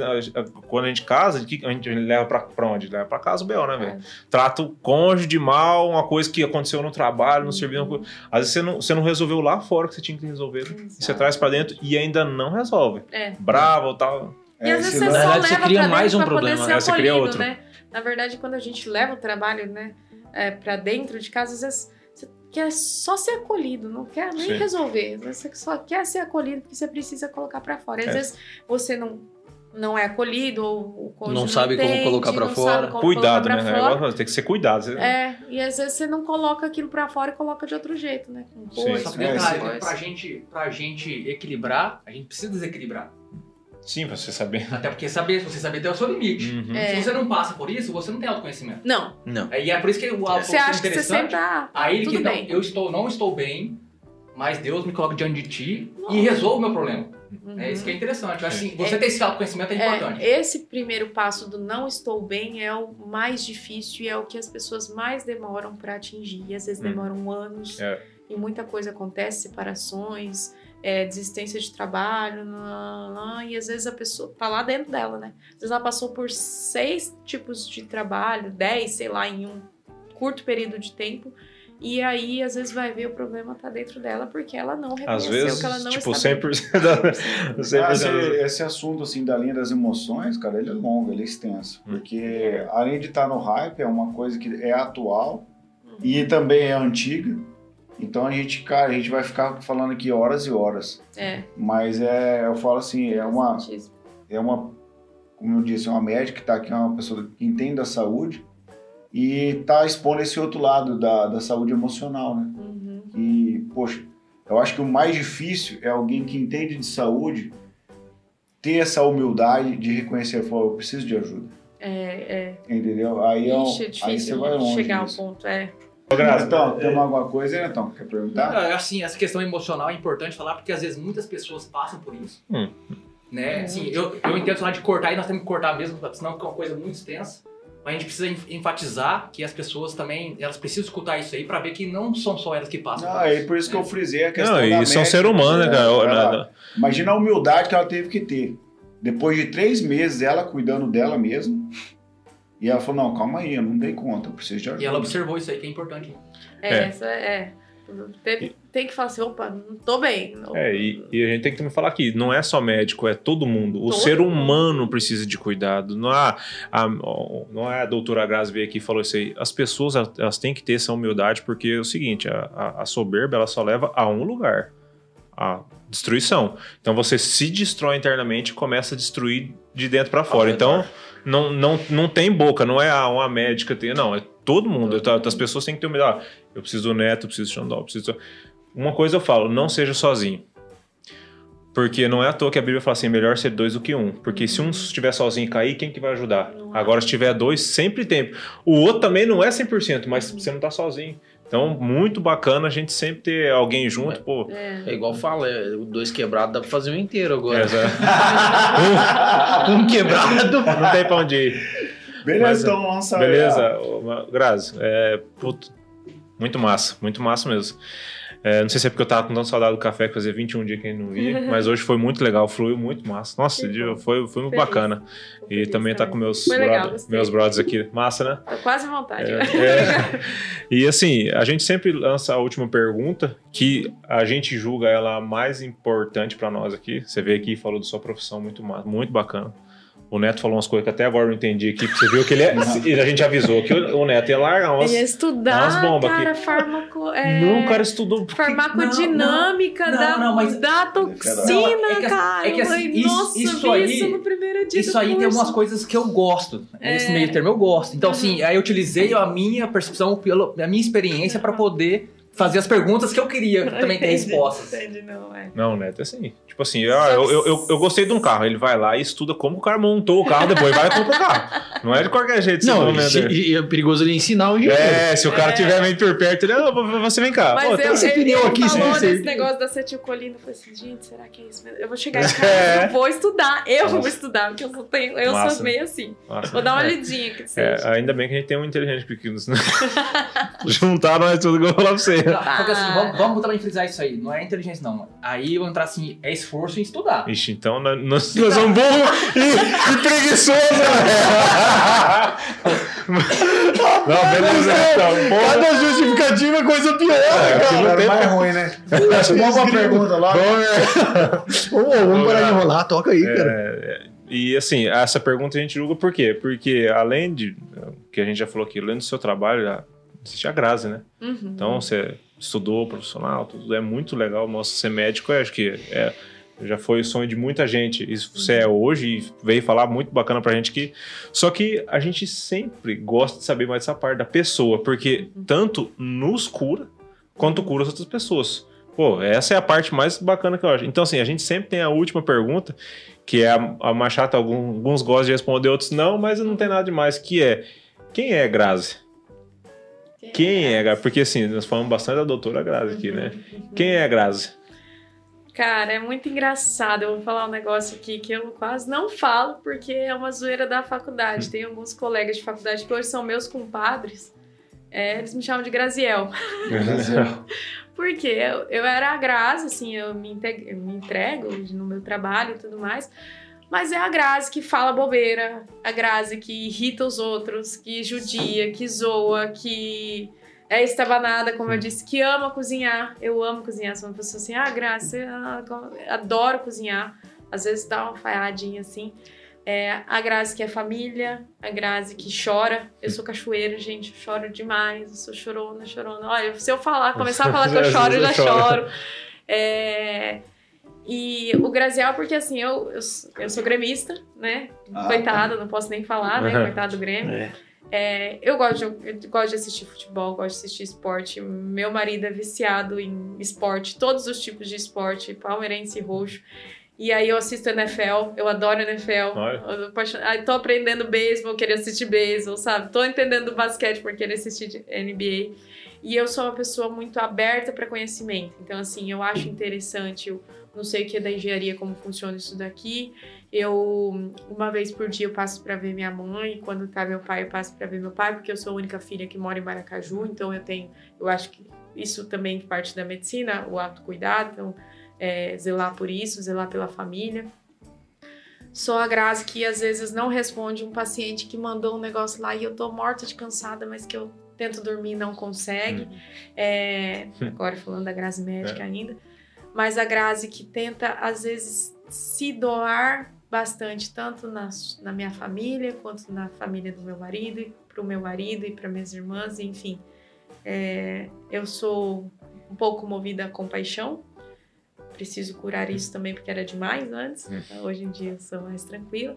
quando a gente casa, a gente, a gente leva pra, pra onde? Leva pra casa o Bel, né, velho? É. Trata o cônjuge mal, uma coisa que aconteceu no trabalho, não serviu. uma coisa- Às vezes você não, você não resolveu lá fora que você tinha que resolver. E você traz pra dentro e ainda não resolve. É. Bravo ou tal. E às vezes esse você lance- só verdade, você leva cria pra mais um pra poder problema, ser né? Você cria outro. né? Na verdade, quando a gente leva o trabalho, né, é, pra dentro de casa, às vezes você quer só ser acolhido, não quer nem Sim. resolver. Você só quer ser acolhido porque você precisa colocar pra fora. Às É. vezes você não, não é acolhido ou o Não sabe como entende, colocar pra não fora. sabe como Cuidado, colocar né? É fora. tem que ser cuidado. Você- É, e às vezes você não coloca aquilo pra fora e coloca de outro jeito, né? Com Sim. coisa, É, detalhe, né, pra gente, pra gente equilibrar, a gente precisa desequilibrar. Sim, pra você saber. Até porque saber, você saber ter o seu limite. Uhum. É. Se você não passa por isso, você não tem autoconhecimento. Não, Não. E é por isso que o algo você acha que você interessante. sempre tá Aí tudo que não, bem. eu estou, não estou bem, mas Deus me coloca diante de ti Nossa. e resolve o meu problema. Uhum. É isso que é interessante. Assim, É. você ter esse autoconhecimento é importante. É, esse primeiro passo do não estou bem é o mais difícil e é o que as pessoas mais demoram para atingir. E às vezes Hum. demoram anos É. e muita coisa acontece, separações, é, desistência de trabalho, lá, lá, e às vezes a pessoa tá lá dentro dela, né? Às vezes ela passou por seis tipos de trabalho, dez, sei lá, em um curto período de tempo. E aí, às vezes, vai ver o problema tá dentro dela porque ela não Às reconheceu vezes, que ela não tipo, está bem. 100% da. Ah, 100% esse, da- esse assunto assim da linha das emoções, cara, ele é longo, ele é extenso. Hum. Porque além de estar no hype, é uma coisa que é atual Uhum. e também é antiga. Então a gente, cara, a gente vai ficar falando aqui horas e horas. É, Mas é, eu falo assim, é uma, é uma, como eu disse, é uma médica que está aqui, é uma pessoa que entende da saúde e está expondo esse outro lado da, da saúde emocional, né? Uhum. E, poxa, eu acho que o mais difícil é alguém que entende de saúde ter essa humildade de reconhecer, falar, eu preciso de ajuda, É, entendeu? Aí, é. é Ixi, é aí difícil você vai longe chegar ao nisso. ponto, é. Ô, Graça, Então, tem alguma coisa aí, então? Quer perguntar? Ah, Assim, essa questão emocional é importante falar porque às vezes muitas pessoas passam por isso. Hum. Né? Assim, eu, eu entendo falar de cortar e nós temos que cortar mesmo, senão fica uma coisa muito extensa. Mas a gente precisa en- enfatizar que as pessoas também, elas precisam escutar isso aí pra ver que não são só elas que passam. Não, é por isso que eu frisei a questão Não, da e isso é um ser humano, né, é, cara? ela- Imagina a humildade que ela teve que ter. Depois de três meses, ela cuidando dela mesma. E ela falou, não, calma aí, eu não dei conta, eu preciso de ajuda. E ela observou isso aí que é importante. É, É. essa é. Tem, tem que falar assim, opa, não tô bem. Não- É, e, e a gente tem que também falar aqui, não é só médico, é todo mundo. O Todo ser mundo. humano precisa de cuidado. Não é a, não é a doutora Grazi veio aqui e falou isso aí. As pessoas, elas- elas têm que ter essa humildade, porque é o seguinte, a, a- a soberba, ela só leva a um lugar. A destruição. Então você se destrói internamente e começa a destruir de dentro para fora. Então não, não, não tem boca, não é a- uma médica, tem, não, é todo mundo. Tá- As pessoas têm que ter humildade. Ah, eu preciso do neto, eu preciso de Xandó, eu preciso... Uma coisa eu falo, não seja sozinho. Porque não é à toa que a Bíblia fala assim, melhor ser dois do que um. Porque se um estiver sozinho e cair, quem que vai ajudar? Agora, se tiver dois, sempre tem. O outro também não é 100%, mas você não tá sozinho. Então, muito bacana a gente sempre ter alguém junto, pô. É. É igual fala, é, o dois quebrados dá pra fazer um inteiro agora. É, Zé. Um quebrado. não tem pra onde ir. Beleza, Mas, então lança Beleza, Grazi, é, puto, muito massa, muito massa mesmo. É, não sei se é porque eu tava com tanta saudade do café, que fazia 21 dias que a gente não via, mas hoje foi muito legal, fluiu muito massa. Nossa, dia foi, foi muito bacana. E feliz também tá com meus, legal, brother- gostei. meus brothers aqui. Massa, né? Tô quase à vontade. É, é. E assim, a gente sempre lança a última pergunta, que a gente julga ela a mais importante pra nós aqui. Você veio aqui e falou da sua profissão muito, muito bacana. O Neto falou umas coisas que até agora eu não entendi aqui, porque você viu que ele é. e a gente avisou que o Neto ia largar umas. Ia estudar, umas bombas cara, aqui. farmaco... É... Não, o cara estudou. Farmacodinâmica Não, da, não, não, mas- da toxina, Não, é que- cara. é que assim, isso- Nossa, isso vi aí- isso no primeiro dia Isso do aí tem curso. algumas coisas que eu gosto. Nesse É. meio termo eu gosto. Então, Uhum. assim, aí eu utilizei a minha percepção, a minha experiência pra poder fazer as perguntas que eu queria também ter respostas. Entendi, não, é. Não, Neto é assim. Tipo assim, ah, eu, eu, eu, eu gostei de um carro. Ele vai lá e estuda como o cara montou o carro, depois vai e compra o carro. Não é de qualquer jeito. Não, né, se- e é perigoso ele ensinar o engenheiro. É, se o cara É. tiver meio por perto, ele, ah, você vem cá. Mas Pô, eu, tem- esse pneu aqui, falou desse negócio da acetilcolina. Eu falei assim, gente, será que é isso mesmo? Eu vou chegar em casa, É. eu vou estudar. Eu vou Nossa. estudar, porque eu, sou, tenho, eu Massa. sou meio assim. Nossa, Vou dar uma é. lidinha que É, seja. ainda bem que a gente tem um inteligente pequeno. senão- Juntaram nós tudo que eu vou falar pra Não, porque assim, vamos, vamos também frisar isso aí. Não é inteligência, não. Aí eu entrar assim, é esforço em estudar. Ixi, então nós, nós, nós somos burros e, e preguiçosos. Não, beleza, então. Porra. Cada justificativa é coisa pior, É, cara. tem- mais ruim, né? Vamos uma pergunta lá. Ô, ô, vamos parar de enrolar, toca aí, cara. É, e assim, essa pergunta a gente julga por quê? Porque além de, que a gente já falou aqui, além do seu trabalho, já existe a Grazi, né? Uhum. Então você estudou profissional, tudo é muito legal. Nossa, ser médico, acho que é, já foi o sonho de muita gente. Isso você é hoje e veio falar muito bacana pra gente que. Só que a gente sempre gosta de saber mais dessa parte da pessoa, porque tanto nos cura quanto cura as outras pessoas. Pô, essa é a parte mais bacana que eu acho. Então, assim, a gente sempre tem a última pergunta, que é a, a mais chata, algum- alguns gostam de responder, outros não, mas não tem nada demais, que é quem é Grazi? Quem é Grazi? Porque assim, nós falamos bastante da doutora Grazi aqui, né? Quem é a Grazi? Cara, é muito engraçado. Eu vou falar um negócio aqui que eu quase não falo, porque é uma zoeira da faculdade. Tem alguns colegas de faculdade que hoje são meus compadres. É, eles me chamam de Graziel. Porque eu, eu era a Grazi, assim, eu me, me entrego no meu trabalho e tudo mais. Mas é a Grazi que fala bobeira, a Grazi que irrita os outros, que judia, que zoa, que é estabanada, como eu disse, que ama cozinhar. Eu amo cozinhar, sou uma pessoa assim, ah, Grazi, eu adoro cozinhar. Às vezes dá uma falhadinha assim. É, a Grazi que é família, a Grazi que chora. Eu sou cachoeira, gente, eu choro demais, eu sou chorona, chorona. Olha, se eu falar, começar a falar que eu choro, eu já choro. É, e o Graziel, porque assim, eu, eu, eu sou gremista, né? Ah, Coitada, não posso nem falar, né? Uhum. Coitado do Grêmio. É. É, eu, gosto de, eu gosto de assistir futebol, gosto de assistir esporte. Meu marido é viciado em esporte, todos os tipos de esporte, palmeirense e roxo. E aí eu assisto NFL, eu adoro NFL. Olha. Eu tô aprendendo beisebol, queria assistir beisebol, sabe? Tô entendendo basquete porque queria assistir NBA. E eu sou uma pessoa muito aberta para conhecimento. Então, assim, eu acho interessante. Eu não sei o que é da engenharia, como funciona isso daqui. Eu, uma vez por dia, eu passo para ver minha mãe. Quando tá meu pai, eu passo para ver meu pai, porque eu sou a única filha que mora em Maracaju. Então, eu tenho. Eu acho que isso também parte da medicina, o autocuidado. Então, é, zelar por isso, zelar pela família. Sou a Grazi que às vezes não responde um paciente que mandou um negócio lá e eu tô morta de cansada, mas que eu tento dormir e não consegue. É, agora falando da Grazi médica ainda. Mas a Grazi que tenta, às vezes, se doar bastante, tanto na, na minha família, quanto na família do meu marido, e pro meu marido e para minhas irmãs, enfim. É, eu sou um pouco movida a compaixão. Preciso curar isso também, porque era demais antes. Então, hoje em dia eu sou mais tranquila.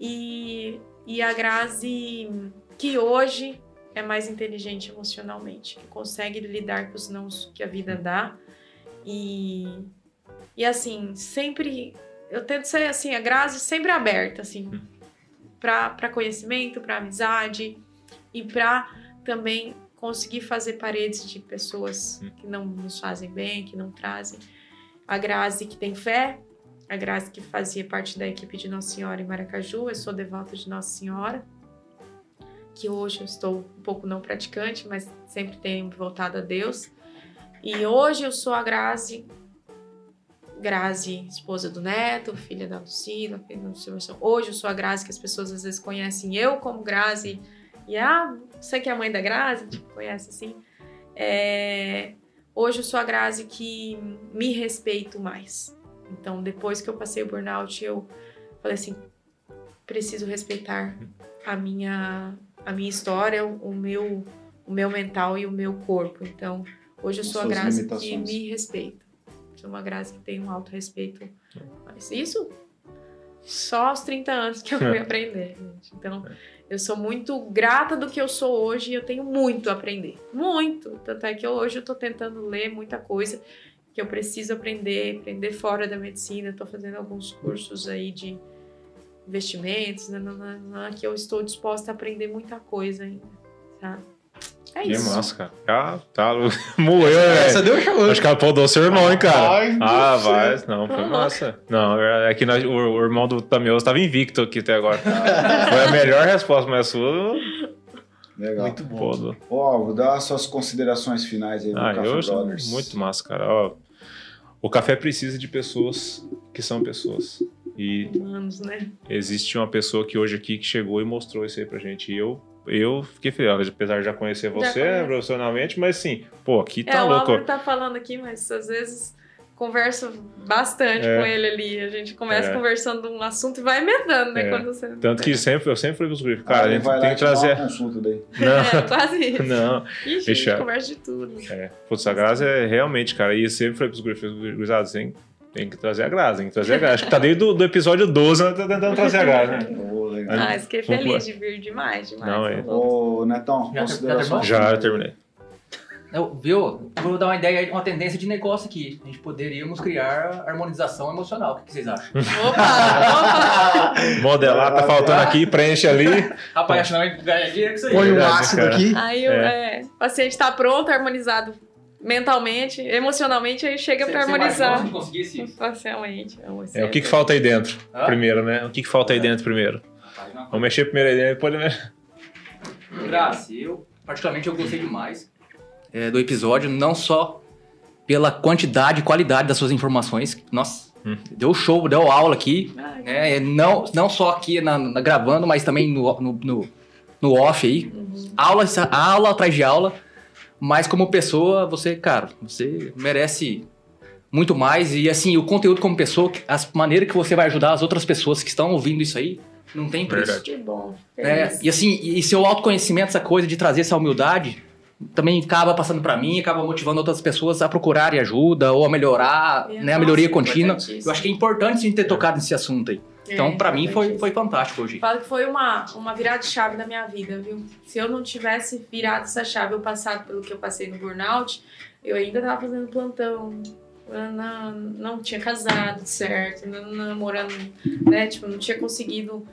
E, e a Grazi, que hoje é mais inteligente emocionalmente, que consegue lidar com os nãos que a vida dá. E, e assim, sempre. Eu tento ser assim, a Grazi sempre aberta, assim, para conhecimento, para amizade e para também conseguir fazer paredes de pessoas que não nos fazem bem, que não trazem. A Grazi que tem fé, a Grazi que fazia parte da equipe de Nossa Senhora em Maracaju, eu sou devota de Nossa Senhora. que hoje eu estou um pouco não praticante, mas sempre tenho voltado a Deus. E hoje eu sou a Grazi, Grazi, esposa do Neto, filha da Lucila, filha da Lucila. Hoje eu sou a Grazi que as pessoas às vezes conhecem eu como Grazi. E ah, você que é a mãe da Grazi, tipo, conhece assim. É, hoje eu sou a Grazi que me respeito mais. Então, depois que eu passei o burnout, eu falei assim, preciso respeitar a minha a minha história, o meu o meu mental e o meu corpo. Então, hoje eu sou a Grazi que me respeita. Sou uma Grazi que tem um alto respeito. Mas isso só aos 30 anos que eu fui aprender, gente. Então, eu sou muito grata do que eu sou hoje e eu tenho muito a aprender. Muito! Tanto é que eu, hoje eu tô tentando ler muita coisa que eu preciso aprender, aprender fora da medicina. Estou fazendo alguns cursos aí de investimentos, que eu estou disposta a aprender muita coisa ainda, tá? É que isso. massa, cara. Ah, tá. Moeu, velho. Essa deu show. Acho que ela podou seu irmão, hein, cara. Ai, ah, vai. Não, foi massa. Não, é que nós- o, o irmão do Tamioso estava invicto aqui até agora. Foi a melhor resposta, mas a sua. Legal. Muito bom. Pô, Ó, vou dar as suas considerações finais aí do ah, Café eu Brothers. muito massa, cara. Ó, o café precisa de pessoas que são pessoas. E Anos, né? existe uma pessoa que hoje aqui que chegou e mostrou isso aí pra gente. E eu, eu fiquei feliz, apesar de já conhecer Já você conheço. profissionalmente, mas assim, pô, aqui é, tá o louco. Álvaro tá falando aqui, mas às vezes converso bastante É. com ele ali. A gente começa É. conversando um assunto e vai emendando, né? É. Quando você... Tanto que sempre, eu sempre falei pros grupos, Ah, cara, a ele gente tem que te dá uma trazer. consulta daí. É, Não, quase isso. não. Ih, gente, Deixa- conversa de tudo. É, putz, a Grazi é realmente, cara, e eu sempre falei pros grupos, gurizada, tem, tem que trazer a Grazi, tem que trazer a Grazi. Acho que tá desde o do episódio 12, nós tá tentando trazer a Grazi, né? Ah, fiquei Vamos feliz de vir demais, demais. Não, é. Ô, Netão, Já- considerações Já, finais. terminei. Eu, viu? Vou dar uma ideia, uma tendência de negócio aqui. A gente poderíamos criar harmonização emocional. O que que vocês acham? Opa, opa! Modelar, tá faltando aqui, preenche ali. Rapaz, acho que ganhar dinheiro com isso aí. Põe um ácido cara. aqui. Aí o é, o paciente tá pronto, harmonizado mentalmente, emocionalmente, aí chega pra Você- você mais harmonizar conseguir esse- facialmente. É, o que que falta aí dentro, Hã? primeiro, né? O que que falta aí dentro primeiro? Vamos mexer primeiro aí depois... Graça, eu particularmente eu gostei demais é, do episódio, não só pela quantidade e qualidade das suas informações. Nossa, Hum. deu show, deu aula aqui. Ai, né? Não, não só aqui na, na- gravando, mas também no, no, no, no off aí. Aula, aula atrás de aula. Mas como pessoa, você, cara, você merece muito mais. E assim, o conteúdo como pessoa, as maneiras que você vai ajudar as outras pessoas que estão ouvindo isso aí, não tem preço. Verdade. que bom. É, e assim, e seu autoconhecimento, essa coisa de trazer essa humildade, também acaba passando pra mim, acaba motivando outras pessoas a procurarem ajuda ou a melhorar, É, né, a nossa, melhoria contínua. Eu acho que é importante a gente ter tocado nesse assunto aí. Então, É, pra mim, foi, foi fantástico hoje. Falo que foi uma, uma virada de chave na minha vida, viu? Se eu não tivesse virado essa chave, eu passado pelo que eu passei no burnout, eu ainda tava fazendo plantão. Não, não tinha casado certo, não, namorando, né? Tipo, não tinha conseguido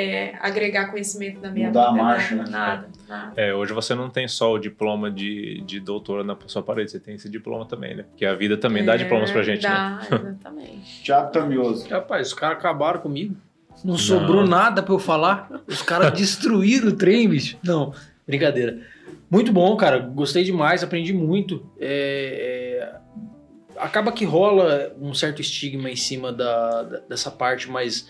é, agregar conhecimento na minha Mudar a vida. marcha, nada, né? nada, nada. É, hoje você não tem só o diploma de, de doutora na sua parede, você tem esse diploma também, né? Porque a vida também dá É, diplomas pra gente, né? dá, exatamente. Thiago Tamioso. Rapaz, os caras acabaram comigo. Não sobrou nada pra eu falar. Os caras destruíram o trem, bicho. Não, brincadeira. Muito bom, cara. Gostei demais, aprendi muito. É, é, Acaba que rola um certo estigma em cima da, da- dessa parte mais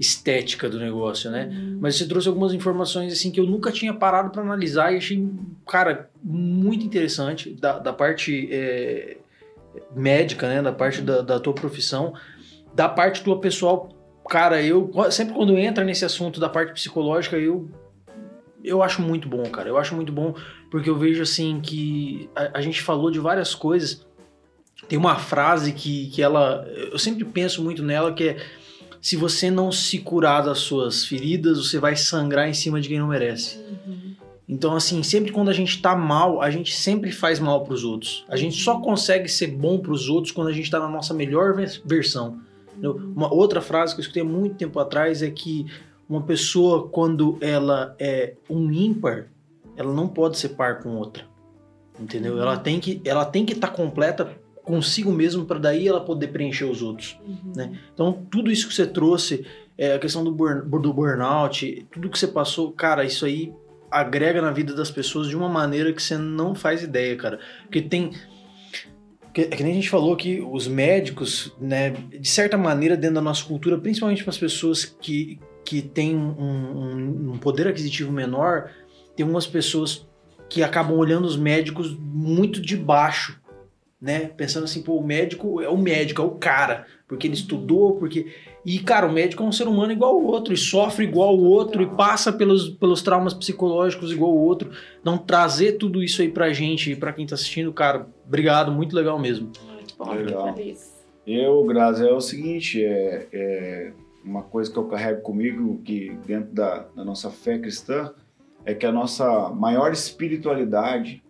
estética do negócio, né? Mas você trouxe algumas informações assim que eu nunca tinha parado para analisar e achei, cara, muito interessante da, da parte é, médica, né? Da parte da, da tua profissão, da parte tua pessoal. Cara, eu sempre quando entra nesse assunto da parte psicológica, eu eu acho muito bom, cara. Eu acho muito bom porque eu vejo assim que a, a gente falou de várias coisas. Tem uma frase que, que ela. Eu sempre penso muito nela que é se você não se curar das suas feridas, você vai sangrar em cima de quem não merece. Uhum. Então, assim, sempre quando a gente tá mal, a gente sempre faz mal pros outros. A gente só consegue ser bom pros outros quando a gente tá na nossa melhor vers- versão. entendeu? Uma outra frase que eu escutei há muito tempo atrás é que uma pessoa, quando ela é um ímpar, ela não pode ser par com outra. Entendeu? Ela tem que ela tem que estar completa consigo mesmo para daí ela poder preencher os outros. Uhum. né? Então, tudo isso que você trouxe, é, a questão do, burn, do burnout, tudo que você passou, cara, isso aí agrega na vida das pessoas de uma maneira que você não faz ideia, cara. Porque tem. Que, é que nem a gente falou que os médicos, né, de certa maneira, dentro da nossa cultura, principalmente para as pessoas que, que têm um, um, um poder aquisitivo menor, tem umas pessoas que acabam olhando os médicos muito de baixo, né? Pensando assim, pô, o médico é o médico, é o cara, porque ele estudou, porque. E, cara, o médico é um ser humano igual ao outro, e sofre igual ao outro, e passa pelos, pelos traumas psicológicos igual ao outro. Não trazer tudo isso aí pra gente e pra quem tá assistindo, cara, obrigado, muito legal mesmo. Muito bom, Legal. muito feliz. Eu, Grazi, é o seguinte, é, é uma coisa que eu carrego comigo, que dentro da, da nossa fé cristã, é que a nossa maior espiritualidade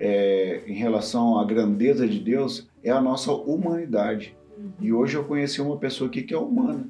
é, em relação à grandeza de Deus é a nossa humanidade. E hoje eu conheci uma pessoa aqui que é humana,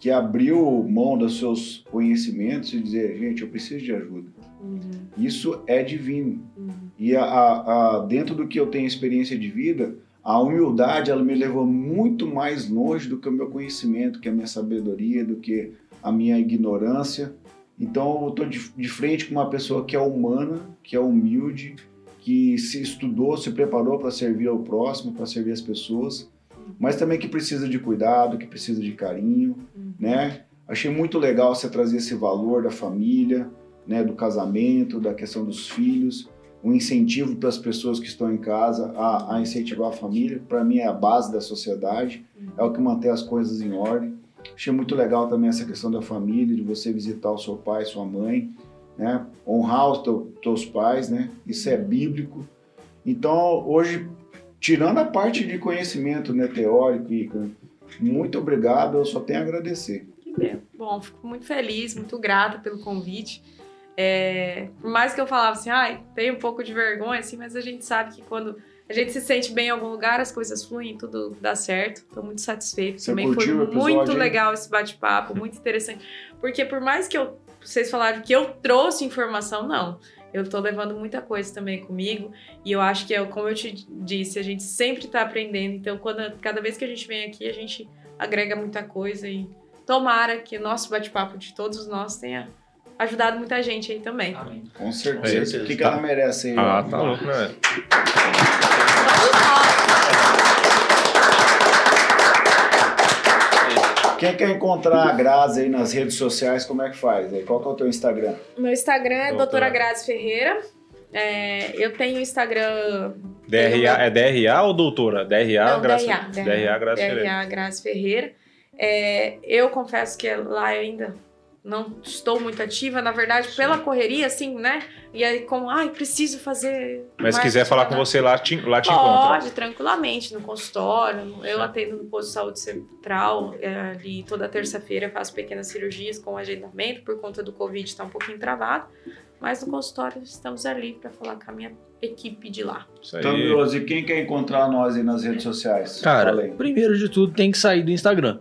que abriu mão dos seus conhecimentos e dizer, gente, eu preciso de ajuda. Uhum, Isso é divino. uhum. E a, a- a- dentro do que eu tenho experiência de vida, a humildade ela me levou muito mais longe do que o meu conhecimento, que a minha sabedoria, do que a minha ignorância. Então eu estou de, de frente com uma pessoa que é humana, que é humilde, que se estudou, se preparou para servir ao próximo, para servir as pessoas, mas também que precisa de cuidado, que precisa de carinho, né? Achei muito legal você trazer esse valor da família, né, do casamento, da questão dos filhos, um incentivo para as pessoas que estão em casa a, a incentivar a família. Para mim é a base da sociedade, é o que mantém as coisas em ordem. Achei muito legal também essa questão da família, de você visitar o seu pai, sua mãe, né? honrar os teu, teus pais, né? Isso é bíblico. Então, hoje, tirando a parte de conhecimento né, teórico, muito obrigado, eu só tenho a agradecer. Que bem. Bom, fico muito feliz, muito grata pelo convite. É, por mais que eu falava assim, ai, tenho um pouco de vergonha, assim, mas a gente sabe que quando a gente se sente bem em algum lugar, as coisas fluem, tudo dá certo. Tô muito satisfeita. Você Também foi episódio, muito hein? legal esse bate-papo, muito interessante. Porque por mais que eu, vocês falaram que eu trouxe informação, não. Eu tô levando muita coisa também comigo. E eu acho que, é, como eu te disse, a gente sempre tá aprendendo. Então, quando, cada vez que a gente vem aqui, a gente agrega muita coisa. E tomara que o nosso bate-papo de todos nós tenha ajudado muita gente aí também. Amém. Com certeza. O que, que ela merece aí? Ah, tá louco, né? Quem quer encontrar a Grazi aí nas redes sociais, como é que faz? aí? Qual que é o teu Instagram? Meu Instagram é Doutora. doutora Grazi Ferreira. É, eu tenho Instagram. DRA, é DRA ou doutora? DRA, Não, Graça, DRA, DRA, Graça Ferreira. DRA Grazi Ferreira. É, eu confesso que lá eu ainda não estou muito ativa, na verdade, pela correria, assim, né? E aí, como, ai, preciso fazer. Mas se quiser falar com você lá, te, lá te encontra. Pode, tranquilamente, no consultório. Eu Sim. atendo no posto de saúde central é, ali toda terça-feira, faço pequenas cirurgias com agendamento, por conta do Covid está um pouquinho travado. Mas no consultório estamos ali para falar com a minha equipe de lá. Isso aí. Então, Mioso, e quem quer encontrar nós aí nas redes sociais? Cara, primeiro de tudo tem que sair do Instagram.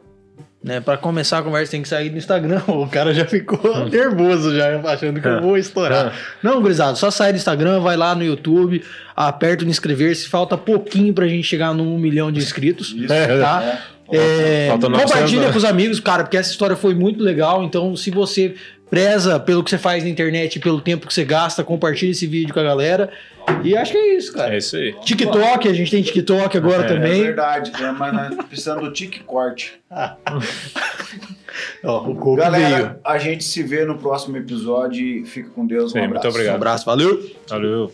Né, para começar a conversa tem que sair do Instagram. O cara já ficou nervoso já, achando que eu vou estourar. Não, gurizada, só sai do Instagram, vai lá no YouTube, aperta no inscrever-se. Falta pouquinho pra gente chegar no 1 milhão de inscritos. Isso, tá? é. É, Falta 900, compartilha né? com os amigos, cara, porque essa história foi muito legal. Então, se você preza pelo que você faz na internet e pelo tempo que você gasta, compartilha esse vídeo com a galera. E acho que é isso, cara. É isso aí. TikTok, a gente tem TikTok agora É, É também. verdade, é, mas nós precisamos do tique corte. Ó, o corpo veio. Galera, a gente se vê no próximo episódio fica com Deus. Um Sim, muito abraço. obrigado. Um abraço, valeu! Valeu.